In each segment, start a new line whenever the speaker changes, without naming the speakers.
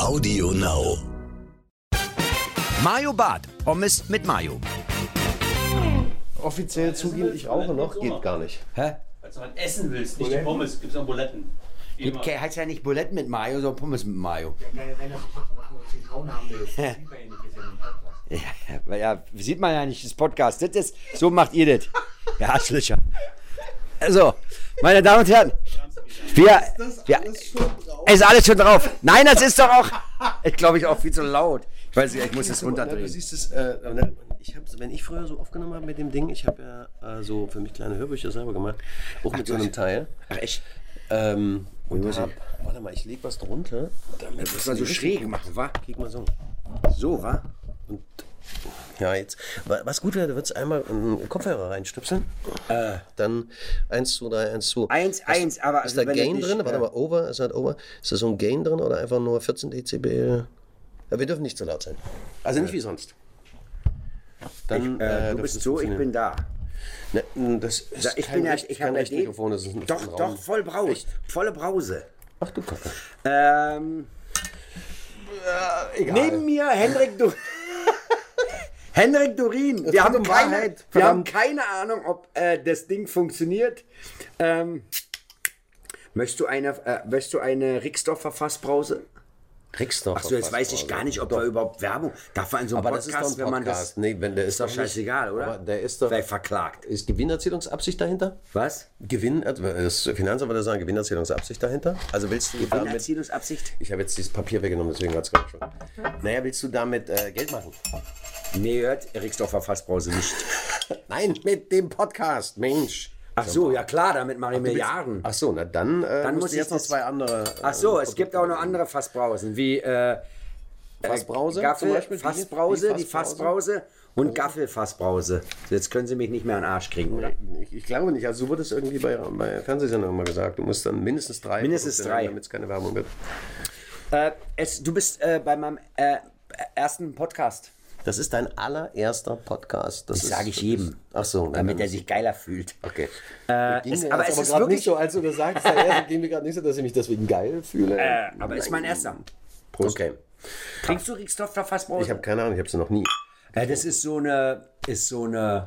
Audio Now.
Mayo Bad. Pommes mit Mayo.
Offiziell zugeben, ich rauche noch, geht gar nicht.
Hä?
Falls du was essen willst, nicht die Pommes, gibt's noch Buletten.
Gibt,
immer.
heißt ja nicht Buletten mit Mayo, sondern Pommes mit Mayo. Ja, ja, weil ja, sieht man ja nicht das Podcast. Das ist, so macht ihr das. Ja, Arschlöcher. Also, meine Damen und Herren, wir, wir, ist alles schon drauf. Nein, das ist doch auch, ich glaube, ich auch viel zu laut. Ich weiß nicht, ich muss es
Ja, du
runterdrehen.
siehst es, äh, ich hab, wenn ich früher so aufgenommen habe mit dem Ding, ich habe ja äh, so für mich kleine Hörbücher selber gemacht, auch mit so einem Teil.
Ach, echt?
Ähm, und hab, warte mal, ich leg was drunter. Damit
Das man so schräg machen, wa?
Krieg mal so.
So, wa?
Und ja, jetzt, wa- was gut wäre, du würdest einmal einen Kopfhörer reinstöpseln. Dann 1, 2, 3, 1, 2.
Äh. Eins, eins, aber
Ist
also
da
du
Gain
nicht,
drin? Warte
äh,
mal, Over, ist das Over? Ist da so ein Gain drin oder einfach nur 14 Dezibel? Ja, wir dürfen nicht so laut sein. Also nicht wie sonst. Dann,
Äh,
äh,
du bist so, ich bin da.
Ne, das ist
Ja, ich
kein
bin ja,
echt,
ich
kein echt Mikrofon, das ist ein,
Doch, doch, voll Braus. Volle Brause.
Ach du Kacke.
Ähm,
Egal.
neben mir Henrik Durin. Henrik Durin. Wir,
geht
haben
um
keine,
Wahrheit,
wir haben keine Ahnung, ob äh, das Ding funktioniert. Ähm, möchtest du eine, äh, möchtest du eine Rixdorfer Fassbrause?
Rixdorfer
Achso, jetzt weiß ich gar nicht, ob wir überhaupt Werbung. Darf man in so einem
Aber das
Podcast,
ist doch ein
wenn man
Podcast.
das.
nee, wenn der ist,
doch
doch
scheißegal, oder?
Aber der ist doch.
Vielleicht verklagt.
Ist Gewinnerzielungsabsicht dahinter?
Was?
Gewinn, also das Finanzamt würde sagen, Gewinnerzielungsabsicht dahinter. Also willst du damit.
Gewinnerzielungsabsicht?
Ich habe jetzt dieses Papier weggenommen, deswegen hat es gerade schon. Naja, willst du damit äh, Geld machen?
Nee, hört Rixdorfer Fassbrause nicht.
Nein, mit dem Podcast, Mensch.
Ach so, ja klar, damit mache ich Milliarden.
Ach so, na dann, äh,
Dann muss
du jetzt
ich
noch zwei andere.
Ach so,
äh,
es gibt auch noch andere Fassbrausen, wie äh,
Fassbrause
Gaffel,
zum Beispiel. Die-
Fassbrause,
die
die Fassbrause und Gaffelfassbrause. Jetzt können Sie mich nicht mehr an den Arsch kriegen, oder?
Ich, ich glaube nicht. Also, so wurde es irgendwie bei, bei Fernsehsendern immer gesagt. Du musst dann mindestens drei.
Mindestens drei.
Damit es keine Werbung wird.
Äh, es, du bist äh, bei meinem äh, ersten Podcast.
Das ist dein allererster Podcast. Das
Das
ist-
sage ich jedem,
Ach so,
damit er sich geiler fühlt.
Okay.
Äh,
Ging
es,
mir
aber es ist
gerade
wirklich.
nicht so, als du das sagst. Da erst ging mir gerade nicht so, dass ich mich deswegen geil fühle.
Äh, aber ist mein erster.
Okay.
Trinkst du Rixdorfer Fassbrause?
Ich habe keine Ahnung, ich habe sie noch nie.
äh, das ist so eine, ist so eine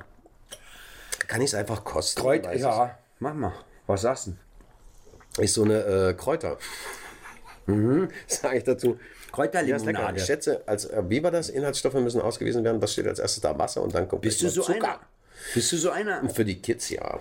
Kann ich es einfach kosten? Weiß
Ja, mach mal. Was sagst du?
Ist so eine äh, Kräuter. Mhm. Sage ich dazu. Ja.
Kräuterlimonade.
Ich schätze, als, äh, wie war das? Inhaltsstoffe müssen ausgewiesen werden. Was steht als erstes da? Wasser und dann kommt
Bist du so
Zucker.
einer? Bist du so einer?
Für die Kids, ja.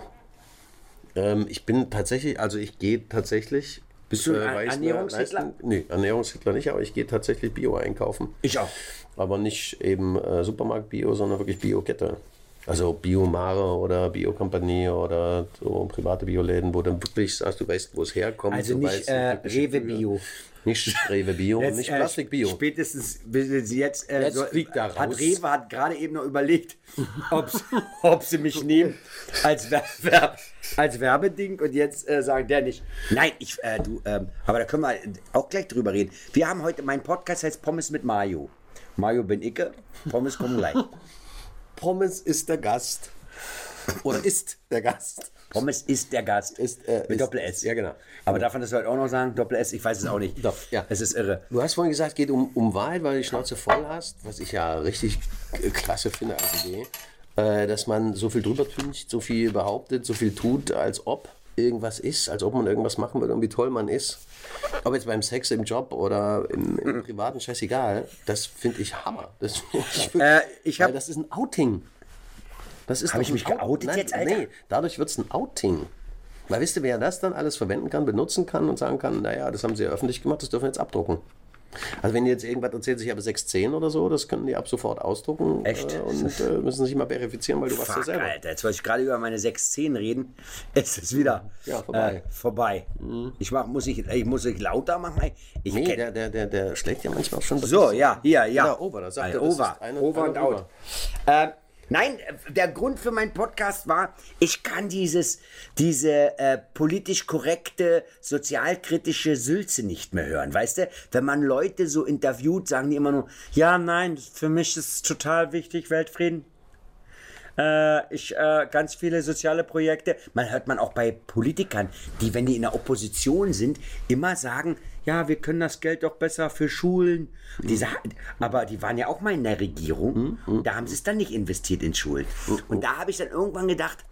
Ähm, ich bin tatsächlich, also ich gehe tatsächlich.
Bist du ein
mir
Ernährungshitler?
Nee, Ernährungshitler nicht, aber ich gehe tatsächlich Bio einkaufen.
Ich auch.
Aber nicht eben äh, Supermarkt-Bio, sondern wirklich Bio-Kette. Also Biomare oder Biokompanie oder so private Bioläden, wo du wirklich sagst, du weißt, wo es herkommt.
Also
du
nicht
weißt,
äh, Rewe. Bio.
Nicht Rewe Bio,
Jetzt,
nicht
äh,
Plastik Bio.
Spätestens will sie jetzt, äh,
Jetzt fliegt er
hat. Rewe hat gerade eben noch überlegt, ob, ob sie mich nehmen als, Wer Wer als Werbeding und jetzt äh, sagen der nicht. Nein, ich, äh, du, ähm, aber da können wir auch gleich drüber reden. Wir haben heute, mein Podcast heißt Pommes mit Mayo. Mayo bin ich, Pommes kommen gleich.
Pommes ist der Gast. Oder ist der Gast.
Pommes ist der Gast.
Ist, äh,
mit
ist-
Doppel S.
ja, genau.
Aber man das heute auch noch sagen? Doppel S, ich weiß es auch nicht.
Doch, ja.
Es ist irre.
Du hast vorhin gesagt, es geht um, um Wahrheit, weil du die Schnauze voll hast, was ich ja richtig klasse finde als Idee, äh, dass man so viel drüber tüncht, so viel behauptet, so viel tut, als ob irgendwas ist, als ob man irgendwas machen würde und wie toll man ist. Ob jetzt beim Sex im Job oder im, im privaten, scheißegal, das finde ich Hammer. Das, ich,
Äh, ich hab-
das ist ein Outing. Das ist
Hab
doch
ich mich
ein Out-
geoutet
Nein,
jetzt, Alter?
Nee, dadurch wird es ein Outing. Weil wisst ihr, wer das dann alles verwenden kann, benutzen kann und sagen kann, naja, das haben sie ja öffentlich gemacht, das dürfen wir jetzt abdrucken. Also wenn die jetzt irgendwas erzählt, ich habe 610 oder so, das können die ab sofort ausdrucken
Echt?
Äh, und äh, müssen sich mal verifizieren, weil du warst ja
Fuck,
selber.
Alter, jetzt wollte ich gerade über meine 610 reden. Es ist wieder
Ja, vorbei.
Äh, vorbei. Ich mach, muss ich, ich muss ich lauter machen. Ich
Nee, der, der, der, der schlägt ja manchmal auch schon.
so, ja, hier, ja.
Ja, over, da sagt er, das
over, over und
over.
out. Nein, der Grund für meinen Podcast war, ich kann dieses, diese äh, politisch korrekte, sozialkritische Sülze nicht mehr hören. Weißt du, wenn man Leute so interviewt, sagen die immer nur, ja, nein, für mich ist es total wichtig, Weltfrieden. Äh, ich, äh, ganz viele soziale Projekte. Man hört man auch bei Politikern, die, wenn die in der Opposition sind, immer sagen, ja, wir können das Geld doch besser für Schulen. Diese, aber die waren ja auch mal in der Regierung. Da haben sie es dann nicht investiert in Schulen. Und da habe ich dann irgendwann gedacht,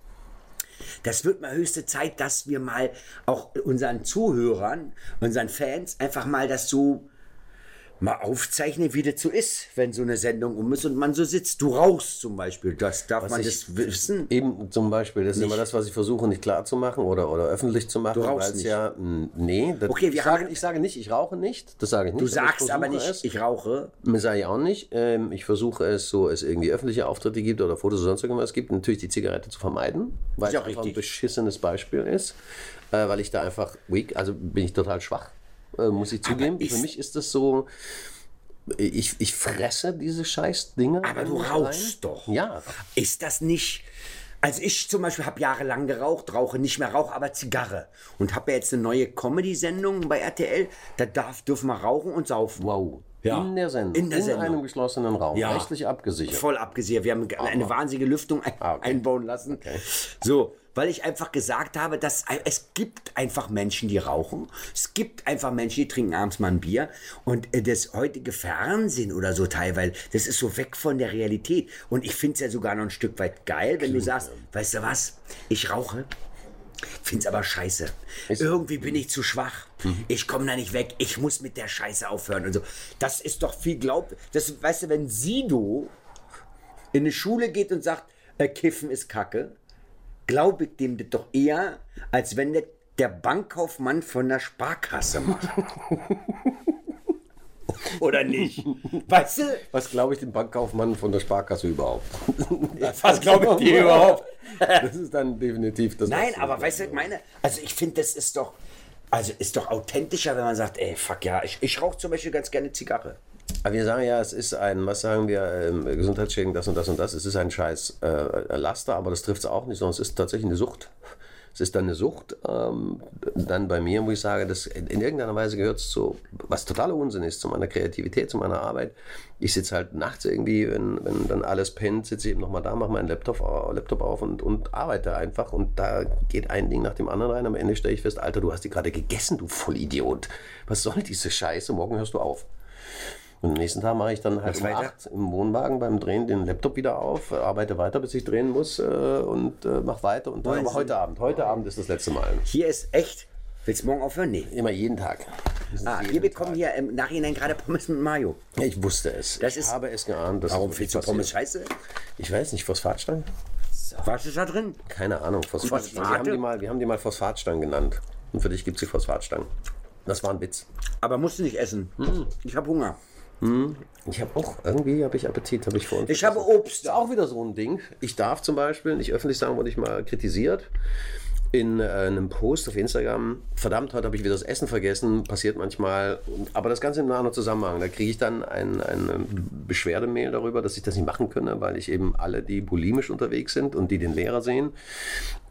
das wird mal höchste Zeit, dass wir mal auch unseren Zuhörern, unseren Fans einfach mal das so mal aufzeichnen, wie das so ist, wenn so eine Sendung um ist und man so sitzt. Du rauchst zum Beispiel, das darf man
ich-
das wissen.
Eben zum Beispiel, das ist immer das, was ich versuche nicht klar zu machen oder, oder öffentlich zu machen.
Du rauchst nicht.
Ja, nee, das,
Okay, wir
ich, sage,
haben-
ich sage nicht, ich rauche nicht. Das sage ich nicht.
Du sagst aber
versuche
nicht,
es.
ich rauche.
Sage ich auch nicht. Ähm, ich versuche es, so es irgendwie öffentliche Auftritte gibt oder Fotos oder sonst irgendwas gibt, natürlich die Zigarette zu vermeiden, weil es einfach ein
richtig.
beschissenes Beispiel ist, äh, weil ich da einfach weak, also bin ich total schwach, äh, muss ich zugeben. Für mich ist das so, ich, ich fresse diese scheiß Dinge.
Aber du rauchst doch.
Ja.
Ist das nicht. Also ich zum Beispiel habe jahrelang geraucht, rauche nicht mehr Rauch, aber Zigarre. Und habe ja jetzt eine neue Comedy-Sendung bei RTL. Da darf, dürfen wir rauchen und saufen.
Wow.
Ja.
In der Sendung.
In der Sendung.
einem geschlossenen Raum.
Ja.
Rechtlich abgesichert.
Voll abgesehen. Wir haben eine wahnsinnige Lüftung ein,
Ah, okay.
einbauen lassen. So, weil ich einfach gesagt habe, dass es gibt einfach Menschen, die rauchen. Es gibt einfach Menschen, die trinken abends mal ein Bier. Und äh, das heutige Fernsehen oder so teilweise, das ist so weg von der Realität. Und ich finde es ja sogar noch ein Stück weit geil, wenn du sagst, weißt du was, ich rauche. Find's aber scheiße. Irgendwie bin ich zu schwach. Ich komme da nicht weg. Ich muss mit der Scheiße aufhören und so. Das ist doch viel glaub. Das, weißt du, wenn Sido in eine Schule geht und sagt, äh, Kiffen ist Kacke, glaube ich dem das doch eher, als wenn der, der Bankkaufmann von der Sparkasse macht. Oder nicht? Weißt du?
Was glaube ich dem Bankkaufmann von der Sparkasse überhaupt?
Was glaube ich dir überhaupt?
Das ist dann definitiv das.
Nein, aber weißt du, ich meine, also ich finde, das ist doch, also ist doch authentischer, wenn man sagt, ey, fuck ja, ich, ich rauche zum Beispiel ganz gerne Zigarre.
Aber wir sagen ja, es ist ein, was sagen wir, ähm, Gesundheitsschäden, das und das und das. Es ist ein scheiß äh, Laster, aber das trifft es auch nicht, sondern es ist tatsächlich eine Sucht. Es ist dann eine Sucht, ähm, dann bei mir, wo ich sage, das in irgendeiner Weise gehört es zu, was totaler Unsinn ist, zu meiner Kreativität, zu meiner Arbeit. Ich sitze halt nachts irgendwie, wenn, wenn dann alles pennt, sitze ich eben nochmal da, mache meinen Laptop, au- Laptop auf und, und arbeite einfach. Und da geht ein Ding nach dem anderen rein. Am Ende stelle ich fest, Alter, du hast die gerade gegessen, du Vollidiot. Was soll diese Scheiße? Morgen hörst du auf. Und am nächsten Tag mache ich dann halt um acht im Wohnwagen beim Drehen den Laptop wieder auf, äh, arbeite weiter, bis ich drehen muss äh, und äh, mache weiter. Und dann, aber heute Abend, heute Abend ist das letzte Mal.
Hier ist echt, willst du morgen aufhören? Nee.
Immer jeden Tag.
Ah, wir bekommen hier im Nachhinein gerade Pommes mit Mayo.
Ich wusste es.
Das
ich
ist-
habe es geahnt. dass
Warum findest du. Pommes scheiße?
Ich weiß nicht, Phosphatstangen?
Was ist da drin?
Keine Ahnung. Phosphat.
Phosphate?
Wir haben, die mal, wir haben die mal Phosphatstangen genannt. Und für dich gibt es die Phosphatstangen. Das war ein Witz.
Aber musst du nicht essen. Ich habe Hunger.
Ich habe auch, irgendwie habe ich Appetit, habe ich vor uns.
Ich habe Obst.
auch wieder so ein Ding. Ich darf zum Beispiel nicht öffentlich sagen, wurde ich mal kritisiert. In äh, einem Post auf Instagram, verdammt, heute habe ich wieder das Essen vergessen, passiert manchmal, aber das Ganze im nahen Zusammenhang. Da kriege ich dann ein, ein Beschwerdemail darüber, dass ich das nicht machen könne, weil ich eben alle, die bulimisch unterwegs sind und die den Lehrer sehen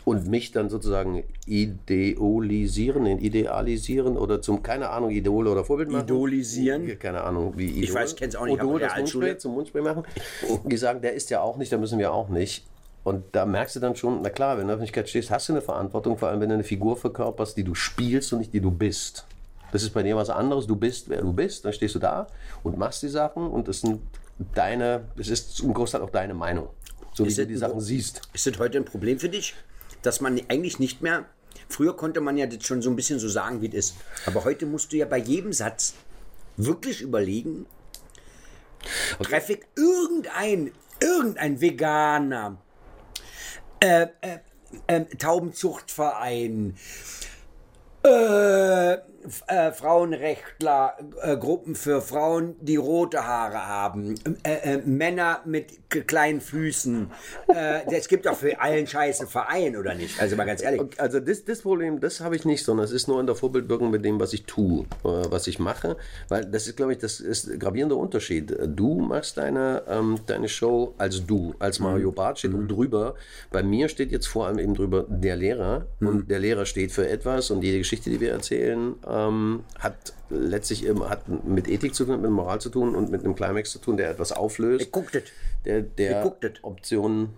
und mich dann sozusagen ideolisieren, idealisieren oder zum, keine Ahnung, Idol oder Vorbild machen.
Idolisieren?
Keine Ahnung, wie Idol.
Ich weiß, ich kenn's auch nicht,
Idol, das. Mundspray zum Mundspray machen. Die sagen, der ist ja auch nicht, da müssen wir auch nicht. Und da merkst du dann schon, na klar, wenn du in der Öffentlichkeit stehst, hast du eine Verantwortung, vor allem wenn du eine Figur verkörperst, die du spielst und nicht die du bist. Das ist bei dir was anderes. Du bist, wer du bist, dann stehst du da und machst die Sachen und es sind deine, es ist zum Großteil auch deine Meinung. So wie
Ist
du
das
die Sachen siehst.
Ist das heute ein Problem für dich, dass man eigentlich nicht mehr. Früher konnte man ja das schon so ein bisschen so sagen, wie es ist. Aber heute musst du ja bei jedem Satz wirklich überlegen, treffe ich irgendein, irgendein Veganer, äh, äh, äh, Taubenzuchtverein, äh, äh, Frauenrechtler, äh, Gruppen für Frauen, die rote Haare haben, äh, äh, Männer mit kleinen Füßen. Äh, es gibt doch für allen Scheiß einen Verein, oder nicht? Also mal ganz ehrlich.
Also das, das Problem, das habe ich nicht, sondern es ist nur in der Vorbildwirkung mit dem, was ich tue, äh, was ich mache. Weil das ist, glaube ich, das ist ein gravierender Unterschied. Du machst deine, ähm, deine Show als du, als Mario Barth steht und drüber. Bei mir steht jetzt vor allem eben drüber der Lehrer. Und der Lehrer steht für etwas und jede Geschichte, die wir erzählen, ähm, hat letztlich eben, hat mit Ethik zu tun, mit Moral zu tun und mit einem Climax zu tun, der etwas auflöst.
Ich guck das.
der der
Ich guck das.
Optionen.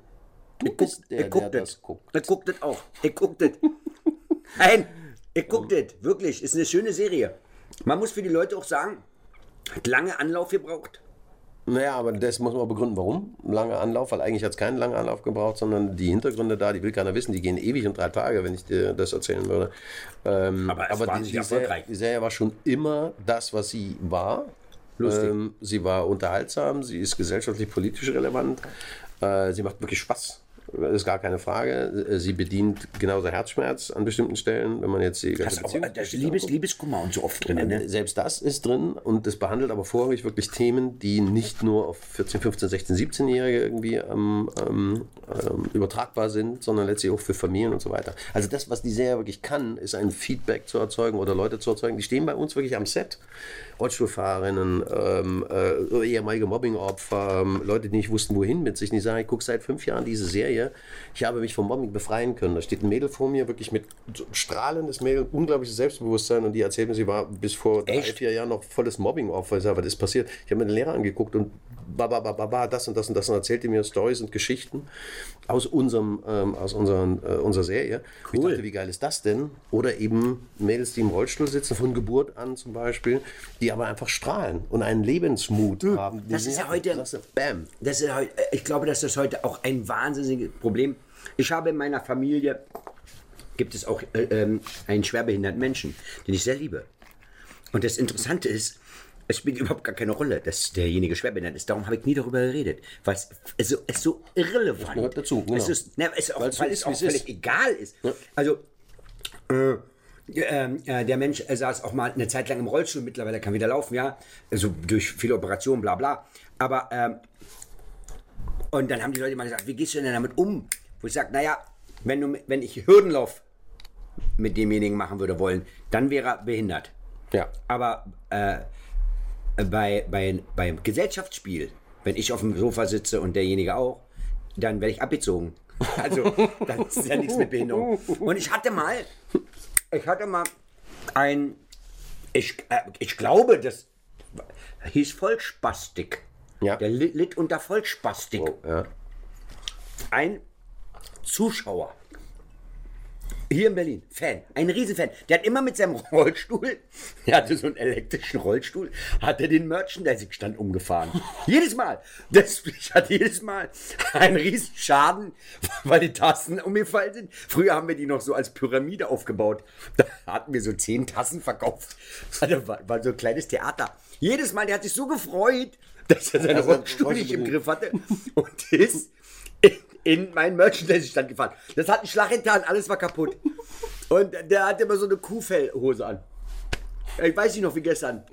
Du
Ich guck,
bist der,
ich guck
der
das.
guckt.
Ich guck das auch. Ich guck das. Nein, ich guck das. Wirklich, ist eine schöne Serie. Man muss für die Leute auch sagen, hat lange Anlauf gebraucht.
Naja, aber das muss man begründen, warum. Langer Anlauf, weil eigentlich hat es keinen langen Anlauf gebraucht, sondern die Hintergründe da, die will keiner wissen, die gehen ewig und drei Tage, wenn ich dir das erzählen würde. Ähm,
Aber es
die,
wahnsinnig
die, Serie,
erfolgreich.
die Serie war schon immer das, was sie war.
Lustig.
Ähm, sie war unterhaltsam, sie ist gesellschaftlich, politisch relevant, äh, sie macht wirklich Spaß. Das ist gar keine Frage. Äh, Sie bedient genauso Herzschmerz an bestimmten Stellen, wenn man jetzt die ganze
Das, auch,
Beziehung-
das Liebes, Liebeskummer und so oft drin. Ne?
selbst das ist drin und es behandelt aber vorrangig wirklich Themen, die nicht nur auf 14, 15, 16, 17-Jährige irgendwie ähm, ähm, ähm, übertragbar sind, sondern letztlich auch für Familien und so weiter. Also das, was die Serie wirklich kann, ist ein Feedback zu erzeugen oder Leute zu erzeugen. Die stehen bei uns wirklich am Set. Rollstuhlfahrerinnen, ähm, äh, ehemalige Mobbingopfer, ähm, Leute, die nicht wussten, wohin mit sich. Die sagen, ich gucke seit fünf Jahren diese Serie. Ich habe mich vom Mobbing befreien können. Da steht ein Mädel vor mir, wirklich mit strahlendes Mädel, unglaubliches Selbstbewusstsein und die erzählt mir, sie war bis vor drei,
Echt?
vier Jahren noch volles Mobbingopfer. Ich sage, was ist passiert? Ich habe mir den Lehrer angeguckt und ba, ba, ba, ba, ba, das und das und das und erzählte mir Stories und Geschichten aus unserem, ähm, aus unseren, äh, unserer Serie. Und Ich
Cool.
dachte, wie geil ist das denn? Oder eben Mädels, die im Rollstuhl sitzen, von Geburt an zum Beispiel, die aber einfach strahlen und einen Lebensmut haben.
das ist ja heute-
sagst du, Bam.
Das ist heute, äh, ich glaube, das ist heute auch ein wahnsinniges Problem. Ich habe in meiner Familie, gibt es auch äh, ähm, einen schwerbehinderten Menschen, den ich sehr liebe. Und das Interessante ist, es spielt überhaupt gar keine Rolle, dass derjenige schwerbehindert ist. Darum habe ich nie darüber geredet, weil es, es, so, es so irrelevant
gehört dazu, genau.
Es ist, ne, es auch,
Weil es
weil auch völlig
ist.
egal ist. Also, äh, ähm, äh, der Mensch saß auch mal eine Zeit lang im Rollstuhl, mittlerweile kann wieder laufen, ja. Also durch viele Operationen, bla bla. Aber, ähm, und dann haben die Leute mal gesagt, wie gehst du denn damit um? Wo ich sage, naja, wenn, du, wenn ich Hürdenlauf mit demjenigen machen würde wollen, dann wäre er behindert.
Ja.
Aber äh, bei, bei, beim Gesellschaftsspiel, wenn ich auf dem Sofa sitze und derjenige auch, dann werde ich abgezogen. Also, dann ist ja nichts mit Behinderung. Und ich hatte mal, ich hatte mal ein, ich, äh, ich glaube, das hieß Vollspastik.
Ja.
Der li- litt unter Vollspastik.
Ja.
Ein Zuschauer. Hier in Berlin, Fan, ein Riesenfan. Der hat immer mit seinem Rollstuhl, der hatte so einen elektrischen Rollstuhl, hat er den Merchandising-Stand umgefahren. jedes Mal. Das ich hatte jedes Mal einen riesen Schaden, weil die Tassen umgefallen sind. Früher haben wir die noch so als Pyramide aufgebaut. Da hatten wir so zehn Tassen verkauft. Das war, war so ein kleines Theater. Jedes Mal, der hat sich so gefreut, dass er seinen Rollstuhl nicht im Griff hatte und ist in, in meinen Merchandising-Stand gefahren. Das hat einen Schlag getan, alles war kaputt. Und der hatte immer so eine Kuhfellhose an. Ich weiß nicht noch wie gestern.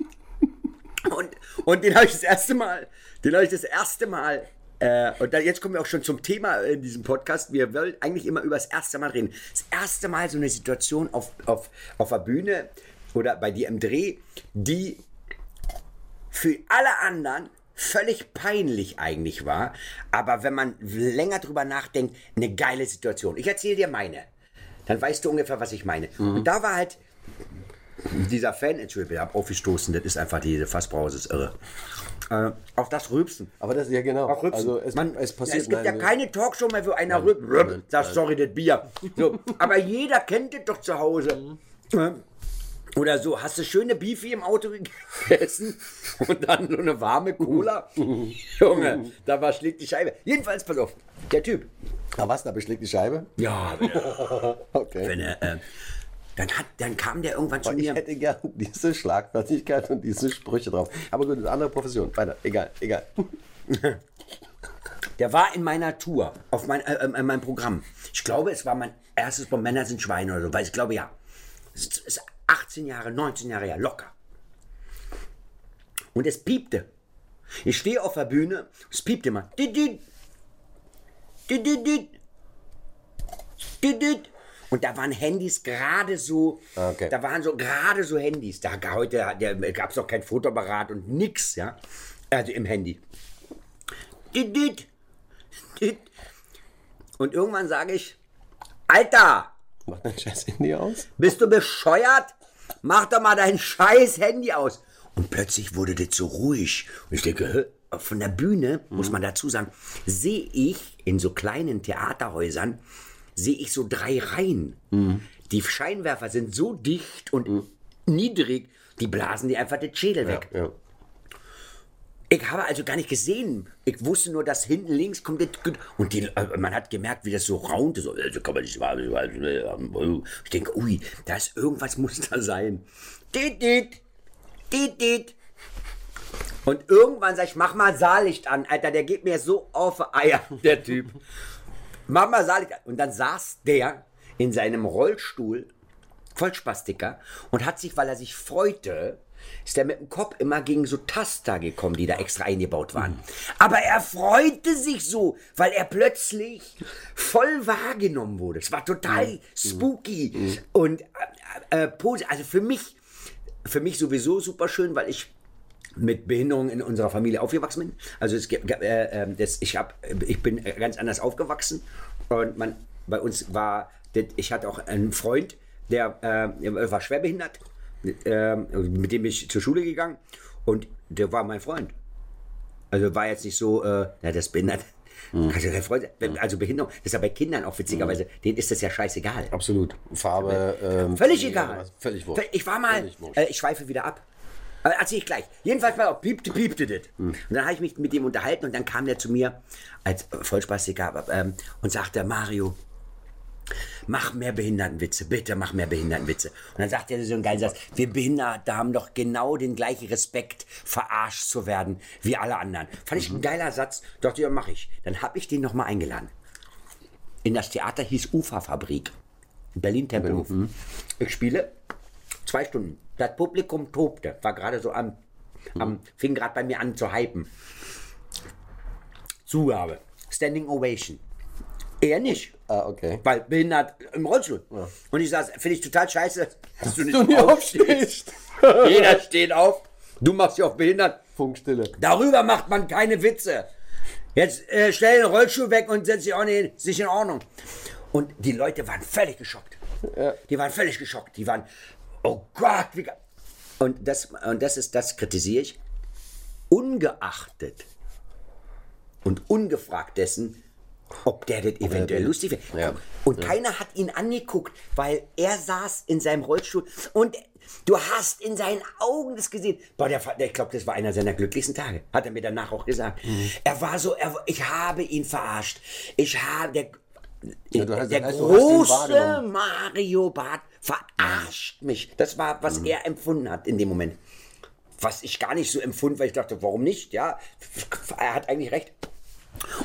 Und, und den habe ich das erste Mal, den habe ich das erste Mal, äh, und dann, jetzt kommen wir auch schon zum Thema in diesem Podcast. Wir wollen eigentlich immer über das erste Mal reden. Das erste Mal so eine Situation auf, auf, auf der Bühne oder bei dir im Dreh, die für alle anderen völlig peinlich eigentlich war, aber wenn man länger drüber nachdenkt, eine geile Situation. Ich erzähle dir meine. Dann weißt du ungefähr, was ich meine. Und da war halt dieser Fan, Entschuldigung, ich hab aufgestoßen, das ist einfach diese Fassbrause, ist irre. Äh, auch das Rübsen.
Aber das, ja genau.
Auch Rübsen.
Also es,
Man,
es passiert
es gibt ja keine Talkshow mehr, wo einer rübt, rübt,
nein,
sagt, sorry, das Bier. So, aber jeder kennt das doch zu Hause. Ja. Oder so, hast du schöne Beefy im Auto gegessen und dann so eine warme Cola? Junge, da war schlägt die Scheibe. Jedenfalls, pass auf, der Typ.
Ah, was, da beschlägt die Scheibe?
Ja,
Okay.
wenn er, äh, dann, hat, dann kam der irgendwann zu
ich
mir.
hätte gern diese Schlagfertigkeit und diese Sprüche drauf. Aber gut, das ist eine andere Profession. Weiter, egal, egal.
Der war in meiner Tour, auf mein, äh, äh, in meinem Programm. Ich glaube, es war mein erstes Programm Männer sind Schweine oder so, weil ich glaube, ja. Es ist 18 Jahre, 19 Jahre her, locker. Und es piepte. Ich stehe auf der Bühne, es piepte immer. Und da waren Handys gerade so,
Ah, okay.
da waren so gerade so Handys. Da heute gab es noch kein Fotoapparat und nix, ja. Also im Handy. Und irgendwann sage ich, Alter,
Mach dein scheiß Handy aus.
bist du bescheuert? Mach doch mal dein scheiß Handy aus. Und plötzlich wurde das so ruhig. Und ich denke, von der Bühne, muss man dazu sagen, sehe ich in so kleinen Theaterhäusern, sehe ich so drei Reihen. Die Scheinwerfer sind so dicht und niedrig, Die blasen dir einfach den Schädel weg.
Ja.
Ich habe also gar nicht gesehen. Ich wusste nur, dass hinten links kommt und die, äh, man hat gemerkt, wie das so raunte. So, also kann man nicht machen. Ich denke, ui, da ist irgendwas muss da sein. Und irgendwann sag ich, mach mal Saallicht an, Alter, der geht mir so auf Eier, der Typ. Mach mal Saallicht an. Und dann saß der in seinem Rollstuhl, Vollspastiker, und hat sich, weil er sich freute, ist er mit dem Kopf immer gegen so Taster gekommen, die da extra eingebaut waren. Aber er freute sich so, weil er plötzlich voll wahrgenommen wurde. Es war total spooky und äh, äh, also für mich, für mich sowieso super schön, weil ich mit Behinderung in unserer Familie aufgewachsen bin. Also es, äh, äh, das, ich, hab, ich bin äh, ganz anders aufgewachsen und man, bei uns war, ich hatte auch einen Freund, der äh, war schwerbehindert, äh, mit dem bin ich zur Schule gegangen und der war mein Freund. Also war jetzt nicht so, äh, ja, das behindert. Also, der Freund, also Behinderung, das ist ja bei Kindern auch witzigerweise, denen ist das ja scheißegal.
Absolut. Farbe. Ähm,
Völlig egal.
Völlig wurscht.
Ich war mal, äh, ich schweife wieder ab. Aber erzähl ich gleich. Jedenfalls mal auf, piepte, piepte das.
Hm.
Und dann habe ich mich mit dem unterhalten und dann kam der zu mir als äh, Vollspastiker ähm, und sagte, Mario, mach mehr Behindertenwitze, bitte mach mehr Behindertenwitze. Und dann sagt er so einen geilen Satz, wir Behinderte haben doch genau den gleichen Respekt, verarscht zu werden wie alle anderen. Fand
Mhm.
ich ein geiler Satz, dachte, ja, mach ich. Dann habe ich den nochmal eingeladen. In das Theater hieß Uferfabrik. Berlin Tempelhof.
Mhm.
Ich spiele zwei Stunden. Das Publikum tobte, war gerade so am, am fing gerade bei mir an zu hypen. Zugabe. Standing Ovation. Er nicht.
Ah, okay.
Weil behindert im Rollstuhl. Und ich sage, finde ich total scheiße, dass du nicht,
Du
aufstehst. Jeder steht auf. Du machst dich auf behindert.
Funkstille.
Darüber macht man keine Witze. Jetzt äh, stell den Rollstuhl weg und setz dich auch nicht hin. Ist nicht in Ordnung. Und die Leute waren völlig geschockt. Die waren völlig geschockt. Die waren, oh Gott, wie Und das, und das ist, das kritisiere ich. Ungeachtet und ungefragt dessen, ob der das eventuell lustig wäre.
Ja.
Und keiner hat ihn angeguckt, weil er saß in seinem Rollstuhl und du hast in seinen Augen das gesehen. Boah, der, der, ich glaube, das war einer seiner glücklichsten Tage. Hat er mir danach auch gesagt.
Mhm.
Er war so, er, ich habe ihn verarscht. Ich habe, der,
Ja, hast-
der große. Mario Barth verarscht mich. Das war,
Mhm.
was er empfunden hat in dem Moment. Was ich gar nicht so empfund, weil ich dachte, warum nicht? Ja, er hat eigentlich recht.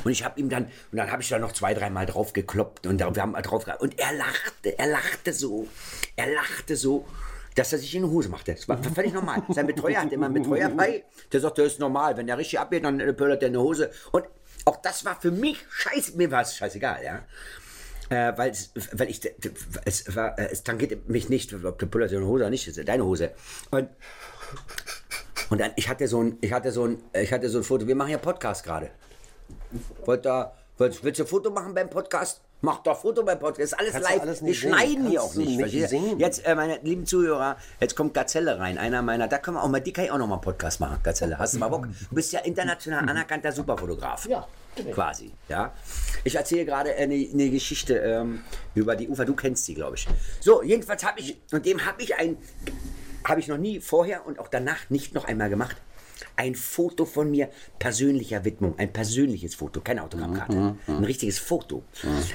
Und ich habe ihm dann, und dann habe ich da noch zwei, dreimal drauf gekloppt und wir haben drauf Und er lachte, er lachte so, er lachte so, dass er sich in die Hose machte. Das war völlig normal. Sein Betreuer hat immer einen Betreuer bei, der sagt, das ist normal. Wenn der richtig abgeht, dann äh, pöllert er in die Hose. Und auch das war für mich scheiße, mir war es scheißegal, ja. Äh, weil, es, weil ich, es, war, äh, es tangiert mich nicht, ob du pullerst in die Hose oder nicht, deine Hose. Und und dann, ich hatte so ein, ich hatte so ein, ich hatte so ein Foto. Wir machen ja Podcast gerade. Wollt da, wollt, willst du ein Foto machen beim Podcast? Mach doch Foto beim Podcast. Ist alles
Kannst
live.
alles
Wir schneiden hier auch nicht.
nicht
ihr?
sehen.
Jetzt, äh, meine lieben Zuhörer, jetzt kommt Gazelle rein. Einer meiner, da können wir auch mal, die kann ich auch noch mal einen Podcast machen. Gazelle, hast du mal Bock? Du bist ja international anerkannter Superfotograf.
Ja,
Quasi, ja. Ich erzähle gerade eine, eine Geschichte ähm, über die Ufer. Du kennst sie, glaube ich. So, jedenfalls habe ich, und dem habe ich ein, habe ich noch nie vorher und auch danach nicht noch einmal gemacht. Ein Foto von mir persönlicher Widmung, ein persönliches Foto, keine Autogrammkarte, ein richtiges Foto,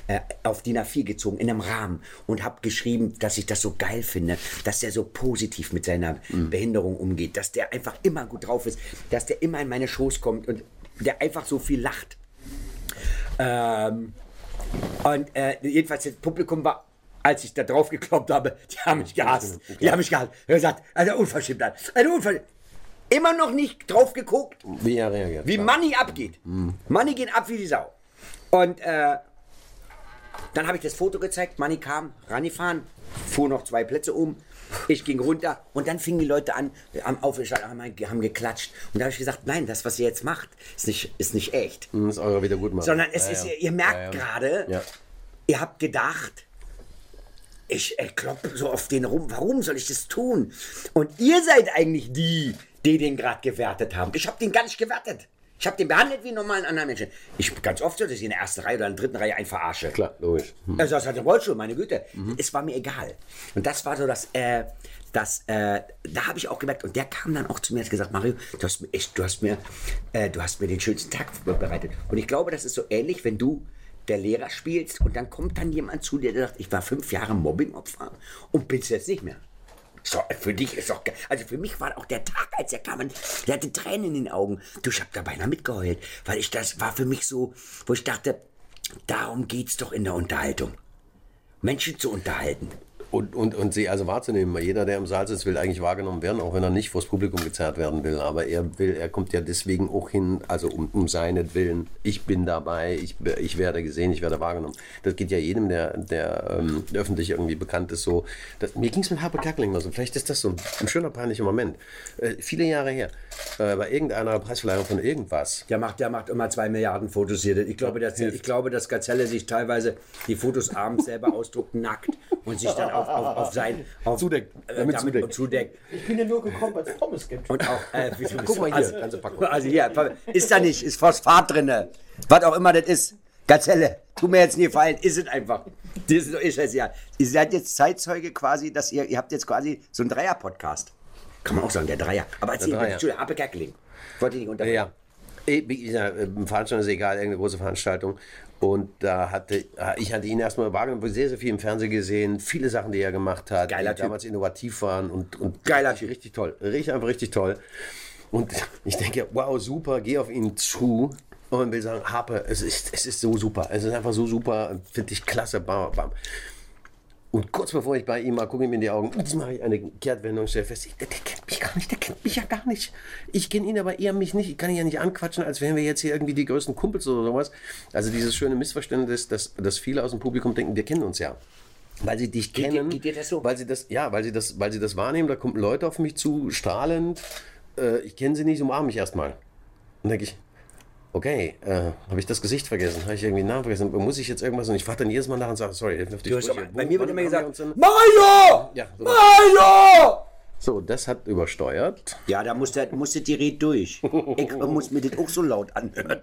äh, auf DIN A4 gezogen, in einem Rahmen und habe geschrieben, dass ich das so geil finde, dass er so positiv mit seiner Behinderung umgeht, dass der einfach immer gut drauf ist, dass der immer in meine Schoß kommt und der einfach so viel lacht. Ähm, und äh, jedenfalls das Publikum war, als ich da drauf gekloppt habe, die haben mich gehasst. Die haben mich gehasst. Er gesagt, eine Unverschämtheit, eine Unverschämtheit. Immer noch nicht drauf geguckt,
Wie er reagiert.
wie Money abgeht. Money geht ab wie die Sau. Und äh, dann habe ich das Foto gezeigt, Money kam, rangefahren, fuhr noch zwei Plätze um. Ich ging runter und dann fingen die Leute an, am Aufstand, haben, haben geklatscht. Und da habe ich gesagt, nein, das, was ihr jetzt macht, ist nicht, ist nicht echt.
Das ist eure Wiedergutmachung.
Sondern es
Ja,
ist,
ja.
ihr merkt
Ja,
gerade, ihr habt gedacht, ich äh, kloppe so auf den rum, warum soll ich das tun? Und ihr seid eigentlich die, die den gerade gewertet haben. Ich habe den gar nicht gewertet. Ich habe den behandelt wie einen normalen anderen Menschen. Ich ganz oft so, dass ich in der ersten Reihe oder in der dritten Reihe einen verarsche.
Klar, logisch. Hm.
Er saß halt im Rollstuhl, meine Güte. Es war mir egal. Und das war so das, äh, das, äh, da habe ich auch gemerkt, und der kam dann auch zu mir und hat gesagt, Mario, du hast mir echt, du hast mir, äh, du hast mir den schönsten Tag bereitet. Und ich glaube, das ist so ähnlich, wenn du der Lehrer spielst und dann kommt dann jemand zu dir, der sagt, ich war fünf Jahre Mobbingopfer und bin's jetzt nicht mehr. So, für dich ist doch, also für mich war auch der Tag, als er kam, und der hatte Tränen in den Augen. Du, ich hab da beinahe mitgeheult, weil ich, das war für mich so, wo ich dachte, darum geht's doch in der Unterhaltung. Menschen zu unterhalten.
Und, und, und sie also wahrzunehmen. Jeder, der im Saal sitzt, will eigentlich wahrgenommen werden, auch wenn er nicht vors Publikum gezerrt werden will. Aber er will, er kommt ja deswegen auch hin, also um, um seinetwillen. Ich bin dabei, ich, ich werde gesehen, ich werde wahrgenommen. Das geht ja jedem, der, der ähm, öffentlich irgendwie bekannt ist, so. Das, mir ging es mit Harpe Kerkeling mal so. Vielleicht ist das so ein, schöner, peinlicher Moment. Äh, viele Jahre her, äh, bei irgendeiner Preisverleihung von irgendwas.
Der macht, der macht immer zwei Milliarden Fotos hier. Ich glaube, dass, ich glaube, dass Gazelle sich teilweise die Fotos abends selber ausdruckt, nackt und sich dann auf, auf, auf sein auf,
Zudeckt,
äh,
damit
damit
zudeckt.
und zudeckt.
Ich bin ja nur gekommen, weil es Pommes gibt.
Und auch, äh, wie,
Guck mal hier,
also,
ganze Packung.
also hier, ist da nicht, ist Phosphat drinne. Was auch immer das ist. Gazelle, tu mir jetzt nie gefallen, ist es einfach. Das ist, ist es ja. Ihr seid jetzt Zeitzeuge quasi, dass ihr, ihr habt jetzt quasi so einen Dreier-Podcast. Kann man auch sagen, der Dreier. Aber erzähl,
Dreier.
Entschuldigung, Appe Kerkeling. Wollte ich nicht unterbrechen.
Ja. Eh, äh, Veranstaltung ist egal, irgendeine große Veranstaltung. Und da hatte äh, ich hatte ihn erstmal wahrgenommen, sehr, sehr viel im Fernsehen gesehen, viele Sachen, die er gemacht hat,
Geiler
die
Typ.
damals innovativ waren und, und
Geiler
richtig, richtig toll. Richtig, einfach richtig toll. Und ich denke, wow, super, geh auf ihn zu und will sagen, Harpe, es ist, es ist so super, es ist einfach so super, finde ich klasse, bam, bam. Und kurz bevor ich bei ihm mal gucke ihm in die Augen, jetzt mache ich eine Kehrtwendung, stelle fest, der, der kennt mich gar nicht, der kennt mich ja gar nicht. Ich kenne ihn, aber er mich nicht. Ich kann ihn ja nicht anquatschen, als wären wir jetzt hier irgendwie die größten Kumpels oder sowas. Also dieses schöne Missverständnis, dass, dass viele aus dem Publikum denken, wir kennen uns ja. Weil sie dich
Geht dir-
kennen,
geht dir das so?
weil sie das, ja, weil sie das, weil sie das wahrnehmen, da kommen Leute auf mich zu, strahlend, äh, ich kenne sie nicht, umarme mich erstmal. Und denke ich, okay, äh, habe ich das Gesicht vergessen, habe ich irgendwie den Namen vergessen, muss ich jetzt irgendwas und ich frage dann jedes Mal nach und sage, sorry, hilf mir auf die Sprüche.
bei mir wird immer
wir
gesagt,
denn-
Mario!
Ja, so.
Mario!
So, das hat übersteuert.
Ja, da musste, musste die Rede durch. Ich muss mir das auch so laut anhören.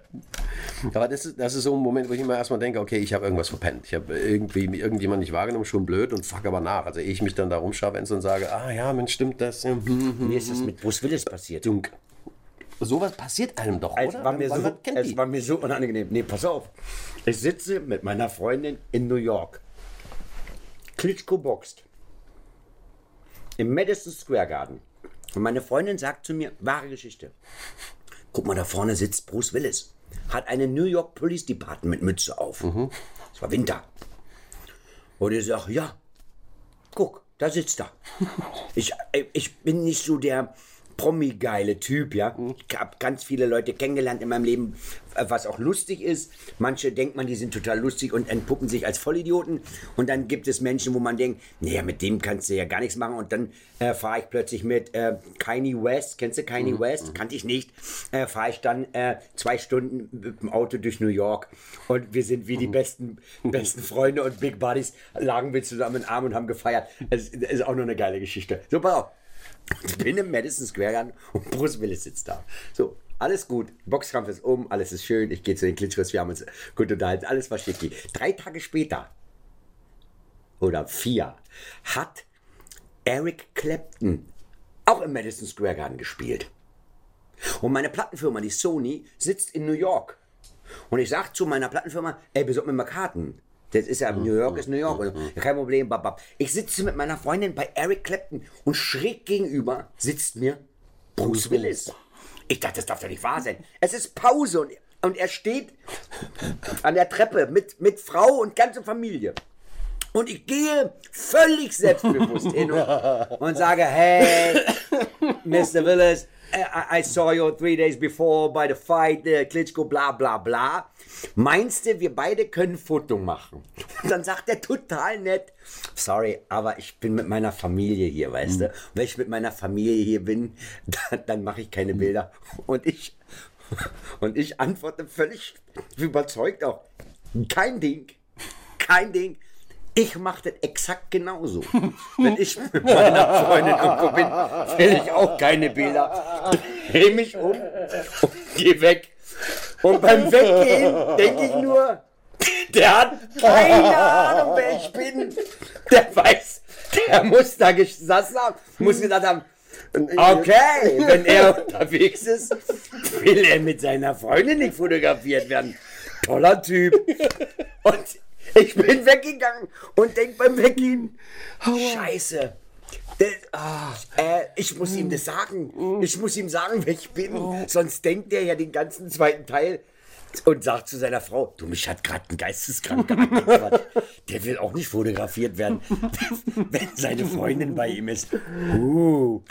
Aber das ist, das ist so ein Moment, wo ich immer erstmal denke, okay, ich habe irgendwas verpennt. Ich habe irgendwie irgendjemand nicht wahrgenommen, schon blöd und fuck aber nach. Also ehe ich mich dann da rumscharwenze und sage, ah ja, Mensch, stimmt das?
Mir ist das mit Bruce Willis passiert.
Dunk. Sowas passiert einem doch,
Es
oder?
war, mir so, es
die.
war mir so unangenehm. Nee, pass auf. Ich sitze mit meiner Freundin in New York. Klitschko boxt. Im Madison Square Garden. Und meine Freundin sagt zu mir, wahre Geschichte. Guck mal, da vorne sitzt Bruce Willis. Hat eine New York Police Department Mütze auf. Es war Winter. Und ich sage, ja, guck, da sitzt er. Ich, ich bin nicht so der Promi-geile Typ, ja. Ich habe ganz viele Leute kennengelernt in meinem Leben, äh, was auch lustig ist. Manche denkt man, die sind total lustig und entpuppen sich als Vollidioten. Und dann gibt es Menschen, wo man denkt, naja, mit dem kannst du ja gar nichts machen. Und dann äh, fahre ich plötzlich mit äh, Kanye West, kennst du Kanye West? Kannte ich nicht. Äh, fahre ich dann äh, zwei Stunden mit dem Auto durch New York. Und wir sind wie die besten, besten Freunde und Big Buddies, lagen wir zusammen in den Arm und haben gefeiert. Es ist auch noch eine geile Geschichte. So, pass auf. Ich bin im Madison Square Garden und Bruce Willis sitzt da. So, alles gut. Boxkampf ist um, alles ist schön. Ich gehe zu den Klitschkos, wir haben uns gut unterhalten. Alles war schicki. Drei Tage später, oder vier, hat Eric Clapton auch im Madison Square Garden gespielt. Und meine Plattenfirma, die Sony, sitzt in New York. Und ich sag zu meiner Plattenfirma, ey, besorg mir mal Karten. Das ist ja, New York ist New York. Ja, kein Problem, babab. Ich sitze mit meiner Freundin bei Eric Clapton und schräg gegenüber sitzt mir Bruce Willis. Ich dachte, das darf doch nicht wahr sein. Es ist Pause und, und er steht an der Treppe mit, mit Frau und ganze Familie. Und ich gehe völlig selbstbewusst hin und, und sage, hey, Mr. Willis, I, I saw you three days before by the fight, uh, Klitschko, bla bla bla. Meinst du, wir beide können Foto machen? Und dann sagt er total nett, sorry, aber ich bin mit meiner Familie hier, weißt du? Und wenn ich mit meiner Familie hier bin, dann, dann mache ich keine Bilder. Und ich, und ich antworte völlig überzeugt auch, kein Ding, kein Ding. Ich mache das exakt genauso. Wenn ich mit meiner Freundin irgendwo bin, will ich auch keine Bilder. Dreh mich um und geh weg. Und beim Weggehen denke ich nur, der hat keine Ahnung, wer ich bin. Der weiß, der muss da gesessen haben, muss gedacht haben, okay, wenn er unterwegs ist, will er mit seiner Freundin nicht fotografiert werden. Toller Typ. Und ich bin weggegangen und denk beim Weggehen, scheiße. Der, ah, äh, ich muss ihm das sagen. Ich muss ihm sagen, wer ich bin. Sonst denkt er ja den ganzen zweiten Teil und sagt zu seiner Frau, du, mich hat gerade ein Geisteskranker angequatscht. Der will auch nicht fotografiert werden, wenn seine Freundin bei ihm ist. Uh.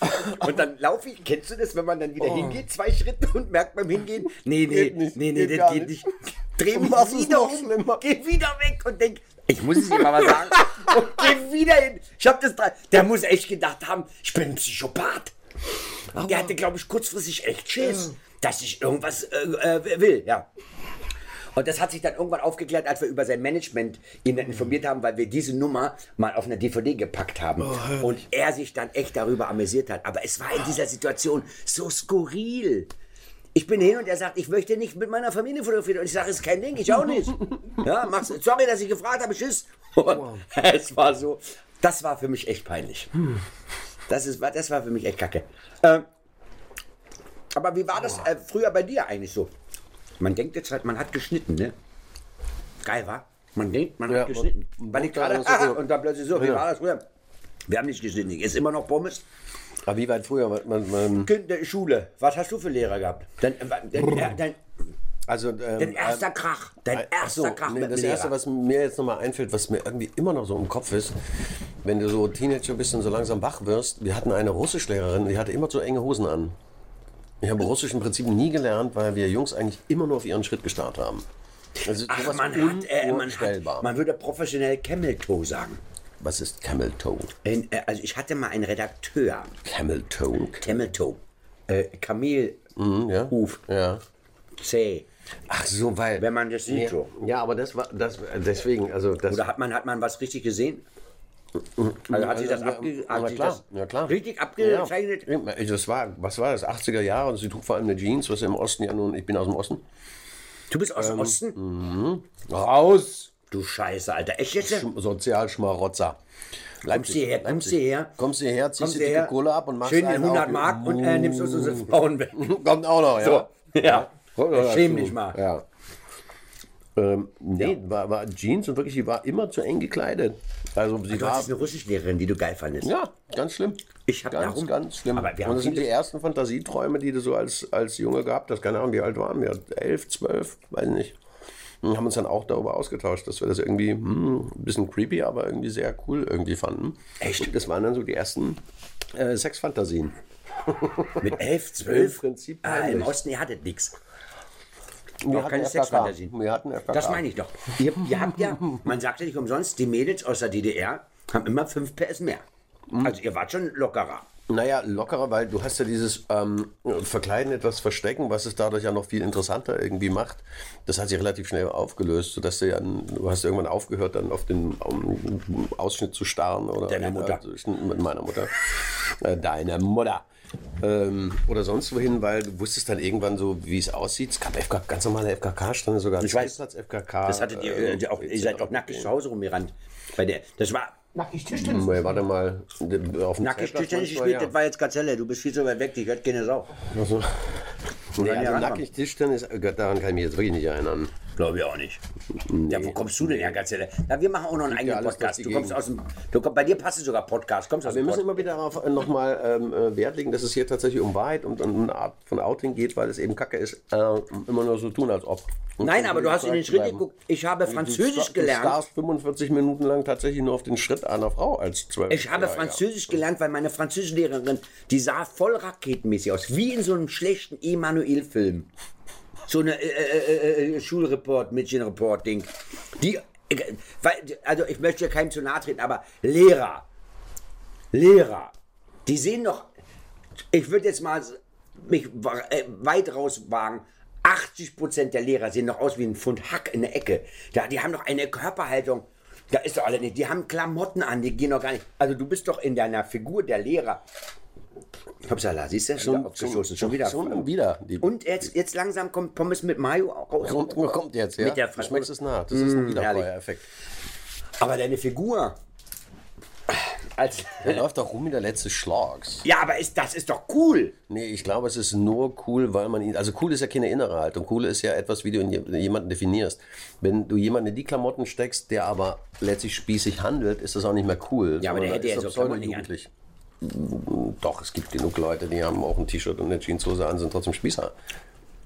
Und dann laufe ich, kennst du das, wenn man dann wieder hingeht, zwei Schritte und merkt beim Hingehen, nee, nee, nee, nee, das geht
nicht.
Dreh mich wieder
noch
um,
schlimmer.
geh wieder weg und denk, ich muss es ihm aber sagen. Und geh wieder hin. Ich hab das drei. Der muss echt gedacht haben, ich bin ein Psychopath. Der hatte, glaube ich, kurzfristig echt Schiss, dass ich irgendwas äh, äh, will, ja. Und das hat sich dann irgendwann aufgeklärt, als wir über sein Management ihn informiert haben, weil wir diese Nummer mal auf eine DVD gepackt haben. und er sich dann echt darüber amüsiert hat. Aber es war in dieser Situation so skurril. Ich bin hin und er sagt, ich möchte nicht mit meiner Familie fotografieren. Und ich sage, es ist kein Ding, ich auch nicht. Ja, mach's, sorry, dass ich gefragt habe, tschüss. Und es war so, das war für mich echt peinlich. Das, ist, das war für mich echt kacke. Ähm, aber wie war das äh, früher bei dir eigentlich so? Man denkt jetzt halt, man hat geschnitten, ne? Geil, war? Man denkt, man
Ja,
hat geschnitten.
und-
Weil ich gerade,
dann ist es so-
und dann plötzlich so, wie
Ja.
war das früher? Wir haben nicht geschnitten. Ist immer noch Pommes.
Aber wie weit früher? Man, man,
der Schule. Was hast du für Lehrer gehabt? Dein, äh, dein, dein,
also, ähm,
dein erster Krach. Dein erster
so,
Krach
nee,
mit
das
Lehrer.
erste, was mir jetzt nochmal einfällt, was mir irgendwie immer noch so im Kopf ist, wenn du so Teenager bist und so langsam wach wirst, wir hatten eine Russischlehrerin, die hatte immer so enge Hosen an. Ich habe Russisch im Prinzip nie gelernt, weil wir Jungs eigentlich immer nur auf ihren Schritt gestarrt haben. Also
Ach, man hat, äh, man hat, man würde professionell Camel Toe sagen.
Was ist Camel Toe?
Ein, äh, also ich hatte mal einen Redakteur,
Camel Toe?
Camel Toe, äh, Kamelhuf,
Hm, ja. Ja.
zäh.
Ach so, weil.
Wenn man das sieht
ja,
so.
ja, aber das war das deswegen, also das
Oder hat man, hat man was richtig gesehen? Also hat sich das, abge, hat sich das
ja, klar.
richtig abgezeichnet?
Ja, das war, was war das, 80er Jahre und sie trug vor allem eine Jeans, was im Osten ja nun, ich bin aus dem Osten.
Du bist aus
Ähm,
dem Osten?
Raus!
Du Scheiße, Alter. Echt jetzt?
Sch- Sozialschmarotzer.
Kommst du hierher, kommst du hierher?
Kommst du hierher, ziehst du die
her?
Kohle ab und machst
Schön
einen
100
auf-
Mark und äh, nimmst uns unsere Frauen weg.
Kommt auch noch, ja.
So, ja.
Oder
Schäm dich mal.
Ja. Ähm, nee, war, war Jeans und wirklich, die war immer zu eng gekleidet. Also sie
Du
war,
eine Russischlehrerin, die du geil fandest.
ja, ganz schlimm.
Ich hab
ganz,
darum-
ganz schlimm.
Aber wir
und das sind die ersten Fantasieträume, die du so als, als Junge gehabt hast. Keine Ahnung, wie alt waren wir? Elf, zwölf, weiß nicht. Und haben uns dann auch darüber ausgetauscht, dass wir das irgendwie hm, ein bisschen creepy, aber irgendwie sehr cool irgendwie fanden.
Echt?
Das waren dann so die ersten äh, Sexfantasien.
Mit 11, 12?
Im Prinzip
ah, Im. Osten, ihr hattet nichts.
Wir
Auch keine. Sexfantasien.
Wir hatten FKK.
Das meine ich doch. Ihr, ihr habt ja, man sagt ja nicht umsonst, die Mädels aus der DDR haben immer 5 PS mehr.
Mhm.
Also ihr wart schon lockerer.
Naja, lockerer, weil du hast ja dieses ähm, Verkleiden, etwas verstecken, was es dadurch ja noch viel interessanter irgendwie macht. Das hat sich relativ schnell aufgelöst, sodass du ja, du hast irgendwann aufgehört, dann auf den um, Ausschnitt zu starren. Oder,
Deiner Mutter.
Äh, mit meiner Mutter. Äh, deiner Mutter. Ähm, oder sonst wohin, weil du wusstest dann irgendwann so, wie es aussieht. Es gab FK, ganz normale FKK-Stände, sogar
Ich weiß.
FKK.
Das hattet ihr,
äh,
auch, ihr seid auch nackig zu Hause rumgerannt. Bei der, das war
Nackig Tischtennis.
Nee, warte mal. Auf
nackig Tischtennis gespielt,
ja.
das war jetzt Gazelle. Du bist viel zu weit weg, die hört keine Sau.
Also, nee,
ja
also nackig Tischtennis, äh, daran kann ich mich jetzt wirklich nicht erinnern.
Glaube ich auch nicht. Ja, wo kommst du denn her, Gazelle? Na, wir machen auch noch einen
ja
eigenen
alles
Podcast. Du kommst aus dem. Du, bei dir passt es sogar Podcast. Kommst aus
Wir müssen
Pod.
immer wieder darauf äh, nochmal ähm, äh, Wert legen, dass es hier tatsächlich um Wahrheit und um eine Art von Outing geht, weil es eben kacke ist, äh, immer nur so tun, als ob. Und
Nein, aber du hast in den Schritt
bleiben.
geguckt. Ich habe Französisch gelernt.
Du starrst 45 Minuten lang tatsächlich nur auf den Schritt einer Frau als 12.
Ich habe Französisch gelernt, weil meine Französischlehrerin, die sah voll raketenmäßig aus, wie in so einem schlechten Emanuel-Film. So eine äh, äh, äh, Schulreport, Mädchenreport-Ding. Die, äh, also ich möchte ja keinem zu nahe treten, aber Lehrer, Lehrer, die sehen doch, ich würde jetzt mal mich äh, weit raus wagen, 80% der Lehrer sehen doch aus wie ein Pfund Hack in der Ecke. Da, die haben doch eine Körperhaltung. Da ist doch alle nicht. Die haben Klamotten an, die gehen doch gar nicht. Also du bist doch in deiner Figur der Lehrer Hoppsala, siehst du? Schon, aufgestoßen, schon wieder.
Schon wieder. Die,
Und jetzt, jetzt langsam kommt Pommes mit Mayo raus.
kommt, kommt jetzt, ja.
Mit der
du schmeckst es nach. Das ist ein Wiederkäuer-Effekt.
Aber deine Figur. Als,
Der läuft doch rum wie der letzte Schlags.
ja, aber ist, das ist doch cool.
Nee, ich glaube, es ist nur cool, weil man ihn. Also cool ist ja keine innere Haltung. Cool ist ja etwas, wie du jemanden definierst. Wenn du jemanden in die Klamotten steckst, der aber letztlich spießig handelt, ist das auch nicht mehr cool.
Ja, aber der hätte ja
ist
so
pseudo-jugendlich. Doch, es gibt genug Leute, die haben auch ein T-Shirt und eine Jeanshose an, sind trotzdem Spießer.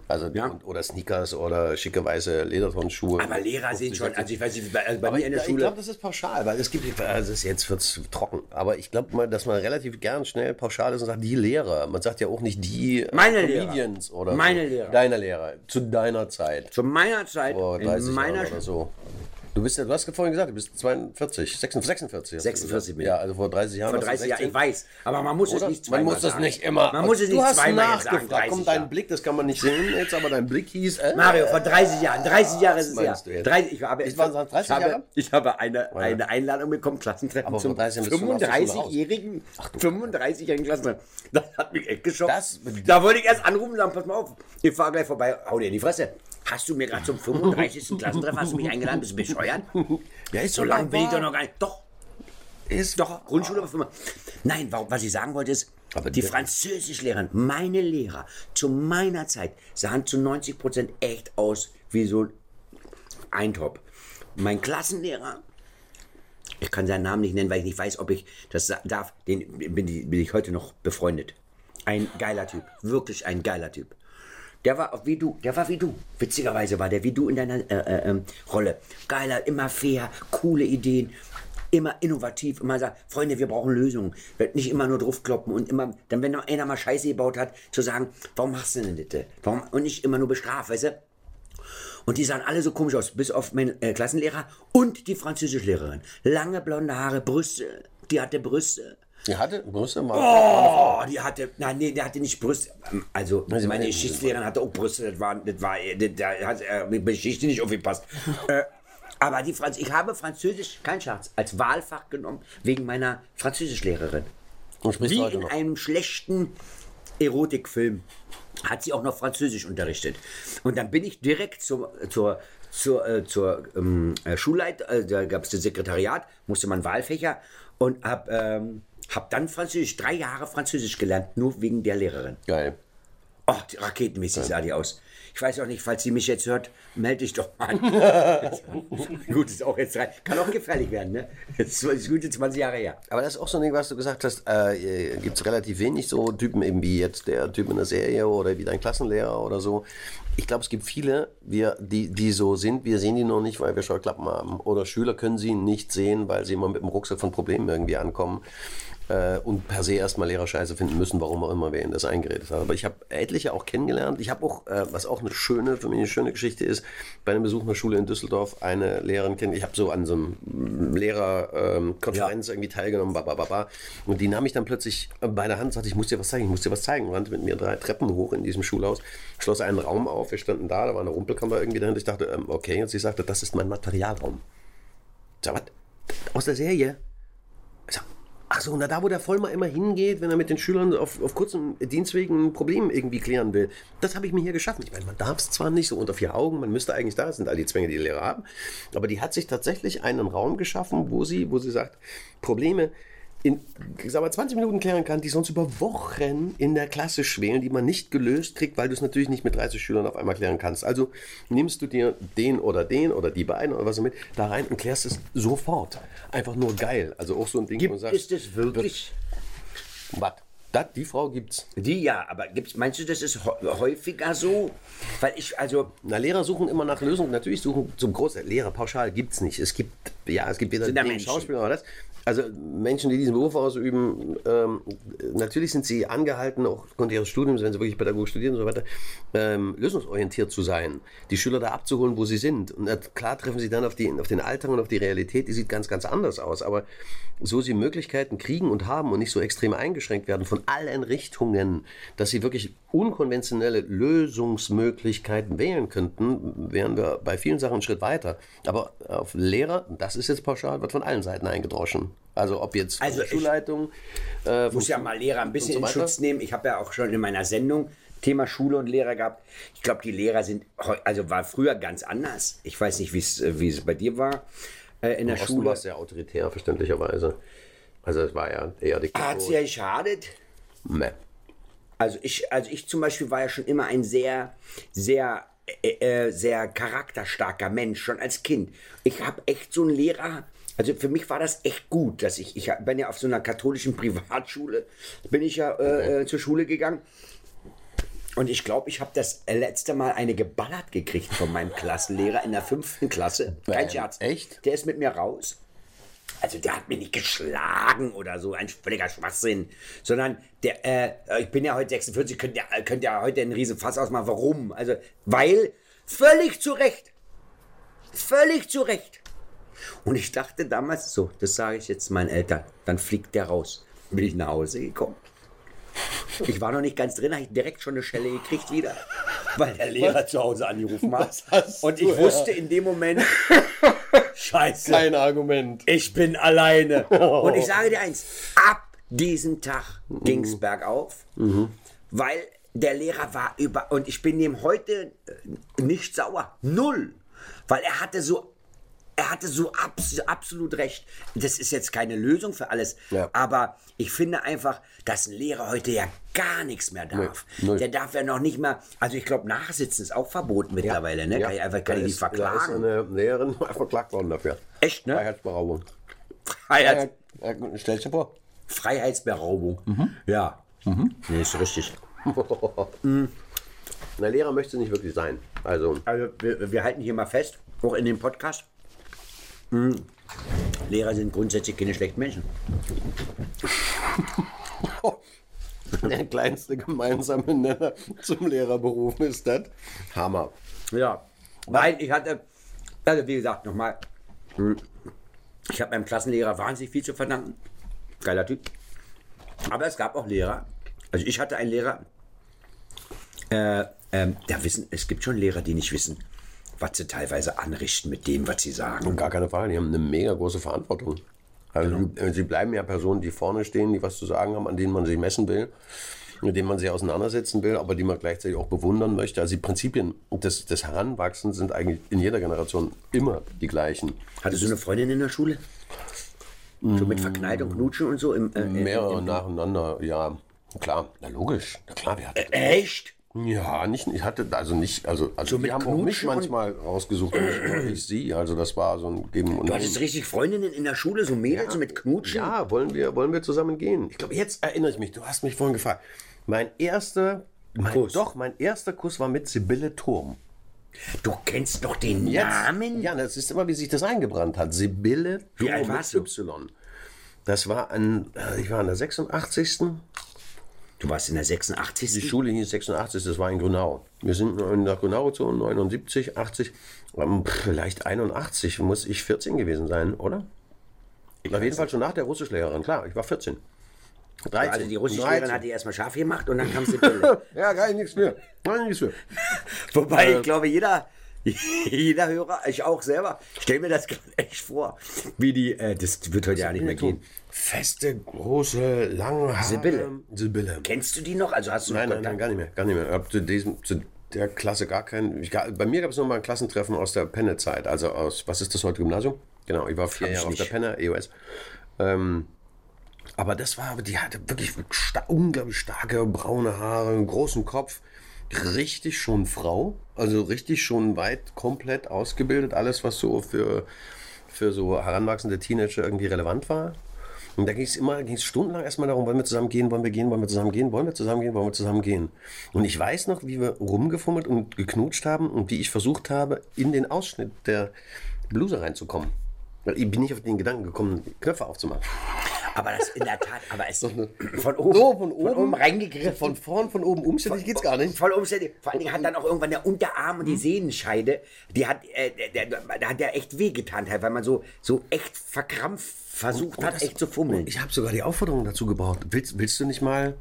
Also,
Ja.
und, oder Sneakers oder schicke weiße Ledertonschuhe.
Aber Lehrer sehen schon, also ich weiß nicht, bei, also bei
Aber
mir in der
ich
Schule.
glaube, das ist pauschal, weil es gibt, also es jetzt wird's trocken, aber ich glaube mal, dass man relativ gern schnell pauschal ist und sagt, die Lehrer. Man sagt ja auch nicht die äh,
Meine Lehrer.
Comedians oder
Meine
so.
Lehrer.
Deine Lehrer. Zu deiner Zeit.
zu meiner Zeit,
Vor
in
30
meiner
Jahren oder so. Du bist ja, du hast vorhin gesagt, du bist 42, 46. 46 hast du
46
gesagt.
bin.
Ja, also vor 30 Jahren.
vor
warst du
30 Jahren,
16.
ich weiß. Aber man muss es
Oder?
nicht
Man
zweimal
muss das
sagen.
nicht immer.
Man muss es
du
nicht
hast
zweimal sagen.
nachgefragt.
30
Komm, dein. Blick, das kann man nicht sehen jetzt, aber dein Blick hieß. Äh,
Mario, vor 30 Jahren, 30 Jahre ist es
meinst du jetzt?
30, ich habe,
Ich war- waren 30
ich habe,
Jahre?
ich habe eine, eine Einladung bekommen, Klassentreffen
Aber
zum
30 Jahren bist du schon aus der Schule raus.
35-jährigen 35-jährigen Klassentreffen. Das hat mich echt geschockt.
Das-
da wollte ich erst anrufen und sagen, pass mal auf, ich fahre gleich vorbei, hau dir in die Fresse. Hast du mir gerade zum 35. Klassentreffen, hast du mich eingeladen, bist du bescheuert?
Ja, ist
So lange bin ich doch noch gar nicht. Doch,
Ist
doch, Grundschule fünfmal. Nein, was ich sagen wollte ist,
Aber
die Französischlehrerin, meine Lehrer, zu meiner Zeit, sahen zu 90 Prozent echt aus wie so ein Top. Mein Klassenlehrer, ich kann seinen Namen nicht nennen, weil ich nicht weiß, ob ich das darf, den bin ich, bin ich heute noch befreundet. Ein geiler Typ, wirklich ein geiler Typ. Der war wie du, der war wie du. Witzigerweise war der wie du in deiner äh, äh, ähm, Rolle. Geiler, immer fair, coole Ideen, immer innovativ, immer sagt, Freunde, wir brauchen Lösungen. Nicht immer nur draufkloppen und immer, dann wenn noch einer mal Scheiße gebaut hat, zu sagen, warum machst du denn das? Warum? Und nicht immer nur bestraft, weißt du? Und die sahen alle so komisch aus, bis auf meinen äh, Klassenlehrer und die Französischlehrerin. Lange blonde Haare, Brüste, die hatte Brüste.
Die hatte Brüste mal.
Oh, die hatte, nein, nee, der hatte nicht Brüste. Ähm, Also,
Sie
meine Geschichtslehrerin hatte auch Brüste, das war, das war, da hat äh, mit Geschichte nicht aufgepasst. äh, aber die Franz ich habe Französisch, kein Scherz, als Wahlfach genommen, wegen meiner Französischlehrerin.
Und
Wie in
noch.
einem schlechten Erotikfilm hat sie auch noch Französisch unterrichtet. Und dann bin ich direkt zur, zur, zur, äh, zur ähm, äh, Schulleit, äh, da gab es das Sekretariat, musste man Wahlfächer und hab, ähm, hab dann Französisch, drei Jahre Französisch gelernt, nur wegen der Lehrerin.
Geil.
Oh, die raketenmäßig sah die aus. Ich weiß auch nicht, falls sie mich jetzt hört, melde dich doch mal. Gut, ist auch jetzt drei. Kann auch gefährlich werden, ne? Das ist gute 20 Jahre her.
Aber das ist auch so ein Ding, was du gesagt hast, äh, gibt es relativ wenig so Typen, eben wie jetzt der Typ in der Serie oder wie dein Klassenlehrer oder so. Ich glaube, es gibt viele, wir, die, die so sind, wir sehen die noch nicht, weil wir Scheuklappen haben. Oder Schüler können sie nicht sehen, weil sie immer mit dem Rucksack von Problemen irgendwie ankommen äh, und per se erstmal Lehrerscheiße finden müssen, warum auch immer wer ihnen das eingeredet hat. Aber ich habe etliche auch kennengelernt. Ich habe auch, äh, was auch eine schöne, für mich eine schöne Geschichte ist, bei einem Besuch einer Schule in Düsseldorf eine Lehrerin kennen. Ich habe so an so einem Lehrerkonferenz irgendwie teilgenommen, ba, ba, ba, ba. und die nahm mich dann plötzlich bei der Hand und sagte, ich muss dir was zeigen, ich muss dir was zeigen. Rannte mit mir drei Treppen hoch in diesem Schulhaus, schloss einen Raum auf, wir standen da, da war eine Rumpelkammer irgendwie dahinter. Ich dachte, ähm, okay, und sie sagte, das ist mein Materialraum. Ich sag, was? Aus der Serie? Ach so, na da, wo der Vollmer immer hingeht, wenn er mit den Schülern auf, auf kurzem Dienstweg ein Problem irgendwie klären will. Das habe ich mir hier geschaffen. Ich meine, man darf es zwar nicht so unter vier Augen, man müsste eigentlich da, das sind all die Zwänge, die die Lehrer haben, aber die hat sich tatsächlich einen Raum geschaffen, wo sie, wo sie sagt, Probleme in ich sag mal, 20 Minuten klären kann, die sonst über Wochen in der Klasse schwelen, die man nicht gelöst kriegt, weil du es natürlich nicht mit 30 Schülern auf einmal klären kannst. Also nimmst du dir den oder den oder die beiden oder was auch mit da rein und klärst es sofort. Einfach nur geil. Also auch so ein Ding, wo du
Gibt
sagst,
es das wirklich?
was? Das, die Frau gibt's.
Die ja, aber gibt's, meinst du, das ist hä- häufiger so? Weil ich, also,
Na, Lehrer suchen immer nach Lösungen. Natürlich suchen zum Großteil. Lehrer pauschal gibt's nicht. Es gibt, ja, es gibt weder den
Menschen.
Schauspieler oder das. Also Menschen, die diesen Beruf ausüben, ähm, natürlich sind sie angehalten, auch aufgrund ihres Studiums, wenn sie wirklich Pädagogik studieren und so weiter, ähm, lösungsorientiert zu sein, die Schüler da abzuholen, wo sie sind. Und äh, klar treffen sie dann auf, die, auf den Alltag und auf die Realität, die sieht ganz, ganz anders aus. Aber so sie Möglichkeiten kriegen und haben und nicht so extrem eingeschränkt werden von allen Richtungen, dass sie wirklich unkonventionelle Lösungsmöglichkeiten wählen könnten, wären wir bei vielen Sachen einen Schritt weiter. Aber auf Lehrer, das ist jetzt pauschal, wird von allen Seiten eingedroschen. Also ob jetzt
Also
Schulleitung. Äh,
muss ja mal Lehrer ein bisschen in
so weiter.
Schutz nehmen. Ich habe ja auch schon in meiner Sendung Thema Schule und Lehrer gehabt. Ich glaube, die Lehrer sind, also war früher ganz anders. Ich weiß nicht, wie äh, wie es bei dir war äh, in der
Osten
Schule.
war es sehr autoritär, verständlicherweise. Also es war ja eher
Hat
diktatorisch.
sie ja geschadet?
Meh.
Also ich, also ich zum Beispiel war ja schon immer ein sehr, sehr, äh, äh, sehr charakterstarker Mensch, schon als Kind. Ich habe echt so einen Lehrer, also für mich war das echt gut, dass ich, ich bin ja auf so einer katholischen Privatschule, bin ich ja äh, äh, zur Schule gegangen. Und ich glaube, ich habe das letzte Mal eine geballert gekriegt von meinem Klassenlehrer in der fünften Klasse. Kein Scherz.
echt?
Der ist mit mir raus. Also der hat mich nicht geschlagen oder so, ein völliger Schwachsinn. Sondern der, äh, ich bin ja heute 46, könnt ja, könnt ja heute einen riesen Fass ausmachen. Warum? Also, weil, völlig zu Recht. Völlig zu Recht. Und ich dachte damals, so, das sage ich jetzt meinen Eltern, dann fliegt der raus. Bin ich nach Hause gekommen. Ich war noch nicht ganz drin, habe ich direkt schon eine Schelle gekriegt wieder, weil der Lehrer zu Hause angerufen hat. Und
du,
ich wusste in dem Moment, scheiße,
Kein Argument.
ich bin alleine. Und ich sage dir eins, ab diesem Tag ging es bergauf, weil der Lehrer war über, und ich bin ihm heute äh, nicht sauer, null, weil er hatte so, er hatte so abs absolut recht. Das ist jetzt keine Lösung für alles,
Ja.
aber ich finde einfach, dass ein Lehrer heute ja gar nichts mehr darf.
null.
Der darf ja noch nicht mal, also ich glaube, Nachsitzen ist auch verboten mittlerweile, ne? Kann ich einfach kann
da
ich
ist, da ist
verklagen.
eine Lehrerin verklagt worden dafür.
Echt, ne?
Freiheitsberaubung.
Freiheit,
Ja, ja, stell dir vor.
Freiheitsberaubung. Ja. Nee, ist richtig.
Na, Lehrer möchte nicht wirklich sein. Also,
Also wir, wir halten hier mal fest, auch in dem Podcast. Mh, Lehrer sind grundsätzlich keine schlechten Menschen.
der kleinste gemeinsame Nenner zum Lehrerberuf ist das. Hammer.
Ja. Nein, ich hatte, also wie gesagt, nochmal, mh, ich habe meinem Klassenlehrer wahnsinnig viel zu verdanken. Geiler Typ. Aber es gab auch Lehrer. Also ich hatte einen Lehrer, äh, ähm, der wissen, es gibt schon Lehrer, die nicht wissen, was sie teilweise anrichten mit dem, was sie sagen.
Und gar keine Frage, die haben eine mega große Verantwortung. Also die- sie bleiben ja Personen, die vorne stehen, die was zu sagen haben, an denen man sich messen will, mit denen man sich auseinandersetzen will, aber die man gleichzeitig auch bewundern möchte. Also die Prinzipien des, des Heranwachsens sind eigentlich in jeder Generation immer die gleichen.
Hattest du eine Freundin in der Schule? So mit Verknallt und Knutschen und so? Im, äh, im-
Mehrere nacheinander, ja. Klar, na logisch. Na klar, wir hatten.
Echt?
Ja, nicht, ich hatte also nicht, also, also
mit
die haben auch mich manchmal rausgesucht und nicht nur ich sie. Also das war so ein Geben und
Du hattest richtig Freundinnen in der Schule, so Mädels so mit Knutschen?
Ja, wollen wir, wollen wir zusammen gehen? Ich glaube, jetzt erinnere ich mich. Du hast mich vorhin gefragt. Mein erster, mein,
Kuss.
doch, mein erster Kuss war mit Sibylle Turm.
Du kennst doch den
Jetzt-
Namen?
Ja, das ist immer, wie sich das eingebrannt hat. Sibylle Turm mit? Y. Das war an, äh, ich war an der 86.
Du warst in der
Die
86.
Schule hieß 86, das war in Grünau. Wir sind nach Grünau gezogen, 79, 80, ähm, pff, vielleicht 81, muss ich 14 gewesen sein, oder? Auf jeden Fall schon nach der Russischlehrerin, klar, ich war 14. 13,
Also die russische
13.
Lehrerin hat die erstmal scharf gemacht und dann kam sie.
Ja, gar nichts mehr. Gar nichts mehr.
Wobei,
Äh.
ich glaube, jeder, jeder Hörer, ich auch selber, stell mir das gerade echt vor, wie die, äh, das wird heute ja nicht mehr gehen.
Feste, große, lange Haare.
Sibylle.
Sibylle.
Kennst du die noch? Also hast du
Nein, nein, nein, gar nicht mehr. Gar nicht mehr. Ich hab zu, diesem, zu der Klasse gar keinen. Ich, bei mir gab es noch mal ein Klassentreffen aus der Penne-Zeit. Also aus, was ist das heute, Gymnasium? Genau, ich war vier Jahre auf der. Penne, EOS. Ähm, aber das war, die hatte wirklich sta unglaublich starke braune Haare, einen großen Kopf. Richtig schon Frau, also richtig schon weit komplett ausgebildet. Alles, was so für, für so heranwachsende Teenager irgendwie relevant war. Und da ging es immer, ging es stundenlang erstmal darum, wollen wir zusammen gehen, wollen wir gehen, wollen wir zusammen gehen, wollen wir zusammen gehen, wollen wir zusammen gehen. Und ich weiß noch, wie wir rumgefummelt und geknutscht haben und wie ich versucht habe, in den Ausschnitt der Bluse reinzukommen. Weil Ich bin nicht auf den Gedanken gekommen, Knöpfe aufzumachen.
Aber das in der Tat, aber es von
So,
oben,
von oben,
von oben reingegriffen.
Von vorn, von oben umständlich geht's gar nicht.
Voll umständlich. Vor allen Dingen hat dann auch irgendwann der Unterarm und die Sehnenscheide, die hat, äh, der, der, der hat ja echt wehgetan, halt, weil man so, so echt verkrampft versucht hat, echt zu fummeln.
Ich habe sogar die Aufforderung dazu gebraucht. Willst, willst du nicht mal.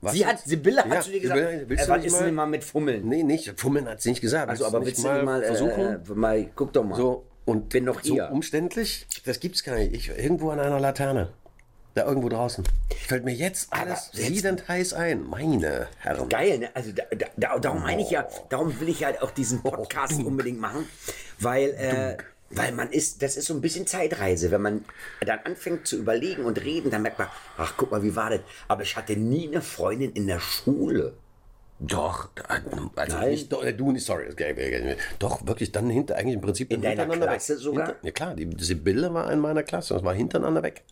Was
Sie hat, Sibylle hat
Ja,
zu dir gesagt,
Sibylle, willst
äh,
du
was
nicht
ist
mal-
denn mal mit Fummeln?
Nee, nicht. Fummeln hat sie nicht gesagt.
Also, aber willst du nicht mal,
versuchen?
äh, mal, guck doch mal.
So, Und
Bin noch
so
hier.
umständlich, das gibt's gar nicht. Ich, irgendwo an einer Laterne. Da irgendwo draußen. Fällt mir jetzt alles
jetzt-
siedend heiß ein. Meine Herren.
Geil, ne? Also da, da, da, darum meine ich ja, darum will ich halt auch diesen Podcast unbedingt machen, weil, äh, weil man ist, das ist so ein bisschen Zeitreise. Wenn man dann anfängt zu überlegen und reden, dann merkt man, ach guck mal, wie war das? Aber ich hatte nie eine Freundin in der Schule.
Doch, also
Nein.
nicht, äh, du nicht, sorry. Doch, wirklich, dann hinter, eigentlich im Prinzip
In deiner
hintereinander
Klasse sogar?
Hinter, ja klar, die Sibylle war in meiner Klasse, das war hintereinander weg.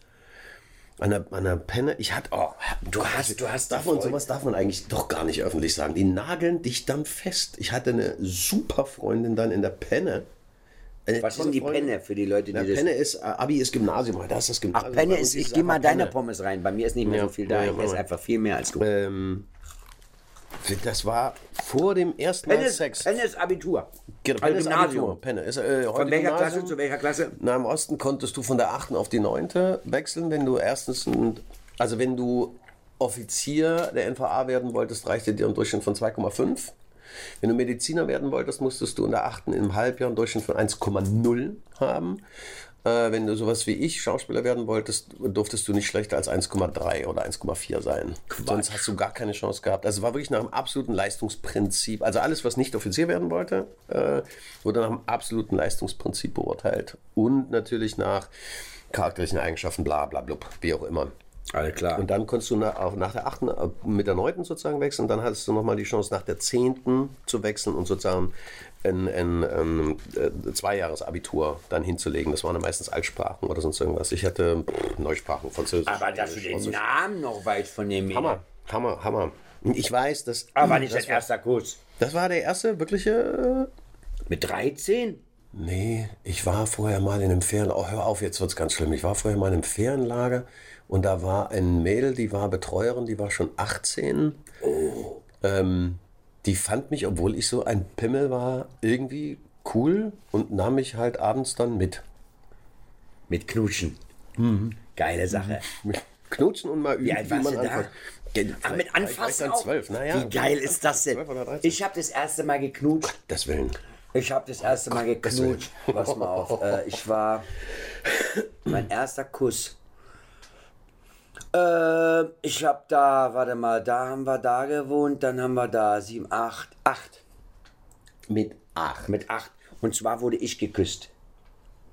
An der, an der Penne, ich hatte, oh,
Du hast- du hast Freund-
sowas darf man eigentlich doch gar nicht öffentlich sagen. Die nageln dich dann fest. Ich hatte eine super Freundin dann in der Penne. Eine
Was ist denn die
Freundin.
Penne für die Leute, die
Na,
das...
Penne ist, äh, Abi ist Gymnasium, da ist das
Ach,
Gymnasium.
Penne
Bei uns
ist, ich
es
geh mal deine
Penne.
Pommes rein. Bei mir ist nicht mehr
Ja,
so viel da.
ja,
ich esse einfach viel mehr als du.
Ähm, das war vor dem ersten Mal Sex.
Penne ist Abitur.
Genau, Penne ist
Gymnasium.
Abitur. Penne ist, äh,
Von welcher
Gymnasium.
Klasse zu welcher Klasse?
Na, im Osten konntest du von der 8. auf die 9. wechseln, wenn du erstens, ein, also wenn du Offizier der NVA werden wolltest, reichte dir ein Durchschnitt von 2,5. Wenn du Mediziner werden wolltest, musstest du in der 8. im Halbjahr einen Durchschnitt von 1,0 haben. Äh, wenn du sowas wie ich Schauspieler werden wolltest, durftest du nicht schlechter als 1,3 oder 1,4 sein. Sonst hast du gar keine Chance gehabt. Also es war wirklich nach einem absoluten Leistungsprinzip. Also alles, was nicht Offizier werden wollte, äh, wurde nach einem absoluten Leistungsprinzip beurteilt. Und natürlich nach charakterlichen Eigenschaften, bla bla blub, wie auch immer.
Alles klar.
Und dann konntest du nach, auch nach der 8. äh, mit der 9. sozusagen wechseln. Dann hattest du nochmal die Chance, nach der 10. zu wechseln und sozusagen ein, ein, ein äh, Zweijahresabitur dann hinzulegen. Das waren dann meistens Altsprachen oder sonst irgendwas. Ich hatte pff, Neusprachen, Französisch.
Aber dass du den. Namen noch weißt von dem.
Hammer, Hammer, Hammer. Ich weiß, dass.
Aber nicht
das
dein
war,
erster Kuss.
Das war der erste wirkliche. Äh,
Mit 13?
Nee, ich war vorher mal in einem Ferien... Oh, hör auf, jetzt wird's ganz schlimm. Ich war vorher mal in einem Ferienlager und da war ein Mädel, die war Betreuerin, die war schon 18. Ähm, die fand mich, obwohl ich so ein Pimmel war, irgendwie cool und nahm mich halt abends dann mit.
Mit Knutschen. Geile Sache.
Mit Knutschen und mal üben,
Wie alt warst du da?
anfasst.
Ach, mit
ich
Anfassen auch?
zwölf, naja.
Wie geil ist das denn?
12 oder 13.
Ich habe das erste Mal geknutscht.
Das Willen.
Ich habe das erste Mal geknutscht. Pass mal auf. Äh, ich war mein erster Kuss. Äh, ich habe da, warte mal, da haben wir da gewohnt, dann haben wir da sieben, acht, acht.
Mit acht.
Mit acht. Und zwar wurde ich geküsst.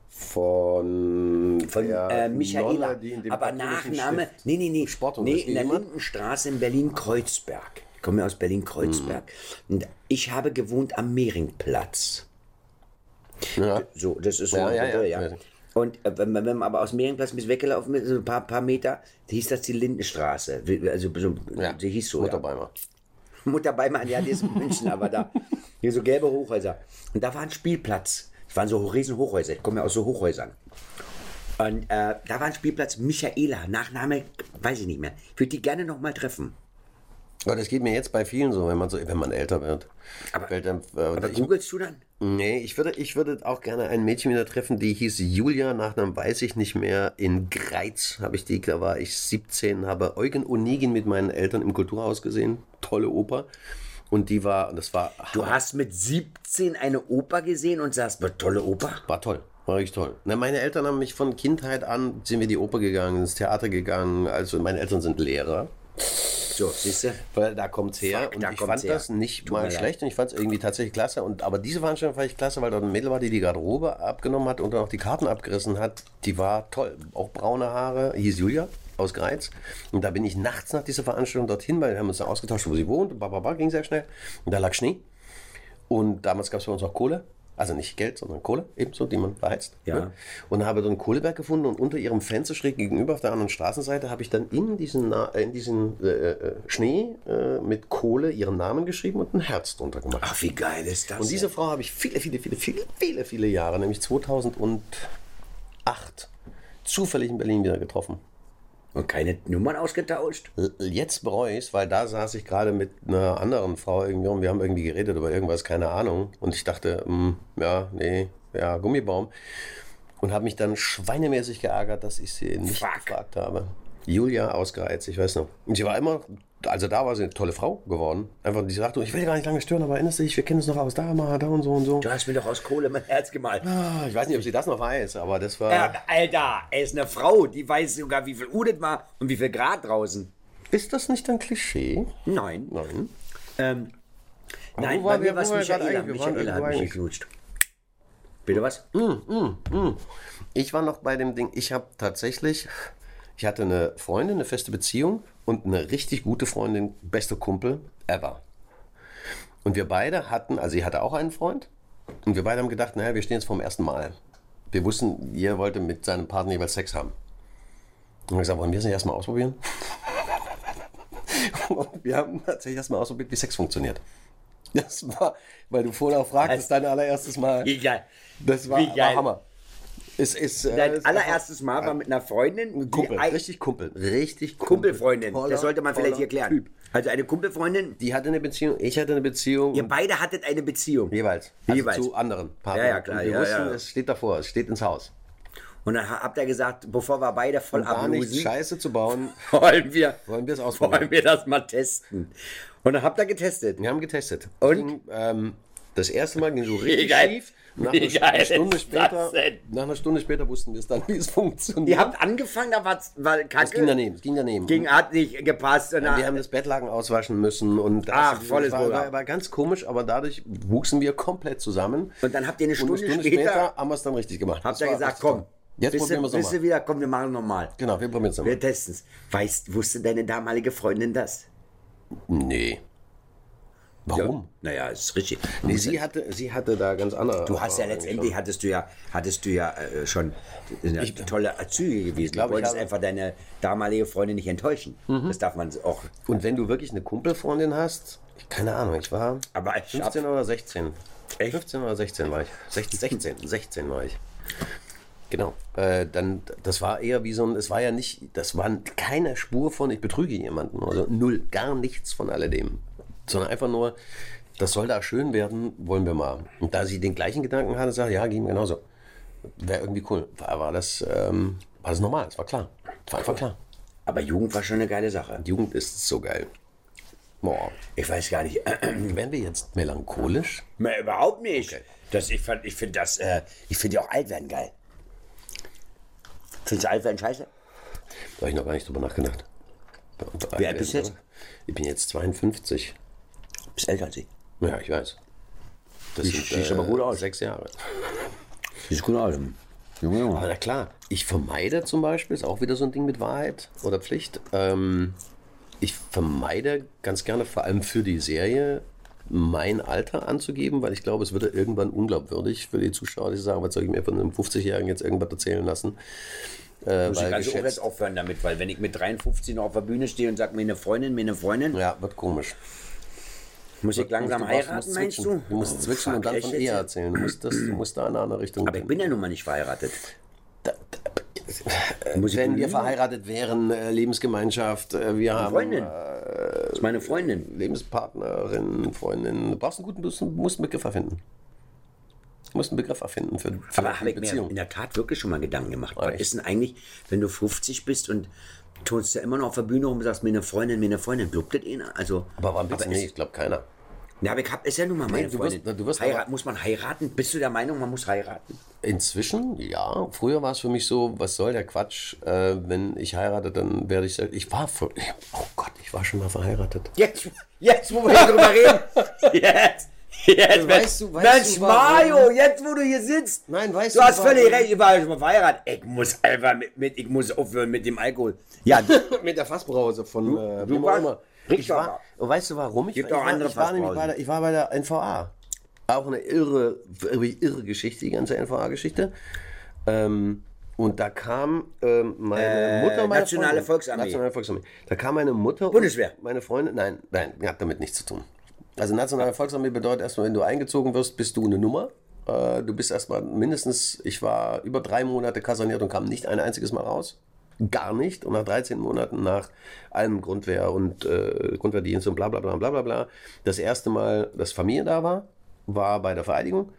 Von,
Von äh, Michaela.
Nonne,
Aber Nachname,
Stift
nee, nee, nee.
Sport
nee, in der
hat?
Lindenstraße in Berlin-Kreuzberg. Ich komme aus Berlin-Kreuzberg. Und ich habe gewohnt am Mehringplatz.
Ja.
So, das ist so.
Ja, ja, ja.
Ja. Und äh, wenn, man, wenn man aber aus Mehringplatz bis weggelaufen ist, so ein paar, paar Meter, hieß das die Lindenstraße. Also, so,
Ja.
die hieß so. Ja.
Mutterbeimer.
Mutter Beimann, ja, die ist in München, aber da. Hier so gelbe Hochhäuser. Und da war ein Spielplatz. Das waren so riesen Hochhäuser. Ich komme ja aus so Hochhäusern. Und äh, da war ein Spielplatz Michaela, Nachname, weiß ich nicht mehr. Ich würde die gerne noch mal treffen.
Aber das geht mir jetzt bei vielen so, wenn man so, wenn man älter wird.
Aber-
einem, äh,
Aber
ich,
googelst du dann?
Nee, ich würde, ich würde auch gerne ein Mädchen wieder treffen, die hieß Julia, Nachnamen weiß ich nicht mehr. In Greiz habe ich die, da war ich 17, habe Eugen Onegin mit meinen Eltern im Kulturhaus gesehen. Tolle Oper. Und die war, das war,
Du hast mit 17 eine Oper gesehen und sagst, "Boah, tolle Oper.
war toll. War richtig toll. Na, meine Eltern haben mich von Kindheit an, sind wir die Oper gegangen, ins Theater gegangen. Also meine Eltern sind Lehrer.
So, siehst du?
Weil da kommt's her
Fuck,
und
da
ich fand
her.
das nicht
Tut
mal schlecht und ich fand es irgendwie tatsächlich klasse. Und, aber diese Veranstaltung fand ich klasse, weil dort ein Mädel war, die die Garderobe abgenommen hat und dann auch die Karten abgerissen hat. Die war toll. Auch braune Haare, hieß Julia aus Greiz. Und da bin ich nachts nach dieser Veranstaltung dorthin, weil wir haben uns da ausgetauscht, wo sie wohnt. Und bababa, ging sehr schnell. Und da lag Schnee. Und damals gab es bei uns auch Kohle. Also nicht Geld, sondern Kohle, ebenso, die man beheizt.
Ja.
ne? Und habe dann Kohleberg gefunden und unter ihrem Fenster schräg gegenüber auf der anderen Straßenseite habe ich dann in diesen, äh, in diesen äh, äh, Schnee äh, mit Kohle ihren Namen geschrieben und ein Herz drunter gemacht.
Ach, wie geil ist das?
Und diese Frau habe ich viele, viele, viele, viele, viele, viele Jahre, nämlich 2008, zufällig in Berlin wieder getroffen.
Und keine Nummern ausgetauscht?
Jetzt bereue ich weil da saß ich gerade mit einer anderen Frau irgendwie und wir haben irgendwie geredet über irgendwas, keine Ahnung. Und ich dachte, hm, ja, nee, ja, Gummibaum. Und habe mich dann schweinemäßig geärgert, dass ich sie nicht
Fuck.
gefragt habe. Julia ausgereizt, ich weiß noch. Und sie war immer, also da war sie eine tolle Frau geworden. Einfach, die sagte, ich will gar nicht lange stören, aber erinnerst du dich, wir kennen uns noch aus da mal, da und so und so.
Du hast mir doch aus Kohle mein Herz gemalt.
Ah, Ich weiß nicht, ob sie das noch weiß, aber das war.
Ja, Alter, er ist eine Frau, die weiß sogar, wie viel Uhr das war und wie viel Grad draußen.
Ist das nicht ein Klischee?
Nein.
Nein.
Ähm, nein, bei
wir-
mir war es Michaela. Michaela hat mich geknutscht. Bitte was?
Ich war noch bei dem Ding, ich habe tatsächlich, ich hatte eine Freundin, eine feste Beziehung und eine richtig gute Freundin, beste Kumpel ever. Und wir beide hatten, also sie hatte auch einen Freund und wir beide haben gedacht, naja, wir stehen jetzt vom ersten Mal. Wir wussten, jeder wollte mit seinem Partner jeweils Sex haben. Und wir haben gesagt, wollen wir es nicht erstmal ausprobieren? Und wir haben tatsächlich erstmal ausprobiert, wie Sex funktioniert. Das war, weil du vorher auch fragtest, dein allererstes Mal.
Wie geil.
Das war,
Wie geil.
war Hammer. Es ist, äh,
Dein allererstes Mal war mit einer Freundin.
Kumpel,
die
richtig Kumpel, richtig Kumpel.
Kumpelfreundin.
Toller,
das sollte man vielleicht hier klären.
Typ.
Also eine Kumpelfreundin,
Die hatte eine Beziehung, ich hatte eine Beziehung.
ihr beide hattet eine Beziehung.
jeweils. Also
Jeweils.
zu anderen Partnern.
Ja, ja, klar,
Und wir
ja,
wussten,
ja.
es steht davor, es steht ins Haus.
Und dann habt ihr gesagt, bevor wir beide voll ablosen,
Scheiße zu bauen,
wollen wir,
wollen wir es ausprobieren.
wollen wir das mal testen. Und dann habt ihr getestet.
Wir haben getestet.
Und?
Ging, ähm, das erste Mal ging so richtig schief. Nach einer,
geil
Stunde später, nach einer Stunde später wussten wir es dann, wie es funktioniert.
Ihr habt angefangen, da war Kacke.
es ging daneben, es ging daneben.
Ging, hat nicht gepasst. Und
wir haben das Bettlaken auswaschen müssen und das
Ach, volles
war, war, war ganz komisch, aber dadurch wuchsen wir komplett zusammen.
Und dann habt ihr eine
Und
Stunde, später,
haben wir es dann richtig gemacht.
habt ihr gesagt, komm.
Jetzt
bist
probieren wir
du,
es
bist
nochmal.
wieder, komm, wir machen nochmal.
Genau, wir probieren es
Wir
nochmal.
testen es. Weißt, wusste deine damalige Freundin das?
Nee. Warum?
Naja, ist richtig.
Nee, sie hatte, sie hatte da ganz andere.
Du hast ja letztendlich, hattest du ja, hattest du ja äh, schon eine tolle Züge gewesen.
glaub,
du
ich
wolltest einfach deine damalige Freundin nicht enttäuschen. Das darf man auch.
Und wenn du wirklich eine Kumpelfreundin hast, keine Ahnung, ich war
Aber ich
15 oder 16.
Echt?
15 oder 16 war ich. 16, 16, 16 war ich. Genau. Äh, dann, das war eher wie so ein, es war ja nicht, das war keine Spur von, ich betrüge jemanden. Also null, gar nichts von alledem. Sondern einfach nur, das soll da schön werden, wollen wir mal. Und da sie den gleichen Gedanken hatte, sagte, ja, ging genauso. Wäre irgendwie cool. War, war das, ähm, war das normal, es war klar. War einfach klar.
Aber Jugend war schon eine geile Sache.
Die Jugend ist so geil. Boah.
Ich weiß gar nicht.
Werden wir jetzt melancholisch?
Nee, überhaupt nicht. Das, ich fand- ich finde das, äh, ich finde ja auch alt werden geil. Findest du alt werden scheiße?
Da habe ich noch gar nicht drüber nachgedacht.
Wie alt bist du jetzt?
Ich bin jetzt 52.
Bist älter als ich.
Ja, ich weiß. Das
Siehst- siehst aber gut aus.
Sechs Jahre.
Sieht gut aus. Junge, Junge.
Aber na klar, ich vermeide zum Beispiel, ist auch wieder so ein Ding mit Wahrheit oder Pflicht. Ähm, ich vermeide ganz gerne, vor allem für die Serie, mein Alter anzugeben, weil ich glaube, es würde irgendwann unglaubwürdig für die Zuschauer, die sagen, was soll ich mir von einem 50-Jährigen jetzt irgendwas erzählen lassen. Äh,
Muss ich
weil
auch
geschätzt-
jetzt aufhören damit, weil wenn ich mit 53 noch auf der Bühne stehe und sage, mir eine Freundin, mir eine Freundin,
ja, wird komisch.
Muss ich langsam heiraten, meinst du?
Du musst
Oh,
switchen und dann von? Ehe erzählen. Du musst, das, du musst da in eine andere Richtung
Aber ich bin ja nun mal nicht verheiratet. Muss ich
Wenn wir verheiratet wären, äh, Lebensgemeinschaft, äh, wir haben
Freundin.
äh,
Das ist meine Freundin.
Lebenspartnerin, Freundin. Du brauchst einen guten, du musst einen Begriff erfinden. Du musst einen Begriff erfinden für, für
Aber habe ich mir in der Tat wirklich schon mal Gedanken gemacht. Was ist denn eigentlich, wenn du 50 bist und tust ja immer noch auf der Bühne rum und sagst, mir eine Freundin, mir eine Freundin, blubt das einer? Also,
aber warum du
ist-
nicht? Ich glaube keiner.
Ja, aber ich hab, ist ja nun mal meine
du wirst-
Freundin.
du wirst
Heirat, muss man heiraten? Bist du der Meinung, man muss heiraten?
Inzwischen, ja. Früher war es für mich so, was soll der Quatsch? Äh, wenn ich heirate, dann werde ich. Ich war. Ver oh Gott, ich war schon mal verheiratet.
Jetzt, jetzt, wo wir hier drüber reden. Jetzt. Jetzt,
Weißt du- weißt
Mensch,
du, warum?
Mario, jetzt, wo du hier sitzt.
Nein, weißt
du
du,
hast
warum?
völlig recht, ich war schon mal verheiratet. Ich muss einfach mit, mit, ich muss aufhören mit dem Alkohol. Ja,
Mit der Fassbrause von äh,
du
wem auch
warst-
immer. Ich war, und weißt du warum? Ich,
Gibt auch
war,
andere
ich, war nämlich bei der, ich war bei der NVA. Auch eine irre, irre, irre Geschichte, die ganze NVA-Geschichte. Ähm, und da kam ähm, meine
Äh,
Mutter, meine
Nationale
Freundin-
Volksarmee.
Nationale Volksarmee. Da kam meine Mutter, und
Bundeswehr.
meine Freundin, nein, nein, hat damit nichts zu tun. Also Nationale Volksarmee bedeutet erstmal, wenn du eingezogen wirst, bist du eine Nummer. Äh, du bist erstmal mindestens, ich war über drei Monate kaserniert und kam nicht ein einziges Mal raus. Gar nicht. Und nach 13 Monaten nach allem Grundwehr und äh, Grundwehrdienst und bla bla bla bla bla bla, das erste Mal, dass Familie da war, war bei der Vereidigung.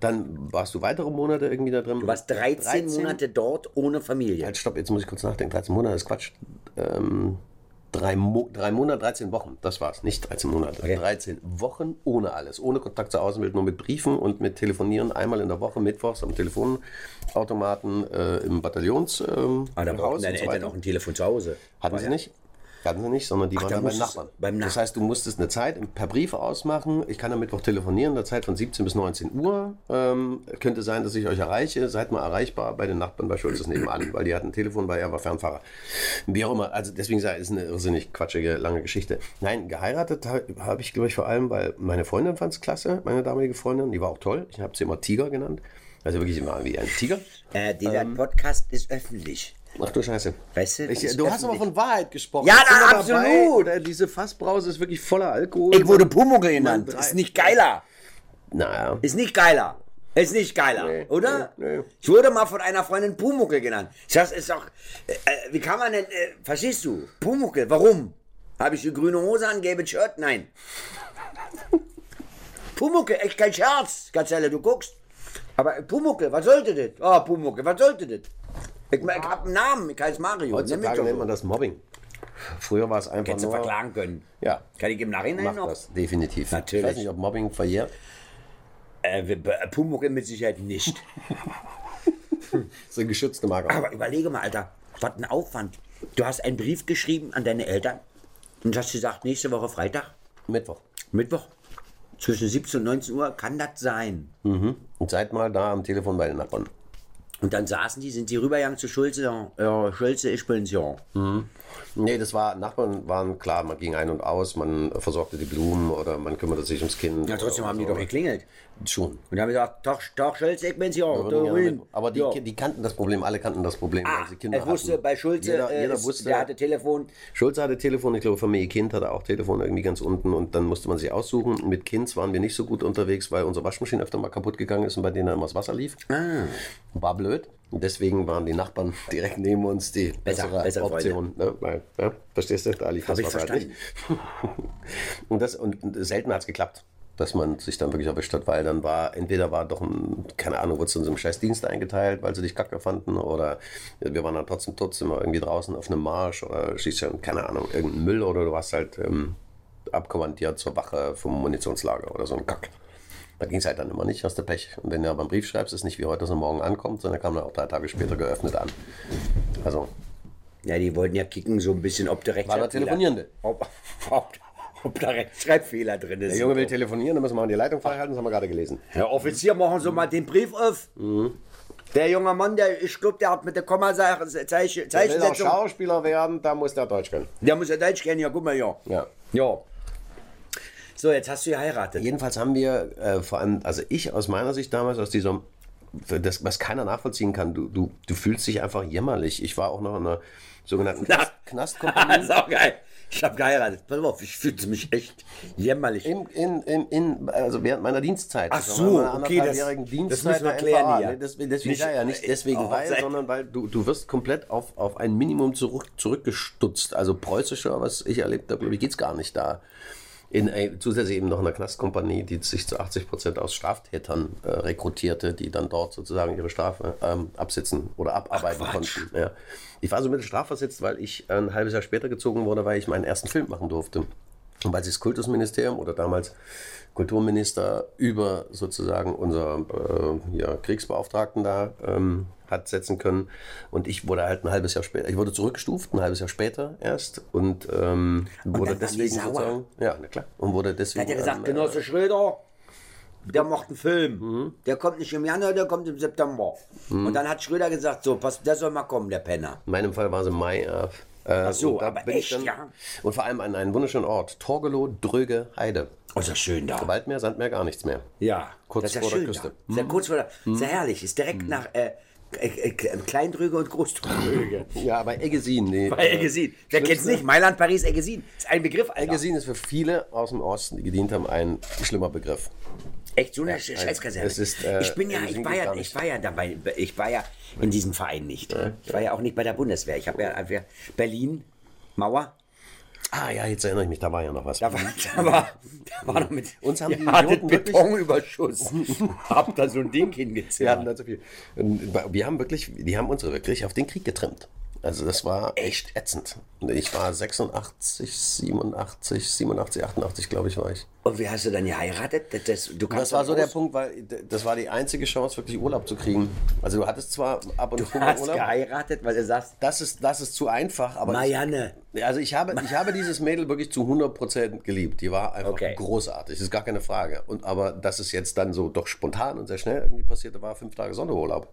Dann warst du weitere Monate irgendwie da drin.
Du warst 13, Monate dort ohne Familie.
Halt, stopp, jetzt muss ich kurz nachdenken. 13 Monate ist Quatsch. Ähm, drei, Mo drei Monate, 13 Wochen. Das war's. Nicht 13 Monate.
Okay.
13 Wochen ohne alles. Ohne Kontakt zur Außenwelt, nur mit Briefen und mit Telefonieren. Einmal in der Woche, mittwochs am Telefonautomaten äh, im Bataillons. Ähm,
Ah, da brauchten deine Eltern auch ein Telefon zu Hause.
Hatten
War
sie
ja-
nicht? Hatten sie nicht, sondern die waren
da
dann beim Nachbarn.
beim Nach-
das heißt, du musstest eine Zeit per Brief ausmachen. Ich kann am Mittwoch telefonieren, eine Zeit von 17 bis 19 Uhr. Ähm, könnte sein, dass ich euch erreiche. Seid mal erreichbar bei den Nachbarn bei Schulzes nebenan, weil die hatten ein Telefon, weil er war Fernfahrer. Wie auch immer. Also deswegen sage ich, ist eine irrsinnig quatschige, lange Geschichte. Nein, geheiratet habe hab ich, glaube ich, vor allem, weil meine Freundin fand es klasse, meine damalige Freundin. Die war auch toll. Ich habe sie immer Tiger genannt. Also wirklich immer wie ein Tiger.
Äh, dieser
Ähm.
Podcast ist öffentlich.
Ach du Scheiße.
Weißt du?
Ich, du hast aber von Wahrheit gesprochen.
Ja, na,
dabei.
absolut.
Äh, Diese Fassbrause ist wirklich voller Alkohol.
Ich wurde Pumuckl genannt. Ist nicht geiler.
Naja.
Ist nicht geiler. Ist nicht geiler,
Nee,
oder?
nee, nee.
Ich wurde mal von einer Freundin Pumuckel genannt. Sag, ist doch, äh, äh, wie kann man denn, äh, verstehst du? Pumuckel, warum? Habe ich eine grüne Hose an, gelbes Shirt? Nein. Pumuckel, echt kein Scherz, Gazelle, du guckst. Aber Pumuckel, was sollte das? Oh, Pumuckel, was sollte das? Ich, ich hab einen Namen, ich heiße Mario.
Heutzutage nennt
so.
man das Mobbing. Früher war es einfach
Hättest du
nur...
verklagen können.
Ja,
Kann ich im Nachhinein
mach
noch?
das, definitiv.
Natürlich.
Ich weiß nicht, ob Mobbing verjährt.
Äh, äh, Pumuckel mit Sicherheit nicht.
Ist eine geschützte Marke.
Aber überlege mal, Alter, was ein Aufwand. Du hast einen Brief geschrieben an deine Eltern und hast gesagt, nächste Woche Freitag,
Mittwoch.
Mittwoch, zwischen 17 und 19 Uhr kann das sein.
Und seid mal da am Telefon bei den Nachbarn.
Und dann saßen die, sind die rübergegangen zu Schulze, ja, Schulze, ich bin's ja.
Nee, das war, Nachbarn waren klar, man ging ein und aus, man versorgte die Blumen oder man kümmerte sich ums Kind.
Ja, trotzdem haben die
so.
doch geklingelt.
Schon.
Und haben gesagt, Tag, Tag Schulze, ich bin's ja.
Aber,
rein.
aber die,
ja.
die kannten das Problem, alle kannten das Problem,
Ah,
weil sie Kinder
er wusste,
hatten.
bei Schulze,
jeder,
äh,
jeder
ist-
wusste,
der hatte Telefon.
Schulze hatte Telefon, ich glaube Familie Kind hatte auch Telefon irgendwie ganz unten und dann musste man sich aussuchen. Mit Kinds waren wir nicht so gut unterwegs, weil unsere Waschmaschine öfter mal kaputt gegangen ist und bei denen immer das Wasser lief.
Ah.
War blöd. Und deswegen waren die Nachbarn direkt neben uns die
Besser-
bessere Option. Ne? Weil, ja, verstehst du? Da lief
Hab
das
ich
halt
verstanden.
und, das, und selten hat es geklappt, dass man sich dann wirklich erwischt hat, weil dann war, entweder war doch ein, keine Ahnung, wurde es in so einem scheiß Dienst eingeteilt, weil sie dich kacke fanden oder wir waren dann trotzdem trotzdem irgendwie draußen auf einem Marsch oder schießt ja, keine Ahnung, irgendeinen Müll oder du warst halt ähm, abkommandiert zur Wache vom Munitionslager oder so ein Kack. Da ging es halt dann immer nicht, hast du Pech. Und wenn du aber einen Brief schreibst, ist nicht wie heute, dass er morgen ankommt, sondern kam dann auch drei Tage später geöffnet an. Also,
Ja, die wollten ja kicken, so ein bisschen, ob der
War der
Rechtschreibfehler...
Telefonierende.
Ob, ob, ob da Rechtschreibfehler drin ist.
der Junge will telefonieren, dann müssen wir mal die Leitung freihalten, das haben wir gerade gelesen.
Herr Offizier, machen Sie mal den Brief auf. Der junge Mann, der, ich glaube, der hat mit der Kommaseite Zeichen,
Der will auch
Zeichensetzung,
Schauspieler werden, da muss der Deutsch können.
der muss ja Deutsch kennen, ja, guck mal, ja.
Ja.
Ja. So, jetzt hast du geheiratet.
Jedenfalls haben wir äh, vor allem, also ich aus meiner Sicht damals, aus diesem, das, was keiner nachvollziehen kann, du, du, du fühlst dich einfach jämmerlich. Ich war auch noch in einer sogenannten
Na.
Knast, Knastkompanie.
ist auch geil. Ich habe geheiratet. Pass auf, ich fühlte mich echt jämmerlich.
In, in, in, in, also während meiner Dienstzeit.
Ach
Das
so, okay, das-
anderthalbjährigen
das
Dienstzeit
müssen wir klären
NVA. Nee, das, deswegen,
Nicht-
ja, ja, nicht deswegen,
Oh,
weil, sondern weil du, du wirst komplett auf, auf ein Minimum zurück, zurückgestutzt. Also preußischer, was ich erlebt habe, glaube ich, geht es gar nicht da. In, äh, zusätzlich eben noch einer Knastkompanie, die sich zu 80 Prozent aus Straftätern äh, rekrutierte, die dann dort sozusagen ihre Strafe ähm, absitzen oder abarbeiten
Quatsch.
konnten. Ja. Ich war so mittel strafversetzt, weil ich ein halbes Jahr später gezogen wurde, weil ich meinen ersten Film machen durfte. Und weil sich das Kultusministerium oder damals Kulturminister über sozusagen unser äh, ja, Kriegsbeauftragten da ähm, hat setzen können. Und ich wurde halt ein halbes Jahr später, ich wurde zurückgestuft, ein halbes Jahr später erst und ähm, wurde
waren die
deswegen sozusagen, ja, na klar, und wurde deswegen.
hat er gesagt,
ähm,
Genosse Schröder, der macht einen Film. Der kommt nicht im Januar, der kommt im September. Und dann hat Schröder gesagt, so, pass, der soll mal kommen, der Penner.
In meinem Fall war es im Mai. Ja. Äh,
Ach so,
und
aber echt, ja?
Und vor allem an einen wunderschönen Ort. Torgelow, Dröge, Heide.
Oh, ist das schön da.
Waldmeer, Sandmeer, gar nichts mehr.
Ja,
Kurz
das ist ja
vor der
schön
Küste.
Da. Ist ja kurz vor der, ist ja herrlich, ist direkt nach äh, äh, äh, Kleindrüge und Großdrüge.
Ja, bei Eggesin. Nee,
Bei Eggesin. Wer kennt's nicht? Mailand, Paris, Eggesin. Ist ein Begriff, Alter.
Eggesin ist für viele aus dem Osten, die gedient haben, ein schlimmer Begriff.
Echt so eine Scheißkaserne.
es ist, äh,
ich bin ja, ich war ja, ich war ja dabei, ich war ja in diesem Verein nicht. Ich war ja auch nicht bei der Bundeswehr. Ich habe ja einfach Berlin, Mauer.
Ah ja, jetzt erinnere ich mich, da war ja noch was.
Da war, da war, da war noch mit.
Uns haben die Idioten
Betonüberschuss. Habt da so ein Ding
Wir hatten
hingezerrt.
da so viel. Und Wir haben wirklich, die haben uns wirklich auf den Krieg getrimmt. Also das war echt ätzend. Ich war 86, 87, 87, 88, glaube ich, war ich.
Und wie hast du dann geheiratet? Das, das, du
Das war so der Punkt, weil das war die einzige Chance, wirklich Urlaub zu kriegen. Also du hattest zwar ab und zu
Du
mal
hast
Urlaub.
geheiratet, weil du sagst,
Das ist, das ist zu einfach, aber
Marianne.
Ich, also ich habe, ich habe dieses Mädel wirklich zu 100% geliebt. Die war einfach
Okay.
großartig, das ist gar keine Frage. Und, aber dass es jetzt dann so doch spontan und sehr schnell irgendwie passierte, war fünf Tage Sonderurlaub.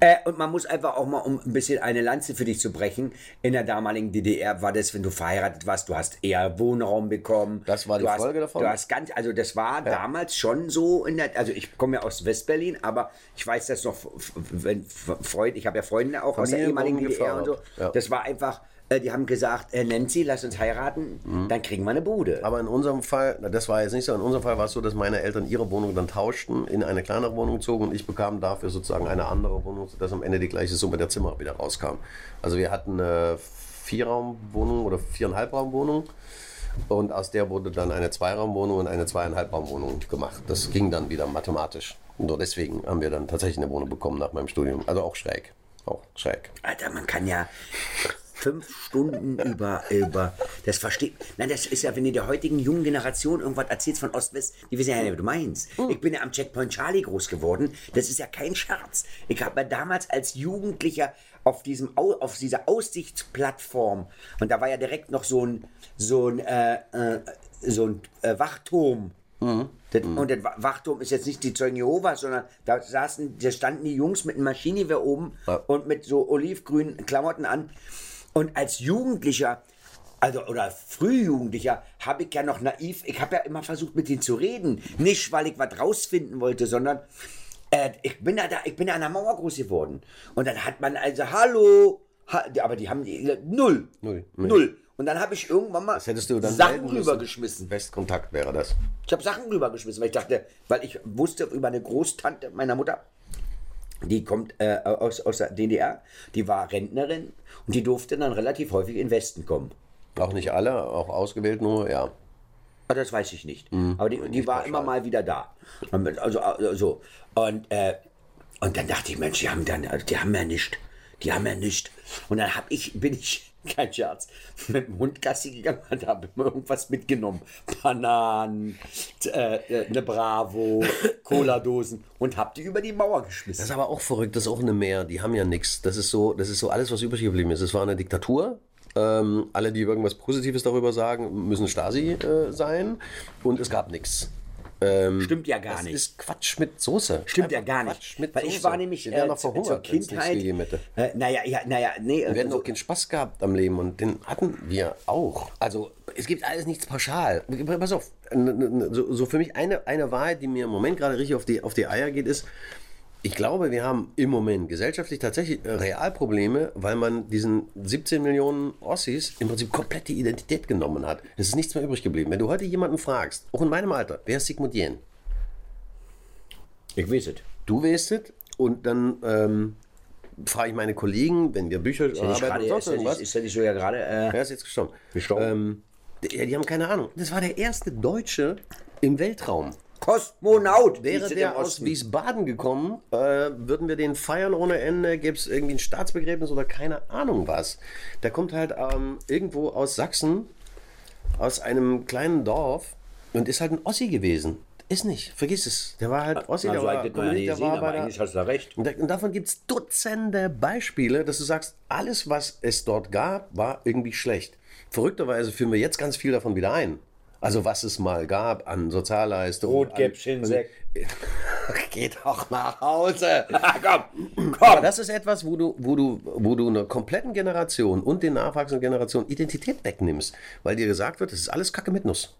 Äh, und man muss einfach auch mal, um ein bisschen eine Lanze für dich zu brechen, in der damaligen DDR war das, wenn du verheiratet warst, du hast eher Wohnraum bekommen.
Das war die
hast,
Folge davon?
Du hast ganz, also das war damals schon so in der, also ich komme ja aus Westberlin, aber ich weiß das noch, wenn Freund, ich habe ja Freunde auch aus der ehemaligen DDR und so.
ja.
Das war einfach, die haben gesagt, äh, Nancy, lass uns heiraten,
Mhm.
dann kriegen wir eine Bude.
Aber in unserem Fall, das war jetzt nicht so, in unserem Fall war es so, dass meine Eltern ihre Wohnung dann tauschten, in eine kleinere Wohnung zogen und ich bekam dafür sozusagen eine andere Wohnung, sodass am Ende die gleiche Summe der Zimmer wieder rauskam. Also wir hatten eine Vierraumwohnung oder Viereinhalbraumwohnung und aus der wurde dann eine Zweiraumwohnung und eine Zweieinhalbraumwohnung gemacht. Das ging dann wieder mathematisch. Nur deswegen haben wir dann tatsächlich eine Wohnung bekommen nach meinem Studium. Also auch schräg. Auch schräg.
Alter, man kann ja fünf Stunden über, über, das versteht, nein, das ist ja, wenn ihr der heutigen jungen Generation irgendwas erzählst von Ost-West, die wissen ja nicht, was du meinst. Ich bin ja am Checkpoint Charlie groß geworden, das ist ja kein Scherz. Ich habe ja damals als Jugendlicher auf diesem, Au- auf dieser Aussichtsplattform, und da war ja direkt noch so ein, so ein, äh, äh, so ein äh, Wachturm, das, Und der Wa- Wachturm ist jetzt nicht die Zeugen Jehovas, sondern da saßen, da standen die Jungs mit einem Maschinengewehr oben
Ja.
und mit so olivgrünen Klamotten an. Und als Jugendlicher, also oder Frühjugendlicher, habe ich ja noch naiv, ich habe ja immer versucht mit denen zu reden. Nicht, weil ich was rausfinden wollte, sondern äh, ich bin ja da, ich bin ja an der Mauer groß geworden. Und dann hat man also, hallo, ha, aber die haben die, null.
Null.
Null. Und dann habe ich irgendwann mal
Das hättest du dann
Sachen rübergeschmissen.
Westkontakt wäre das.
Ich habe Sachen rübergeschmissen, weil ich dachte, weil ich wusste über eine Großtante meiner Mutter, die kommt äh, aus, aus der DDR, die war Rentnerin und die durfte dann relativ häufig in den Westen kommen.
Auch nicht alle, auch ausgewählt nur, ja.
Aber das weiß ich nicht. Aber die, die war immer mal wieder da. Also, also so. Und, äh, und dann dachte ich, Mensch, die haben, dann, die haben ja nicht. Die haben ja nicht. Und dann hab ich, bin ich, kein Scherz, mit dem Hund Gassi gegangen und habe immer irgendwas mitgenommen. Bananen, äh, äh, eine Bravo, Cola-Dosen und hab die über die Mauer
Das
geschmissen.
ist aber auch verrückt, das ist auch eine Meer, die haben ja nichts. Das ist so, das ist so alles, was übrig geblieben ist. Es war eine Diktatur. Ähm, alle, die irgendwas Positives darüber sagen, müssen Stasi äh, sein. Und es gab nichts. Ähm,
Stimmt ja gar
das
nicht.
ist Quatsch mit Soße.
Stimmt ja
Einfach
gar
Quatsch
nicht.
Mit
Weil ich
Soße.
war nämlich äh,
noch
zur
verhungert, nichts
Kindheit.
gegeben hätte.
Äh, naja, ja, naja, nee.
Wir hätten
also-
auch keinen Spaß gehabt am Leben und den hatten wir auch. Also es gibt alles nichts pauschal. Pass auf, so, so für mich eine, eine Wahrheit, die mir im Moment gerade richtig auf die, auf die Eier geht, ist, ich glaube, wir haben im Moment gesellschaftlich tatsächlich Realprobleme, weil man diesen 17 Millionen Ossis im Prinzip komplett die Identität genommen hat. Es ist nichts mehr übrig geblieben. Wenn du heute jemanden fragst, auch in meinem Alter, wer ist Sigmund Jähn?
ich weiß es.
Du weißt es und dann ähm, frage ich meine Kollegen, wenn wir Bücher
Ist
arbeiten
gerade-
und sonst
ist ja nicht-
irgendwas.
ist ja nicht so ja gerade. Äh,
Er ist jetzt gestorben.
Gestorben.
Ähm, die, die haben keine Ahnung. Das war der erste Deutsche im Weltraum.
Kosmonaut.
Wäre der aus. Wiesbaden gekommen, äh, würden wir den feiern ohne Ende, gäbe es irgendwie ein Staatsbegräbnis oder keine Ahnung was. Der kommt halt ähm, irgendwo aus Sachsen, aus einem kleinen Dorf und ist halt ein Ossi gewesen. Ist nicht, vergiss es. Der war halt Ossi, der
Also,
war,
eigentlich hat man ja nie
der war
aber
der,
eigentlich hast du da recht.
und, da, und davon gibt es Dutzende Beispiele, dass du sagst, alles, was es dort gab, war irgendwie schlecht. Verrückterweise führen wir jetzt ganz viel davon wieder ein. Also was es mal gab an Sozialleistungen.
Rotkäppchen,
an,
Sekt.
Geht doch nach Hause.
komm,
Aber
komm.
das ist etwas, wo du, wo du, wo du einer kompletten Generation und den nachwachsenden Generationen Identität wegnimmst, weil dir gesagt wird, das ist alles Kacke mit Nuss.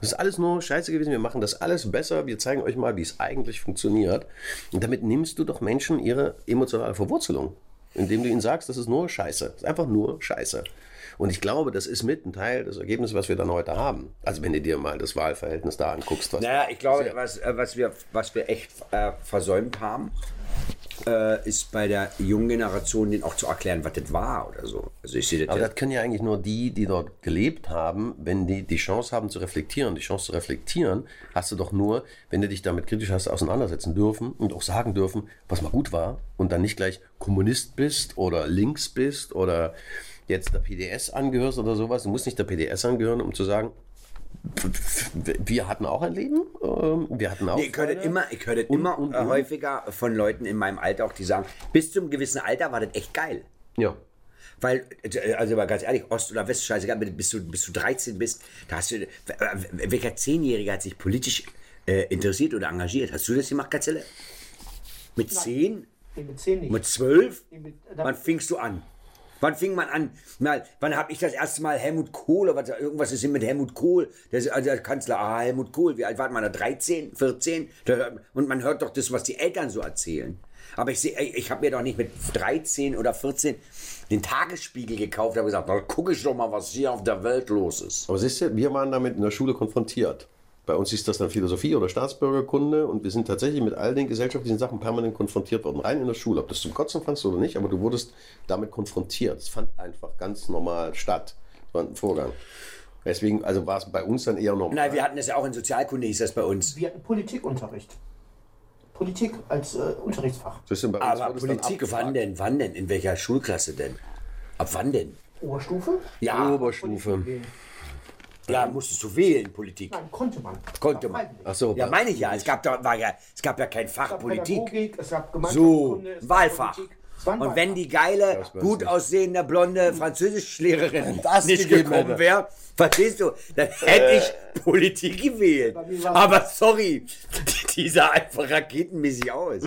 Das ist alles nur Scheiße gewesen. Wir machen das alles besser. Wir zeigen euch mal, wie es eigentlich funktioniert. Und damit nimmst du doch Menschen ihre emotionale Verwurzelung, indem du ihnen sagst, das ist nur Scheiße. Das ist einfach nur Scheiße. Und ich glaube, das ist mit ein Teil des Ergebnisses, was wir dann heute haben. Also wenn du dir mal das Wahlverhältnis da anguckst. Was
Naja, ich glaube, was, äh, was, wir, was wir echt äh, versäumt haben, äh, ist bei der jungen Generation, denen auch zu erklären, was das war oder so. Also ich sehe das
Aber
ja.
das können ja eigentlich nur die, die dort gelebt haben, wenn die die Chance haben zu reflektieren. Die Chance zu reflektieren hast du doch nur, wenn du dich damit kritisch hast auseinandersetzen dürfen und auch sagen dürfen, was mal gut war und dann nicht gleich Kommunist bist oder links bist oder jetzt der PDS angehörst oder sowas. Du musst nicht der PDS angehören, um zu sagen, wir hatten auch ein Leben, ähm, wir hatten auch.
Nee, ich höre das immer, ich höre das
Und-
immer
und-
äh,
und?
häufiger von Leuten in meinem Alter auch, die sagen, bis zum gewissen Alter war das echt geil.
Ja.
Weil, äh, also mal ganz ehrlich, Ost oder West, scheißegal, bis du, bis du 13 bist, da hast du, äh, welcher Zehnjähriger hat sich politisch äh, interessiert oder engagiert? Hast du das gemacht, Gazelle? Mit 10?
Nee, mit 10 nicht.
Mit 12?
Nee, mit- da-
Wann fingst du an? Wann fing man an? Mal, wann habe ich das erste Mal Helmut Kohl, oder was, irgendwas ist mit Helmut Kohl, der, also der Kanzler, ah, Helmut Kohl, wie alt war man da? 13, 14? Da- Und man hört doch das, was die Eltern so erzählen. Aber ich, ich habe mir doch nicht mit 13 oder 14 den Tagesspiegel gekauft, habe gesagt, da gucke ich doch mal, was hier auf der Welt los ist.
Aber siehst du, wir waren damit in der Schule konfrontiert. Bei uns ist das dann Philosophie oder Staatsbürgerkunde und wir sind tatsächlich mit all den gesellschaftlichen Sachen permanent konfrontiert worden. Rein in der Schule, ob das zum Kotzen fandst oder nicht, aber du wurdest damit konfrontiert. Es fand einfach ganz normal statt. Das war ein Vorgang. Deswegen, also war es bei uns dann eher normal.
Nein, wir hatten das ja auch in Sozialkunde, hieß das bei uns.
Wir hatten Politikunterricht. Politik als äh, Unterrichtsfach.
Siehst du, bei uns
Aber
es
Politik, wann denn? Wann denn? In welcher Schulklasse denn? Ab wann denn?
Oberstufe?
Ja,
Oberstufe.
Ja, musstest du wählen, Politik.
Nein, konnte man.
Konnte man.
Ach so,
Ja, meine ich ja. Es gab, da, war ja, es gab ja kein Fach
Es gab
Politik.
Pädagogik, es gab
So,
Gemeinschaftskunde, es gab
Wahlfach.
Politik. Es
Und wenn die geile, gut aussehende, blonde Französischlehrerin
Das
nicht gekommen wäre, verstehst du, dann hätte ich Politik gewählt. Aber sorry, die sah einfach raketenmäßig aus.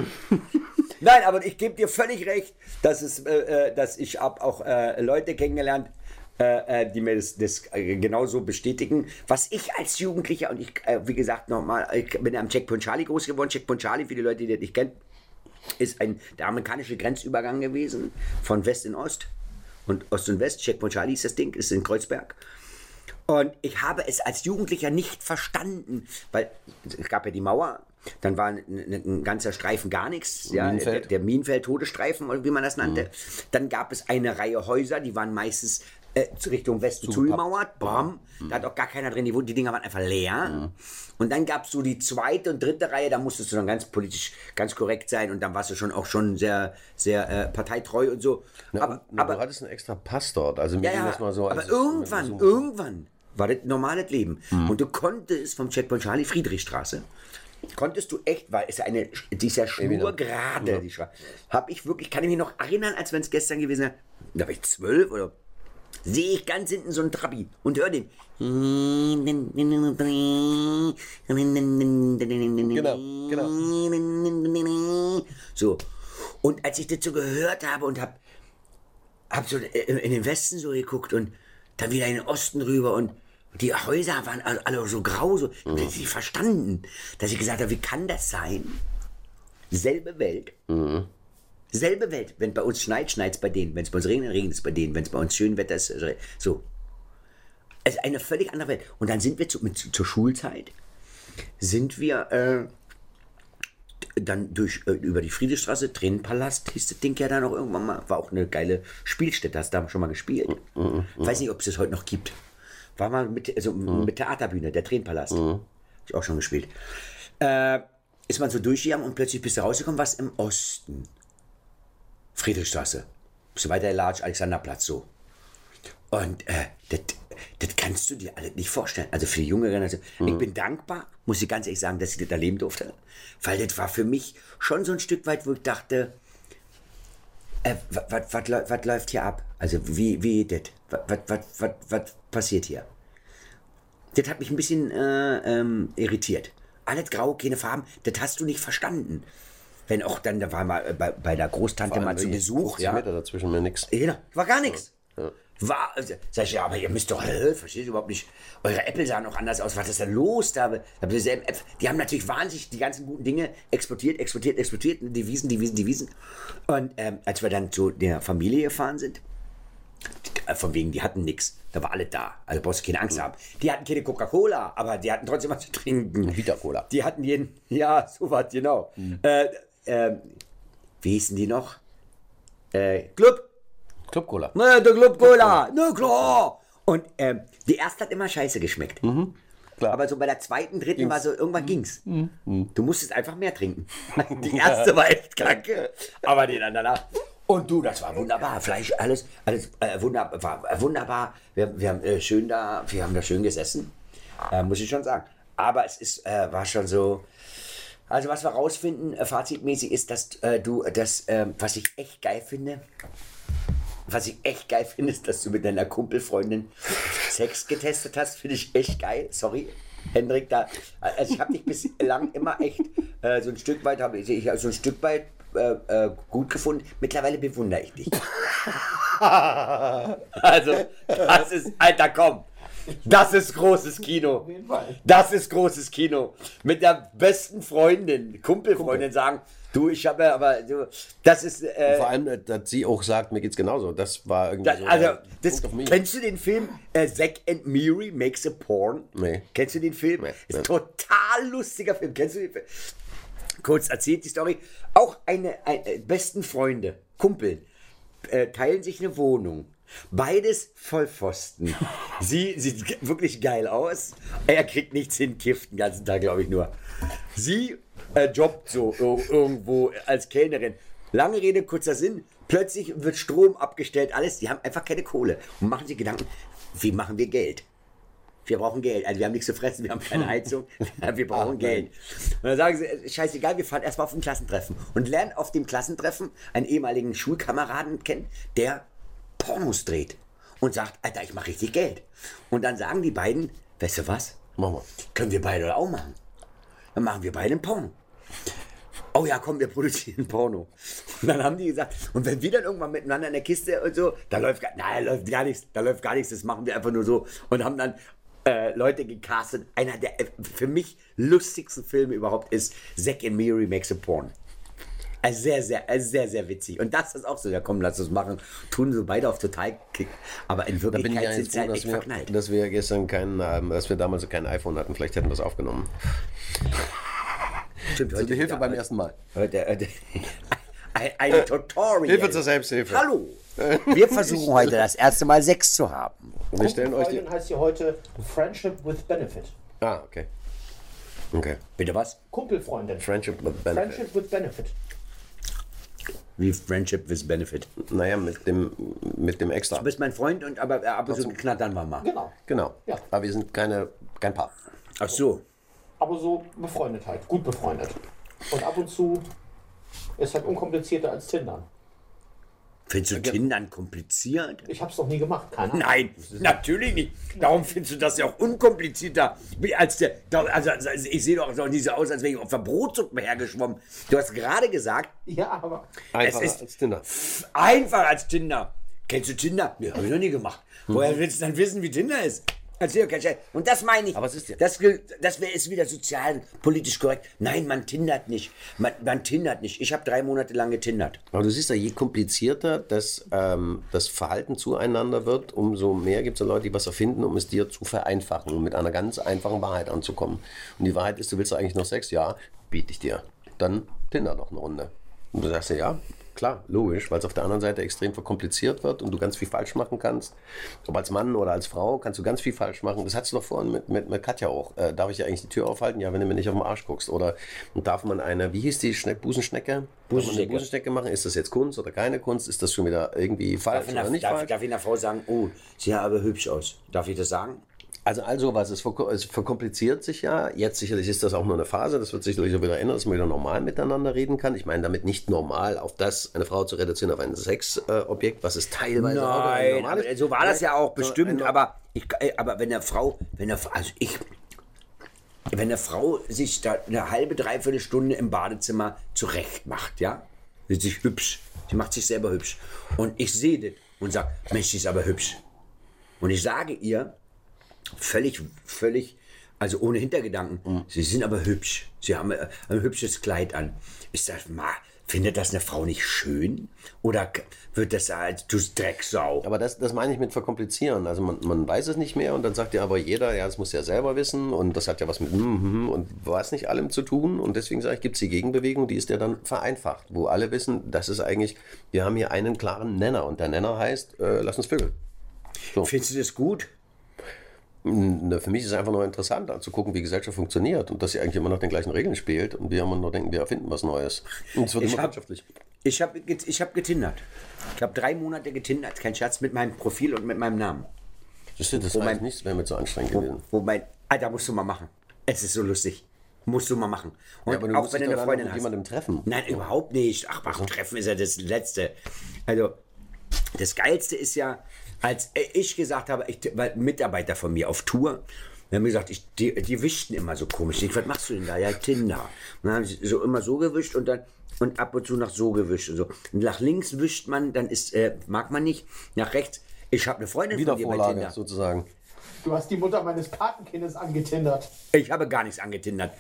Nein, aber ich gebe dir völlig recht, dass, es, äh, äh, dass ich habe auch äh, Leute kennengelernt, äh, äh, die mir das, das äh, genauso bestätigen. Was ich als Jugendlicher, und ich, äh, wie gesagt, nochmal, ich bin am Checkpoint Charlie groß geworden. Checkpoint Charlie, für die Leute, die das nicht kennen, ist ein, der amerikanische Grenzübergang gewesen, von West in Ost. Und Ost und West, Checkpoint Charlie ist das Ding, ist in Kreuzberg. Und ich habe es als Jugendlicher nicht verstanden, weil es gab ja die Mauer, dann war ein, ein, ganzer Streifen gar nichts, ja,
Minenfeld.
der, der Minenfeld-Todesstreifen, wie man das nannte. Dann gab es eine Reihe Häuser, die waren meistens äh, Richtung Westen zugemauert, bam, da hat auch gar keiner drin, die, die Dinger waren einfach leer. Und dann gab es so die zweite und dritte Reihe, da musstest du dann ganz politisch, ganz korrekt sein und dann warst du schon auch schon sehr, sehr äh, parteitreu und so.
Na,
aber,
na,
aber
du hattest einen extra Pass dort. Also mir
ja,
ging
ja,
das mal so.
aber
als-
irgendwann,
so-
irgendwann war das normales Leben.
Mhm.
Und du konntest vom Checkpoint Charlie Friedrichstraße, konntest du echt, weil es ja eine, die ist ja schnurgerade, die Straße. Hab ich wirklich, kann ich mich noch erinnern, als wenn es gestern gewesen wäre, da war ich zwölf oder sehe ich ganz hinten so einen Trabi und höre den.
Genau,
genau. So. Und als ich das so gehört habe und habe hab so in den Westen so geguckt und dann wieder in den Osten rüber und die Häuser waren alle, so grau, so. Ich hab das nicht verstanden, dass ich gesagt habe, wie kann das sein? Selbe Welt. Selbe Welt. Wenn bei uns schneit, schneit es bei denen. Wenn es bei uns regnet, regnet es bei denen. Wenn es bei uns schön Wetter ist, äh, so. Es ist eine völlig andere Welt. Und dann sind wir zu, mit, zur Schulzeit, sind wir äh, dann durch, äh, über die Friedrichstraße, Tränenpalast hieß das Ding ja dann auch irgendwann mal. War auch eine geile Spielstätte, hast du da schon mal gespielt. Weiß nicht, ob es das heute noch gibt. War mal mit, also mit Theaterbühne, der Tränenpalast. Hab ich auch schon gespielt. Äh, ist man so durchgegangen und plötzlich bist du rausgekommen, was im Osten. Friedrichstraße. Du weiter Large, Alexanderplatz so. Und äh, das, kannst du dir alles nicht vorstellen. Also für die junge Generation. Ich bin dankbar, muss ich ganz ehrlich sagen, dass ich das erleben durfte. Weil das war für mich schon so ein Stück weit, wo ich dachte, äh, was läuft hier ab? Also wie, wie das? Was passiert hier? Das hat mich ein bisschen äh, ähm, irritiert. Alles grau, keine Farben, das hast du nicht verstanden. Wenn auch dann, da war mal äh, bei, bei der Großtante mal zu Besuch,
50
ja.
Meter dazwischen mir nichts.
Genau, war gar nichts. War, also, sag ich, ja, aber ihr müsst doch, hä, versteht ihr überhaupt nicht, eure Äpfel sahen noch anders aus, was ist denn los da? da dieselben Äpfel. Die haben natürlich wahnsinnig die ganzen guten Dinge exportiert, exportiert, exportiert, Devisen, Devisen, Devisen. Und ähm, als wir dann zu der Familie gefahren sind, äh, von wegen, die hatten nichts, da war alles da, also brauchst du keine Angst haben. Die hatten keine Coca-Cola, aber die hatten trotzdem was zu trinken.
Vita-Cola.
Die hatten jeden, ja, so was, genau. Äh, äh, wie hießen die noch? Äh, Club.
Club Cola.
Ne, der Club Cola. Na klar. Und ähm, die erste hat immer scheiße geschmeckt.
klar.
Aber so bei der zweiten, dritten war so, irgendwann ging's. Du musstest einfach mehr trinken. Die erste war echt kacke. Aber die dann danach. Und du, das war wunderbar. Fleisch, alles, alles äh, wunderbar, war äh, wunderbar. Wir, wir haben äh, schön da, wir haben da schön gesessen. Äh, muss ich schon sagen. Aber es ist, äh, war schon so. Also was wir rausfinden, äh, fazitmäßig ist, dass äh, du das, ähm, was ich echt geil finde, was ich echt geil finde, ist, dass du mit deiner Kumpelfreundin Sex getestet hast. Finde ich echt geil. Sorry, Hendrik, da. Also ich habe dich bislang immer echt äh, so ein Stück weit, habe ich, ich so ein Stück weit äh, äh, gut gefunden. Mittlerweile bewundere ich dich. also, das ist, Alter, komm. Das ist großes Kino.
jeden Fall.
Das ist großes Kino. Mit der besten Freundin, Kumpelfreundin sagen, du, ich habe aber, du, das ist, äh,
Vor allem, äh, dass sie auch sagt, mir geht's genauso. Das war irgendwie
das,
so.
also, das, kennst du den Film äh, Zack and Miri Makes a Porn?
Nee.
Kennst du den Film?
Nee,
Ist
nee.
total lustiger Film. Kennst du den Film? Kurz erzählt die Story. Auch eine, ein, äh, besten Freunde, Kumpel, äh, teilen sich eine Wohnung. Beides Vollpfosten. Sie sieht wirklich geil aus. Er kriegt nichts hin, kifft den ganzen Tag, glaube ich nur. Sie äh, jobbt so ir- irgendwo als Kellnerin. Lange Rede, kurzer Sinn. Plötzlich wird Strom abgestellt, alles. Die haben einfach keine Kohle und machen sich Gedanken, wie machen wir Geld? Wir brauchen Geld. Also wir haben nichts zu fressen, wir haben keine Heizung, wir brauchen Geld. Und dann sagen sie, äh, scheißegal, wir fahren erstmal auf ein Klassentreffen und lernen auf dem Klassentreffen einen ehemaligen Schulkameraden kennen, der Pornos dreht und sagt, Alter, ich mache richtig Geld. Und dann sagen die beiden, weißt du was?
Machen wir.
Können wir beide auch machen. Dann machen wir beide ein Porno. Oh ja, komm, wir produzieren Porno. Und dann haben die gesagt, und wenn wir dann irgendwann miteinander in der Kiste und so, da läuft gar, nein, da läuft gar nichts, da läuft gar nichts, das machen wir einfach nur so. Und haben dann äh, Leute gecastet. Einer der äh, für mich lustigsten Filme überhaupt ist Zack and Miri Makes a Porn. Also sehr, sehr, also sehr, sehr witzig. Und das ist auch so, ja komm, lass uns machen. Tun so beide auf total Kick. Aber in Wirklichkeit sind sie halt
dass
echt
wir,
verknallt.
dass wir gestern kein, ähm, dass wir damals kein iPhone hatten. Vielleicht hätten wir es aufgenommen.
Stimmt,
Also die Hilfe
wieder-
beim ersten Mal.
Heute, heute, ein, ein Tutorial.
Hilfe zur Selbsthilfe.
Hallo. Wir versuchen heute das erste Mal Sex zu haben.
Wir stellen euch die.
Heißt hier heute Friendship with Benefit.
Ah, okay. Okay.
Bitte was?
Kumpelfreundin.
Friendship with Benefit.
Friendship with Benefit.
Wie Friendship with Benefit.
Naja, mit dem, mit dem Extra.
Du bist mein Freund und aber ab und zu knattern wir mal.
Genau.
Genau.
Ja.
Aber wir sind keine, kein Paar.
Ach so.
Aber so befreundet halt. Gut befreundet. Und ab und zu ist halt unkomplizierter als Tinder.
Findest du Tindern kompliziert?
Ich hab's noch nie gemacht. Keine Ahnung.
Nein, natürlich nicht. Darum findest du das ja auch unkomplizierter. Wie als der, also, also ich sehe doch so nicht so aus, als wäre ich auf der Brotsuppe hergeschwommen. Du hast gerade gesagt,
Ja, aber
Einfacher
ist-
als Tinder.
einfach als Tinder. Kennst du Tinder? Nee, habe ich noch nie gemacht. Woher willst du dann wissen, wie Tinder ist? Und das meine ich.
Aber es ist ja-
Das, das wär, ist wieder sozial, politisch korrekt. Nein, man tindert nicht. Man, man tindert nicht. Ich habe drei Monate lang getindert.
Aber du siehst ja, je komplizierter das, ähm, das Verhalten zueinander wird, umso mehr gibt es ja Leute, die was erfinden, um es dir zu vereinfachen, um mit einer ganz einfachen Wahrheit anzukommen. Und die Wahrheit ist, du willst eigentlich noch Sex? Ja, biete ich dir. Dann Tinder noch eine Runde. Und du sagst ja, ja, klar, logisch, weil es auf der anderen Seite extrem verkompliziert wird und du ganz viel falsch machen kannst. Ob als Mann oder als Frau kannst du ganz viel falsch machen. Das hattest du doch vorhin mit, mit, mit Katja auch. Äh, darf ich ja eigentlich die Tür aufhalten? Ja, wenn du mir nicht auf den Arsch guckst. Oder darf man eine, wie hieß die Schne Busenschnecke? Man eine
Busenschnecke.
Busenschnecke machen? Ist das jetzt Kunst oder keine Kunst? Ist das schon wieder irgendwie falsch
Darf ich,
oder
einer,
nicht
darf,
falsch?
darf ich einer Frau sagen, oh, sie sieht aber hübsch aus. Darf ich das sagen?
Also all sowas, es, verko- es verkompliziert sich ja. Jetzt sicherlich ist das auch nur eine Phase, das wird sicherlich auch wieder ändern, dass man wieder normal miteinander reden kann. Ich meine damit nicht normal auf das, eine Frau zu reduzieren auf ein Sexobjekt, was es teilweise auch
Nein,
normal
aber
ist.
so war das ja auch bestimmt. Aber, ich, äh, aber wenn eine Frau, wenn eine, also ich, wenn eine Frau sich da eine halbe, dreiviertel Stunde im Badezimmer zurecht macht, ja, wird sich hübsch. Sie macht sich selber hübsch. Und ich sehe das und sage, Mensch, die ist aber hübsch. Und ich sage ihr, völlig, völlig, also ohne Hintergedanken, sie sind aber hübsch. Sie haben äh, ein hübsches Kleid an. Ich sage, ma, findet das eine Frau nicht schön? Oder wird das als du Drecksau?
Aber das, das meine ich mit verkomplizieren. Also man, man weiß es nicht mehr und dann sagt ja aber jeder, ja, das muss ja selber wissen und das hat ja was mit mhm und was nicht allem zu tun. Und deswegen sage ich, gibt es die Gegenbewegung, die ist ja dann vereinfacht, wo alle wissen, das ist eigentlich, wir haben hier einen klaren Nenner und der Nenner heißt, äh, lass uns vögeln.
Findest du das gut?
Für mich ist es einfach nur interessant anzugucken, wie Gesellschaft funktioniert und dass sie eigentlich immer nach den gleichen Regeln spielt und wir immer nur denken, wir erfinden was Neues. Und es wird
Ich
immer
hab-
wirtschaftlich.
Ich habe ich hab getindert. Ich habe drei Monate getindert, kein Scherz, mit meinem Profil und mit meinem Namen.
Das, das war nichts, wäre mir zu anstrengend gewesen.
Wo mein, Alter, musst du mal machen. Es ist so lustig. Musst du mal machen. Und
Ja, aber du
auch wenn du eine Freundin
mit
hast.
jemandem treffen.
Nein, überhaupt nicht. Ach, ach, Treffen ist ja das Letzte. Also, das Geilste ist ja, als ich gesagt habe, ich, weil Mitarbeiter von mir auf Tour, die haben mir gesagt, ich, die, die wischten immer so komisch. Ich, was machst du denn da? Ja, Tinder. Und dann haben sie so immer so gewischt und dann und ab und zu nach so gewischt und so. Und nach links wischt man, dann ist, äh, mag man nicht. Nach rechts, ich habe eine Freundin von dir bei
Wiedervorlage
Tinder.
sozusagen.
Du hast die Mutter meines Patenkindes angetindert.
Ich habe gar nichts angetindert.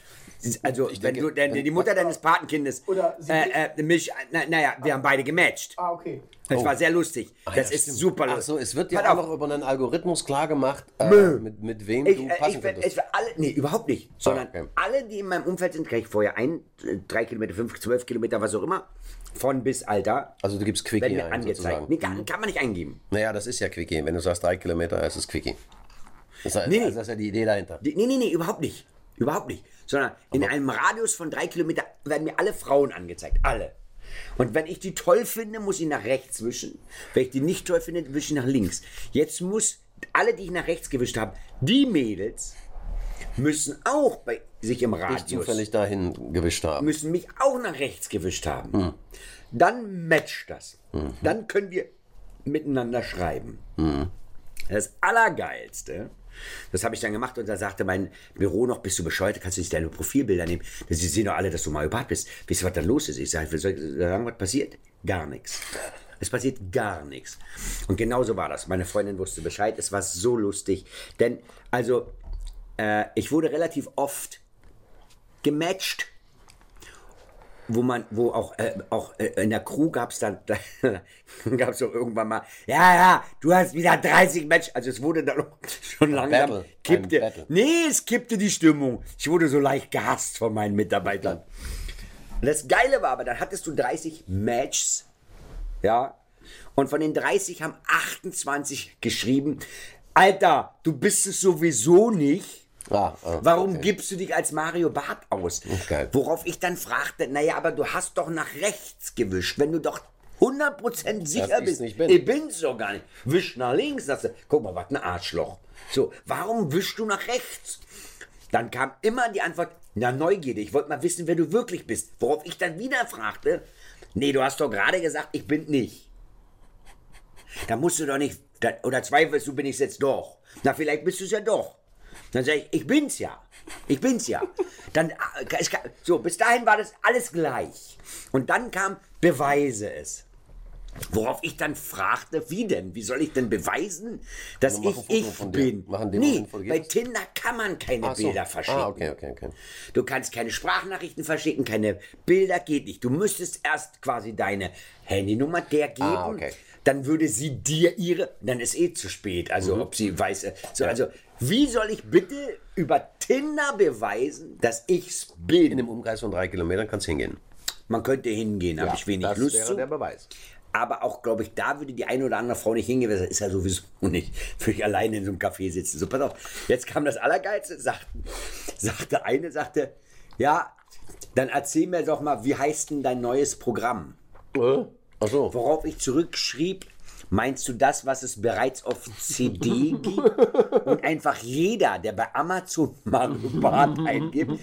Also, wenn
denke,
du,
wenn-
die Mutter deines Patenkindes,
Oder sie-
äh, äh, mich, na, naja, wir haben beide gematcht.
Ah, okay.
Das war sehr lustig. das ist super
Ach
lustig.
so, es wird dir auch noch über einen Algorithmus klar gemacht, äh, mit, mit wem
Ich,
du
äh,
passen
ich, ich, werd alle, nee, überhaupt nicht. Sondern
okay.
alle, die in meinem Umfeld sind, kriege ich vorher ein, drei Kilometer, fünf, zwölf Kilometer, was auch immer, von bis Alter,
Also du gibst Quickie
mir
ein,
angezeigt. Nee, kann, kann man nicht eingeben.
Naja, das ist ja Quickie. Wenn du sagst drei Kilometer, ist es Quickie. Das ist,
Nee, nee.
also das ist ja die Idee dahinter.
Die, nee, nee, nee, überhaupt nicht. Überhaupt nicht. Sondern in einem Radius von drei Kilometer werden mir alle Frauen angezeigt. Alle. Und wenn ich die toll finde, muss ich nach rechts wischen. Wenn ich die nicht toll finde, wische ich nach links. Jetzt muss alle, die ich nach rechts gewischt habe, die Mädels müssen auch bei sich im
Nicht
Radius
zufällig dahin gewischt haben.
müssen mich auch nach rechts gewischt haben. Dann matcht das. Dann können wir miteinander schreiben. Das Allergeilste, das habe ich dann gemacht und da sagte mein Büro noch, bist du bescheuert, kannst du nicht deine Profilbilder nehmen? Sie sehen doch alle, dass du mal überhaupt bist. Wisst ihr, was da los ist? Ich sage, sagen, was passiert? Gar nichts. Es passiert gar nichts. Und genauso war das. Meine Freundin wusste Bescheid. Es war so lustig. Denn, also, äh, ich wurde relativ oft gematcht wo man, wo auch, äh, auch äh, in der Crew gab es dann, da, gab es doch irgendwann mal, ja, ja, du hast wieder 30 Match, also es wurde dann schon langsam,
Battle,
kippte,
Battle.
nee, es kippte die Stimmung. Ich wurde so leicht gehasst von meinen Mitarbeitern. Und das Geile war aber, dann hattest du 30 Matches, ja, und von den 30 haben 28 geschrieben, Alter, du bist es sowieso nicht.
Ah, ah,
Warum
okay.
gibst du dich als Mario Barth aus?
geil.
Worauf ich dann fragte, naja, aber du hast doch nach rechts gewischt, wenn du doch 100% sicher bist.
bin.
Ich bin's doch gar nicht. Wisch nach links, sagst du, guck mal, was ein Arschloch. So, warum wischst du nach rechts? Dann kam immer die Antwort, na Neugierde, ich wollte mal wissen, wer du wirklich bist. Worauf ich dann wieder fragte, nee, du hast doch gerade gesagt, ich bin nicht. Da musst du doch nicht, da, oder zweifelst du, bin ich jetzt doch. Na, vielleicht bist du es ja doch. Dann sage ich, ich bin's ja. Ich bin's ja. Dann, äh, so, bis dahin war das alles gleich. Und dann kam, beweise es. Worauf ich dann fragte, wie denn? Wie soll ich denn beweisen, dass ich ich bin?
Mach in dem
nee, bei. Tinder kann man keine
so.
Bilder verschicken.
Ah, okay, okay, okay.
Du kannst keine Sprachnachrichten verschicken, keine Bilder, geht nicht. Du müsstest erst quasi deine Handynummer der geben.
Ah, okay.
Dann würde sie dir ihre, dann ist eh zu spät. Also
Mhm.
ob sie weiß, äh, so, also wie soll ich bitte über Tinder beweisen, dass ich's bin?
In dem Umkreis von drei Kilometern kannst hingehen.
Man könnte hingehen, habe ich wenig
das
Lust
wäre
zu.
der Beweis.
Aber auch, glaube ich, da würde die eine oder andere Frau nicht hingehen, das ist ja sowieso nicht. Würde ich alleine in so einem Café sitzen. So, pass auf, jetzt kam das Allergeilste, sagten, sagte eine, sagte, ja, dann erzähl mir doch mal, wie heißt denn dein neues Programm?
Äh? Ach so.
Worauf ich zurückschrieb, meinst du das, was es bereits auf CD gibt? Und einfach jeder, der bei Amazon Mario Barth eingibt,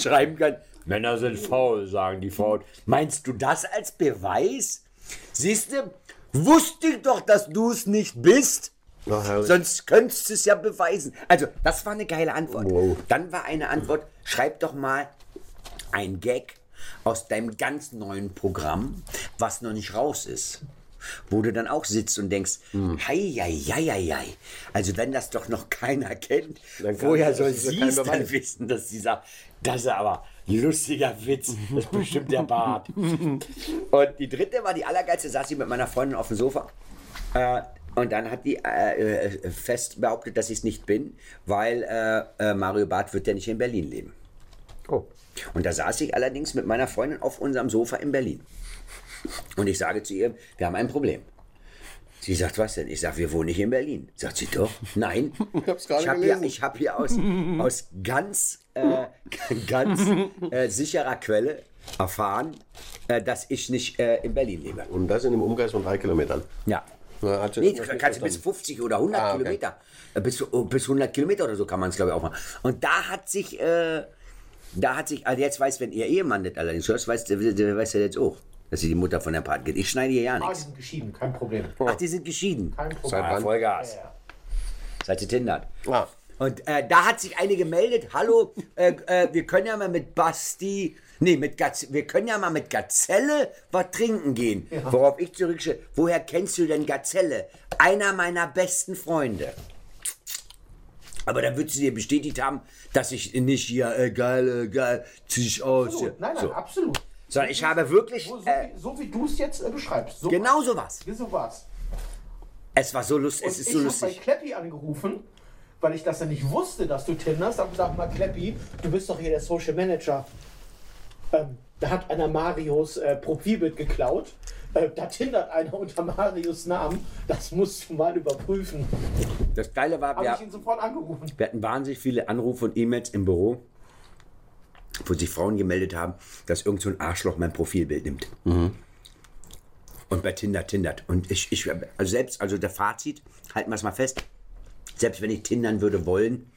schreiben kann, Männer sind faul, sagen die Frauen. Meinst du das als Beweis? Siehst du, wusste ich doch, dass du es nicht bist.
Ach.
Sonst könntest du es ja beweisen. Also, das war eine geile Antwort. Dann war eine Antwort, schreib doch mal ein Gag aus deinem ganz neuen Programm, was noch nicht raus ist. Wo du dann auch sitzt und denkst, hei, hei, hei, hei, hei. Also wenn das doch noch keiner kennt,
Dann das
soll sie es dann wissen, dass dieser, Das ist aber lustiger Witz. Das ist bestimmt der Bart. Und die dritte war die allergeilste, saß ich mit meiner Freundin auf dem Sofa. Äh, und dann hat die äh, äh, fest behauptet, dass ich es nicht bin, weil äh, äh, Mario Barth wird ja nicht in Berlin leben.
Oh.
Und da saß ich allerdings mit meiner Freundin auf unserem Sofa in Berlin. Und ich sage zu ihr, wir haben ein Problem. Sie sagt, was denn? Ich sage, wir wohnen nicht in Berlin. Sagt sie, doch, nein.
Ich hab's gerade
ich habe
gelesen.
hier, ich hab hier aus, aus ganz, äh, ganz äh, sicherer Quelle erfahren, äh, dass ich nicht äh, in Berlin lebe.
Und das in einem Umkreis von drei Kilometern.
Ja.
Na,
Nee, kannst du bis
verstanden.
50 oder 100
Ah, okay.
Kilometer, äh, bis, oh, bis 100 Kilometer oder so kann man es, glaube ich, auch machen. Und da hat sich, äh, da hat sich, also jetzt weiß, wenn ihr Ehemann das allerdings hört, weiß, weiß ja jetzt auch, dass sie die Mutter von der Part geht. Ich schneide hier ja
Ah, die
nichts.
sind geschieden, kein Problem.
Ach, die sind geschieden.
Kein Problem.
Seit
Ah,
wann?
Vollgas.
Ja, ja.
Seit sie tindert.
Ah.
Und äh, da hat sich eine gemeldet, hallo, äh, äh, wir können ja mal mit Basti, nee, mit Gaz wir können ja mal mit Gazelle was trinken gehen. Worauf ich zurückschreibe, woher kennst du denn Gazelle? Einer meiner besten Freunde. Aber dann würdest du dir bestätigt haben, dass ich nicht hier, äh, geil, äh, geil, zieh ich aus.
Absolut. Nein, nein,
so.
absolut.
Sondern ich habe wirklich,
So, so,
äh,
wie, so wie du es jetzt äh, beschreibst. So
genau sowas.
Wie so war's.
Es war so lustig,
Und
es ist
ich
so
habe bei
lustig.
Kleppi angerufen, weil ich das ja nicht wusste, dass du tinderst. Hab gesagt, mal Kleppi, du bist doch hier der Social Manager. Ähm, da hat einer Marios äh, Profilbild geklaut. Äh, da tindert einer unter Marios Namen. Das musst du mal überprüfen.
Das Geile war, wir,
ich ihn sofort angerufen.
Wir hatten wahnsinnig viele Anrufe und E-Mails im Büro, wo sich Frauen gemeldet haben, dass irgend so ein Arschloch mein Profilbild nimmt. Und bei Tinder tindert. Und ich, ich, also selbst, also der Fazit, halten wir es mal fest, selbst wenn ich tindern würde wollen,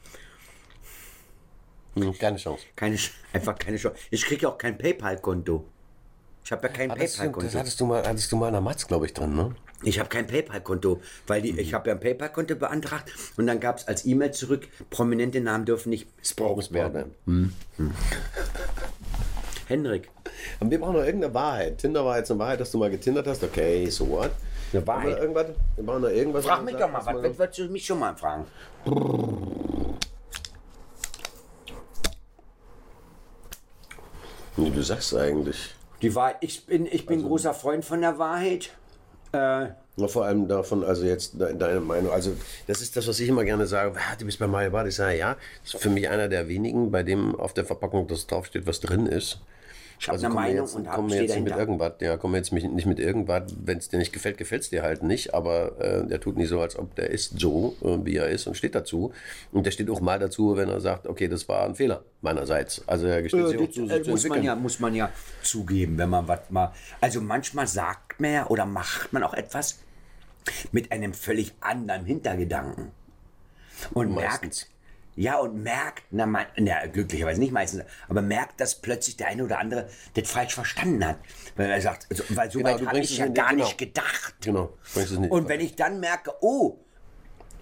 Hm, keine Chance.
keine, einfach keine Chance. Ich kriege ja auch kein PayPal-Konto. Ich habe ja kein
Hattest du, das
PayPal-Konto.
hattest du mal, hattest du mal an der Matz, glaube ich, drin, ne?
Ich habe kein PayPal-Konto, weil die, ich habe ja ein PayPal-Konto beantragt und dann gab es als E-Mail zurück, prominente Namen dürfen nicht missbraucht werden. Henrik,
Aber wir brauchen noch irgendeine Wahrheit. Tinder war jetzt eine Wahrheit, dass du mal getindert hast. Okay, so what?
Eine
Haben wir
Wahrheit?
irgendwas? Wir brauchen noch irgendwas.
Frag mich doch mal, was, was würdest du mich schon mal fragen?
Nee, Du sagst eigentlich.
Die Wahrheit, ich bin, ich bin großer Freund von der Wahrheit. Äh,
vor allem davon, also jetzt de- deine Meinung. Also, das ist das, was ich immer gerne sage. "Ah, Du bist bei Mario Barth. Ich sage, ja, das ist für mich einer der wenigen, bei dem auf der Verpackung das draufsteht, was drin ist.
ich habe eine
kommen wir
Meinung
jetzt,
und hab,
kommen wir jetzt nicht mit irgendwas. Ja, kommen wir jetzt nicht mit irgendwas. Wenn es dir nicht gefällt, gefällt es dir halt nicht. Aber äh, der tut nicht so, als ob der ist so, äh, wie er ist und steht dazu. Und der steht auch mal dazu, wenn er sagt, okay, das war ein Fehler meinerseits. Also er gesteht sich
Äh,
auch zu,
das, äh,
zu
muss, man ja, muss man ja zugeben, wenn man was mal. Also manchmal sagt man ja oder macht man auch etwas mit einem völlig anderen Hintergedanken. Und merkt,
Meistens.
ja, und merkt, na, man, na, glücklicherweise nicht meistens, aber merkt, dass plötzlich der eine oder andere das falsch verstanden hat. Weil er sagt, also, weil so
Genau,
weit habe ich ja gar
genau.
nicht gedacht.
Genau, bringst es nicht.
Und wenn ich dann merke, oh,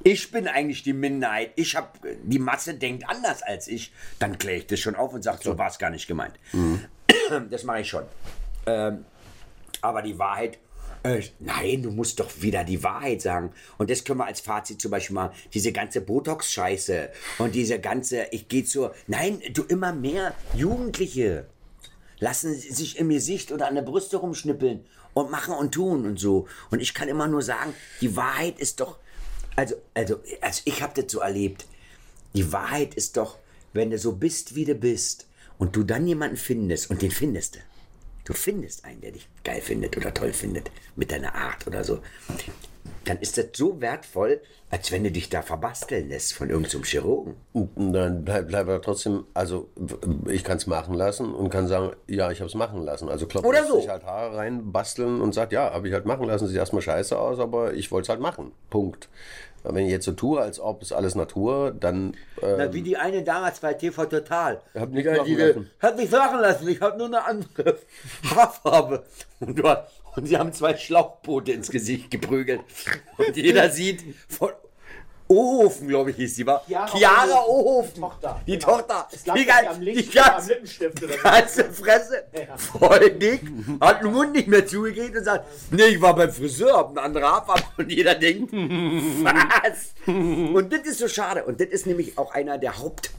ich bin eigentlich die Minderheit, ich habe die Masse denkt anders als ich, dann kläre ich das schon auf und sage, so war es gar nicht gemeint. Das mache ich schon. Ähm, aber die Wahrheit, äh, nein, du musst doch wieder die Wahrheit sagen. Und das können wir als Fazit zum Beispiel mal, diese ganze Botox-Scheiße und diese ganze, ich gehe zur, nein, du immer mehr Jugendliche lassen sich im Gesicht oder an der Brüste rumschnippeln und machen und tun und so. Und ich kann immer nur sagen, die Wahrheit ist doch, also, also, also ich habe das so erlebt. Die Wahrheit ist doch, wenn du so bist, wie du bist und du dann jemanden findest und den findest du. Du findest einen, der dich geil findet oder toll findet mit deiner Art oder so. Dann ist das so wertvoll, als wenn du dich da verbasteln lässt von irgendeinem Chirurgen.
Und dann bleibt bleib er trotzdem, also ich kann es machen lassen und kann sagen, ja, ich habe es machen lassen. Also klopft
Oder so.
sich halt Haare rein, basteln und sagt, ja, habe ich halt machen lassen, sieht erstmal scheiße aus, aber ich wollte es halt machen. Punkt. Aber Wenn ich jetzt so tue, als ob es alles Natur, dann äh,
Na, wie die eine damals bei TV Total.
Hab nicht
die,
machen lassen.
Hat mich machen lassen, ich habe nur eine andere Haarfarbe. Und, du- und sie haben zwei Schlauchboote ins Gesicht geprügelt. Und jeder sieht von Ohofen, glaube ich, hieß sie, war.
Chiara
Chiara
Ohofen. Die Tochter,
Die
genau.
Tochter. Die, ganz,
am
die ganz,
so.
ganze Fresse.
Ja.
Voll dick. Hat den Mund nicht mehr zugekriegt und sagt, nee, ich war beim Friseur, hab eine andere Haarfarbe. Und jeder denkt, was? Und das ist so schade. Und das ist nämlich auch einer der Haupt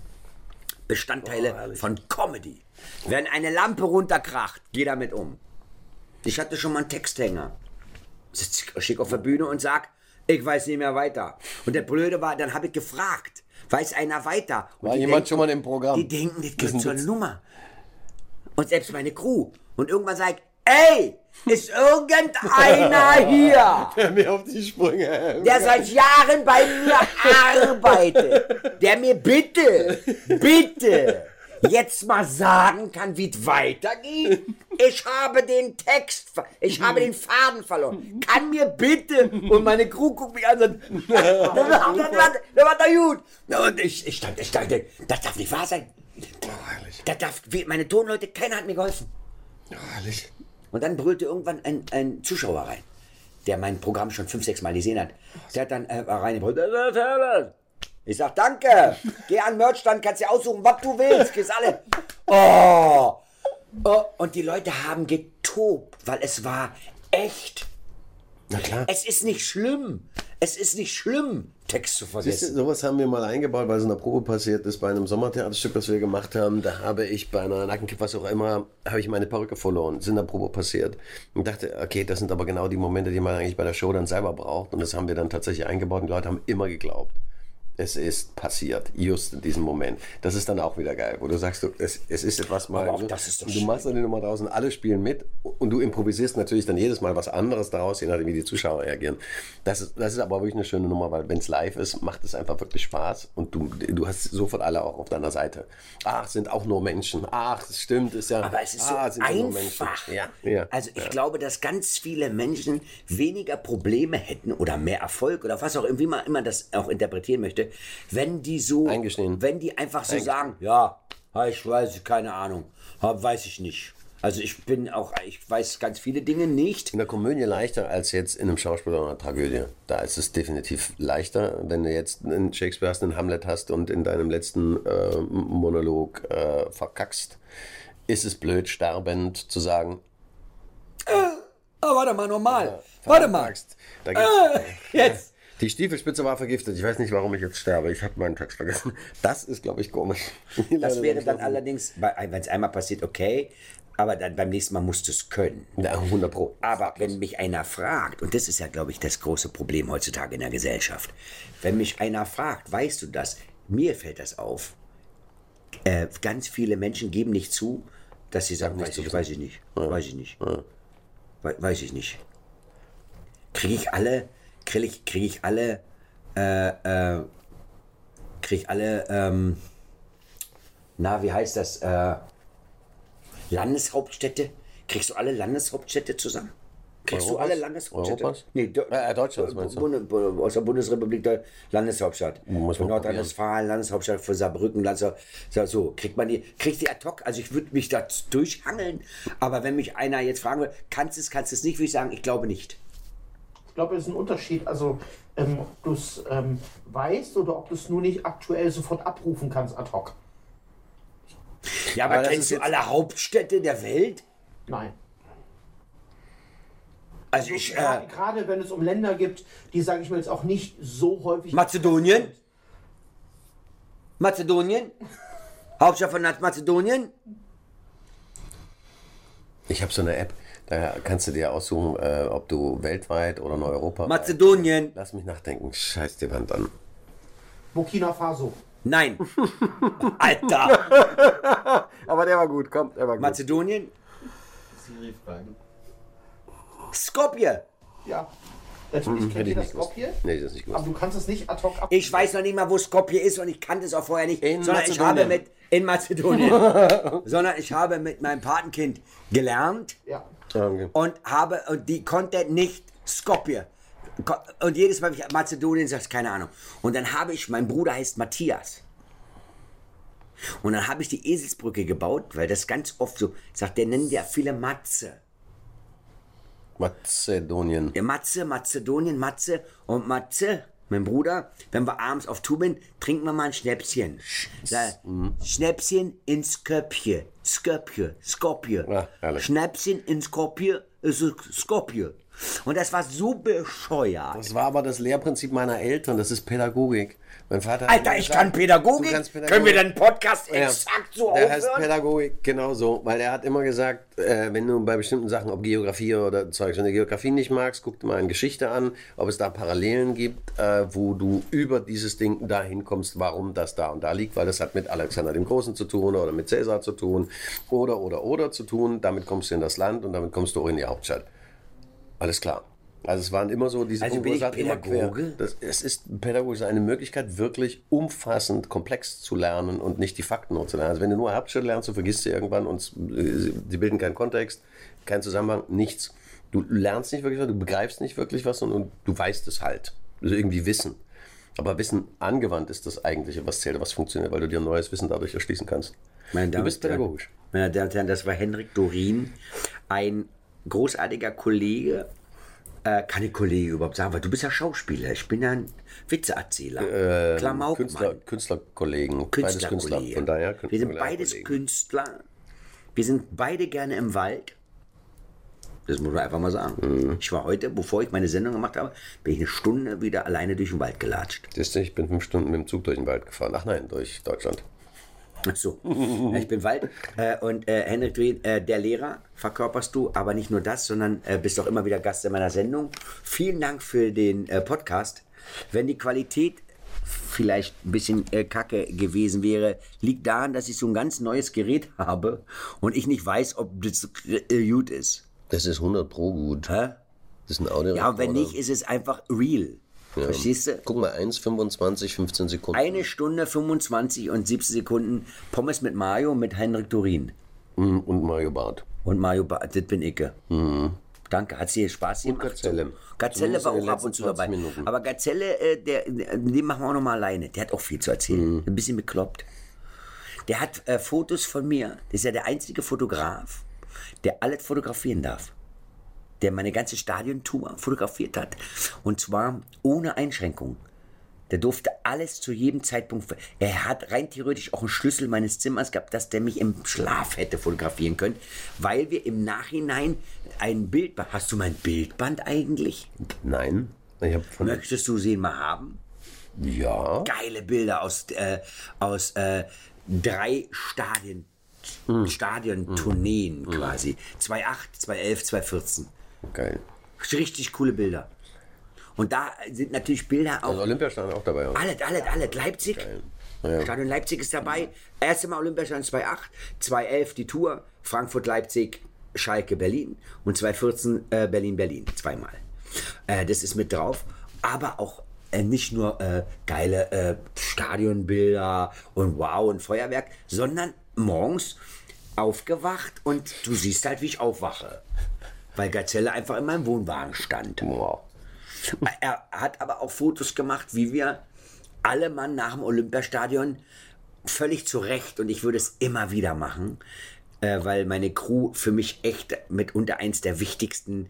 Bestandteile von Comedy. Wenn eine Lampe runterkracht, geh damit um. Ich hatte schon mal einen Texthänger. Schick auf der Bühne und sag, ich weiß nicht mehr weiter. Und der Blöde war, dann habe ich gefragt, weiß einer weiter? Und
War jemand schon mal im Programm?
Die denken, das gehört zur. Nummer. Und selbst meine Crew. Und irgendwann sag ich, ey, ist irgendeiner hier?
Hör mir auf die Sprünge.
der seit Jahren bei mir arbeitet, der mir bitte, bitte jetzt mal sagen kann, wie es weitergeht. Ich habe den Text, ich habe den Faden verloren. Kann mir bitte. Und meine Crew guckt mich an und sagt, das war, das war, das gut. Und ich, ich stand, ich dachte, das darf nicht wahr sein.
herrlich.
Das darf, meine Tonleute, keiner hat mir geholfen.
herrlich.
Und dann brüllte irgendwann ein, ein Zuschauer rein, der mein Programm schon fünf, sechs Mal gesehen hat. Der hat dann äh, reingebrüllt. Ich sag, danke. Geh an Merchstand, kannst dir aussuchen, was du willst. Kriegst alle. Oh. oh. Und die Leute haben getobt, weil es war echt.
Na klar.
Es ist nicht schlimm. Es ist nicht schlimm, Text zu
Siehst du,
vergessen.
sowas haben wir mal eingebaut, weil es in der Probe passiert ist, bei einem Sommertheaterstück, das wir gemacht haben. Da habe ich bei einer Nackenkipp, was auch immer, habe ich meine Perücke verloren. Das ist in der Probe passiert. Und dachte, okay, das sind aber genau die Momente, die man eigentlich bei der Show dann selber braucht. Und das haben wir dann tatsächlich eingebaut und die Leute haben immer geglaubt. Es ist passiert, just in diesem Moment. Das ist dann auch wieder geil, wo du sagst, du, es, es ist etwas mal.
Aber auch das ist doch
du machst dann die Nummer draußen, alle spielen mit und du improvisierst natürlich dann jedes Mal was anderes daraus, je nachdem, wie die Zuschauer reagieren. Das ist, das ist aber wirklich eine schöne Nummer, weil wenn es live ist, macht es einfach wirklich Spaß und du, du hast sofort alle auch auf deiner Seite. Ach, es sind auch nur Menschen. Ach, das stimmt, ist ja.
Aber es ist
ah,
so
sind ja nur Menschen.
einfach.
Ja, ja.
Also ich glaube, dass ganz viele Menschen weniger Probleme hätten oder mehr Erfolg oder was auch immer, immer das auch interpretieren möchte, wenn die so,
Eingestehen.
wenn die einfach so sagen, ja, ich weiß, keine Ahnung, weiß ich nicht. Also ich bin auch, ich weiß ganz viele Dinge nicht.
In der Komödie leichter als jetzt in einem Schauspiel oder einer Tragödie. Da ist es definitiv leichter, wenn du jetzt einen Shakespeare hast, einen Hamlet hast und in deinem letzten äh, Monolog äh, verkackst. Ist es blöd, sterbend zu sagen,
Ah, warte mal, normal. warte mal.
Da gibt's,
Jetzt.
Die Stiefelspitze war vergiftet. Ich weiß nicht, warum ich jetzt sterbe. Ich habe meinen Text vergessen. Das ist, glaube ich, komisch.
Das wäre dann allerdings, wenn es einmal passiert, okay, aber dann beim nächsten Mal musst du es können.
Ja, 100 Pro.
Aber wenn mich einer fragt, und das ist ja, glaube ich, das große Problem heutzutage in der Gesellschaft, wenn mich einer fragt, weißt du das? Mir fällt das auf. Äh, ganz viele Menschen geben nicht zu, dass sie sagen, weiß ich, weiß ich nicht, weiß ich nicht, We weiß ich nicht. Kriege ich alle, kriege ich, krieg ich alle, äh, äh, kriege ich alle, ähm, na, wie heißt das, äh, Landeshauptstädte? Kriegst du alle Landeshauptstädte zusammen? Kriegst
Europas?
du alle Landeshauptstädte?
Europas?
Nee, Do
Äh, meinst du?
Bunde, Bu- aus der Bundesrepublik der Landeshauptstadt.
Muss man
Nordrhein-Westfalen, Landeshauptstadt von Saarbrücken, Landeshauptstadt. So, so, kriegt man die, kriegt die ad hoc. Also ich würde mich da durchhangeln. Aber wenn mich einer jetzt fragen würde, kannst du es, kannst du es nicht, würde ich sagen, ich glaube nicht.
Ich glaube, es ist ein Unterschied, also ähm, ob du es ähm, weißt oder ob du es nur nicht aktuell sofort abrufen kannst ad hoc.
Ja, aber,
Aber das
kennst
ist
du alle Hauptstädte der Welt?
Nein.
Also ich, äh,
Gerade, wenn es um Länder gibt, die, sage ich mal, jetzt auch nicht so häufig.
Mazedonien? Mazedonien? Hauptstadt von Mazedonien?
Ich habe so eine App, da kannst du dir aussuchen, äh, ob du weltweit oder in Europa.
Mazedonien?
Lass mich nachdenken. Scheiß die Wand an.
Burkina Faso.
Nein. Alter.
Aber der war gut, komm, der war gut.
Mazedonien?
Siri fragen.
Skopje.
Ja. Natürlich kennt
Hätte
ihr
ich
das. Skopje,
Nee, das ist nicht gut.
aber du kannst es nicht ad hoc ab.
Ich weiß noch nicht mal, wo Skopje ist und ich kannte es auch vorher nicht.
In
sondern ich
Mazedonien.
habe mit in Mazedonien. sondern ich habe mit meinem Patenkind gelernt
Ja.
Okay.
und habe und die konnte nicht Skopje. Ko- Und jedes Mal, wenn ich Mazedonien sagst, keine Ahnung. Und dann habe ich, mein Bruder heißt Matthias. Und dann habe ich die Eselsbrücke gebaut, weil das ganz oft so, sagt, der nennt ja viele Matze.
Mazedonien.
Der Matze, Mazedonien, Matze und Matze, mein Bruder, wenn wir abends auf Tour sind, trinken wir mal ein Schnäpschen. Sch da, Schnäpschen in Skopje. Skopje, Skopje.
Ja.
Schnäpschen in Skopje ist Skopje. Und das war so bescheuert.
Das war aber das Lehrprinzip meiner Eltern, das ist Pädagogik. Mein Vater
Alter, ich
gesagt,
kann Pädagogik.
kannst
Können wir den Podcast
Ja.
exakt so
Der heißt
aufhören?
Pädagogik, genau so. Weil er hat immer gesagt, äh, wenn du bei bestimmten Sachen, ob Geografie oder Zeug, wenn du Geografie nicht magst, guck dir mal in Geschichte an, ob es da Parallelen gibt, äh, wo du über dieses Ding dahin kommst, warum das da und da liegt, weil das hat mit Alexander dem Großen zu tun oder mit Cäsar zu tun oder, oder, oder zu tun. Damit kommst du in das Land und damit kommst du auch in die Hauptstadt. Alles klar. Also es waren immer so diese
Also bin ich Pädagoge?
Das, es ist pädagogisch eine Möglichkeit, wirklich umfassend komplex zu lernen und nicht die Fakten nur zu lernen. Also wenn du nur Hauptstadt lernst, du vergisst sie irgendwann und äh, sie bilden keinen Kontext, keinen Zusammenhang, nichts. Du lernst nicht wirklich was, du begreifst nicht wirklich was und, du weißt es halt. Also irgendwie Wissen. Aber Wissen angewandt ist das eigentliche, was zählt, was funktioniert, weil du dir neues Wissen dadurch erschließen kannst.
Meine
Du
Damen
bist
und Herren,
pädagogisch.
Meine Damen und Herren, das war Henrik Dorin, ein großartiger Kollege. Äh, kann ich Kollege überhaupt sagen, weil du bist ja Schauspieler, ich bin ja ein Witzeerzähler. Klamaukmann.
Künstler, Künstlerkollegen, beides Künstler. Von daher
Wir sind
Künstler-
beides
Kollegen.
Künstler. Wir sind beide gerne im Wald. Das muss man einfach mal sagen.
Mhm.
Ich war heute, bevor ich meine Sendung gemacht habe, bin ich eine Stunde wieder alleine durch den Wald gelatscht.
Siehst du, ich bin fünf Stunden mit dem Zug durch den Wald gefahren. Ach nein, durch Deutschland.
Ach so, ich bin Wald. Äh, und äh, Henrik Duen, äh, der Lehrer verkörperst du, aber nicht nur das, sondern äh, bist auch immer wieder Gast in meiner Sendung. Vielen Dank für den äh, Podcast. Wenn die Qualität vielleicht ein bisschen äh, kacke gewesen wäre, liegt daran, dass ich so ein ganz neues Gerät habe und ich nicht weiß, ob das gut ist.
Das ist 100 pro gut.
Hä?
Das ist ein Audio.
Ja, wenn nicht, ist es einfach real. Verstehst du?
Guck mal, 1, 25, 15 Sekunden.
Eine Stunde 25 und 17 Sekunden Pommes mit Mayo mit Henrik Dorin.
Mm, Und Mario Bart.
Und Mario Barth, das bin ich. Danke, hat dir Spaß gemacht?
Gazelle.
Gazelle
Zumindest
war auch ab und zu dabei.
20 Minuten.
Aber Gazelle, äh, der, den machen wir auch noch mal alleine. Der hat auch viel zu erzählen.
Mhm.
Ein bisschen bekloppt. Der hat äh, Fotos von mir. Das ist ja der einzige Fotograf, der alles fotografieren darf. Der meine ganze Stadiontour fotografiert hat. Und zwar ohne Einschränkung. Der durfte alles zu jedem Zeitpunkt. Er hat rein theoretisch auch einen Schlüssel meines Zimmers gehabt, dass der mich im Schlaf hätte fotografieren können, weil wir im Nachhinein ein Bild. Hast du mein Bildband eigentlich?
Nein. Ich von.
Möchtest du sie mal haben?
Ja.
Geile Bilder aus, äh, aus äh, drei Stadien, Stadiontourneen quasi. 2008, 2011, 2014.
Geil.
Richtig coole Bilder. Und da sind natürlich Bilder auch.
Also Olympia stand auch dabei. oder?
Alles, alles, alles. Leipzig.
Ja.
Stadion Leipzig ist dabei. Erste Mal Olympiastadion 2008, 2011 die Tour, Frankfurt, Leipzig, Schalke, Berlin und 2014 äh, Berlin, Berlin. Zweimal. Äh, das ist mit drauf. Aber auch äh, nicht nur äh, geile äh, Stadionbilder und wow und Feuerwerk, sondern morgens aufgewacht und du siehst halt, wie ich aufwache. Weil Gazelle einfach in meinem Wohnwagen stand.
Wow.
Er hat aber auch Fotos gemacht, wie wir alle Mann nach dem Olympiastadion völlig zu Recht und ich würde es immer wieder machen, äh, weil meine Crew für mich echt mitunter eins der wichtigsten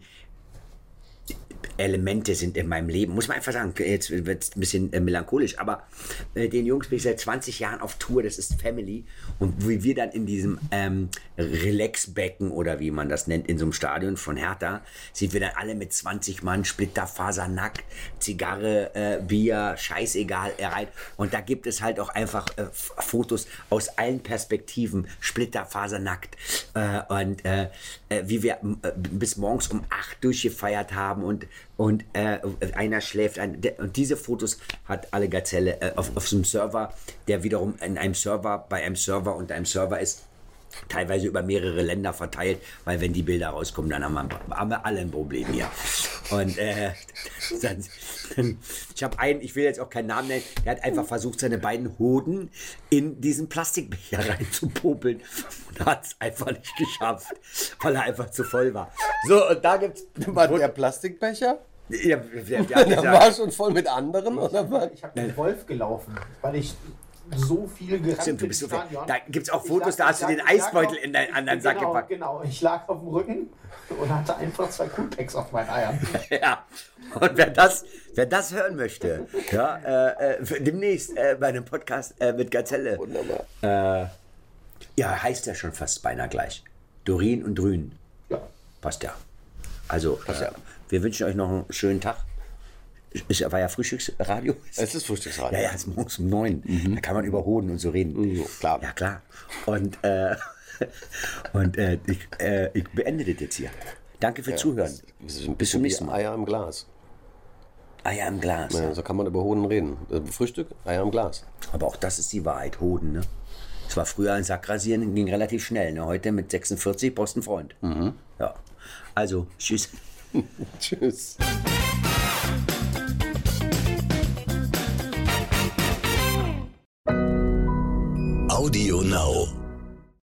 Elemente sind in meinem Leben. Muss man einfach sagen, jetzt wird es ein bisschen äh, melancholisch, aber äh, den Jungs bin ich seit 20 Jahren auf Tour, das ist Family. Und wie wir dann in diesem ähm, Relaxbecken oder wie man das nennt, in so einem Stadion von Hertha, sind wir dann alle mit 20 Mann, splitterfasernackt, Zigarre, äh, Bier, scheißegal, rein. Und da gibt es halt auch einfach äh, Fotos aus allen Perspektiven, splitterfasernackt. Äh, und äh, wie wir bis morgens um 8 durchgefeiert haben und, und äh, einer schläft. Ein, und diese Fotos hat alle Gazelle äh, auf, auf so einem Server, der wiederum in einem Server, bei einem Server unter einem Server ist, teilweise über mehrere Länder verteilt, weil wenn die Bilder rauskommen, dann haben wir, haben wir alle ein Problem hier. Und äh, dann, ich habe einen, ich will jetzt auch keinen Namen nennen, der hat einfach versucht, seine beiden Hoden in diesen Plastikbecher reinzupopeln und hat es einfach nicht geschafft, weil er einfach zu voll war. So, und da gibt's
War der Plastikbecher?
ja, der, der,
Der
der,
war schon voll mit anderen, oder was?
Ich habe den Wolf gelaufen, weil ich so viel gerannt
Stimmt, du bist so. Da gibt's auch
Ich
Fotos, da hast du
ich
den
ich lag
Eisbeutel
auf-
in deinen anderen Sack
genau,
gepackt.
Genau, ich lag auf dem Rücken und hatte einfach zwei Coolpacks auf meinen Eiern.
Ja, und wer das, wer das hören möchte, ja, äh, äh, demnächst äh, bei einem Podcast äh, mit Gazelle.
Wunderbar.
Äh, ja, heißt ja schon fast beinahe gleich. Dorin und Drün.
Ja.
Passt ja. Also, äh, wir wünschen euch noch einen schönen Tag. Es war ja Frühstücksradio.
Es ist Frühstücksradio.
Ja, ja, es ist morgens um neun. Da kann man über Hoden und so reden.
Mhm, klar.
Ja, klar. Und, äh, und äh, ich, äh, ich beende das jetzt hier. Danke für Zuhören.
Das ist ein
Bis zum nächsten Mal.
Eier im Glas.
Eier im Glas.
Ja, so kann man über Hoden reden. Äh, Frühstück, Eier im Glas.
Aber auch das ist die Wahrheit, Hoden, ne? Es war früher ein Sackrasieren, ging relativ schnell. Ne? Heute mit 46 brauchst du einen Freund. Ja. Also, tschüss.
Tschüss.
Audio Now.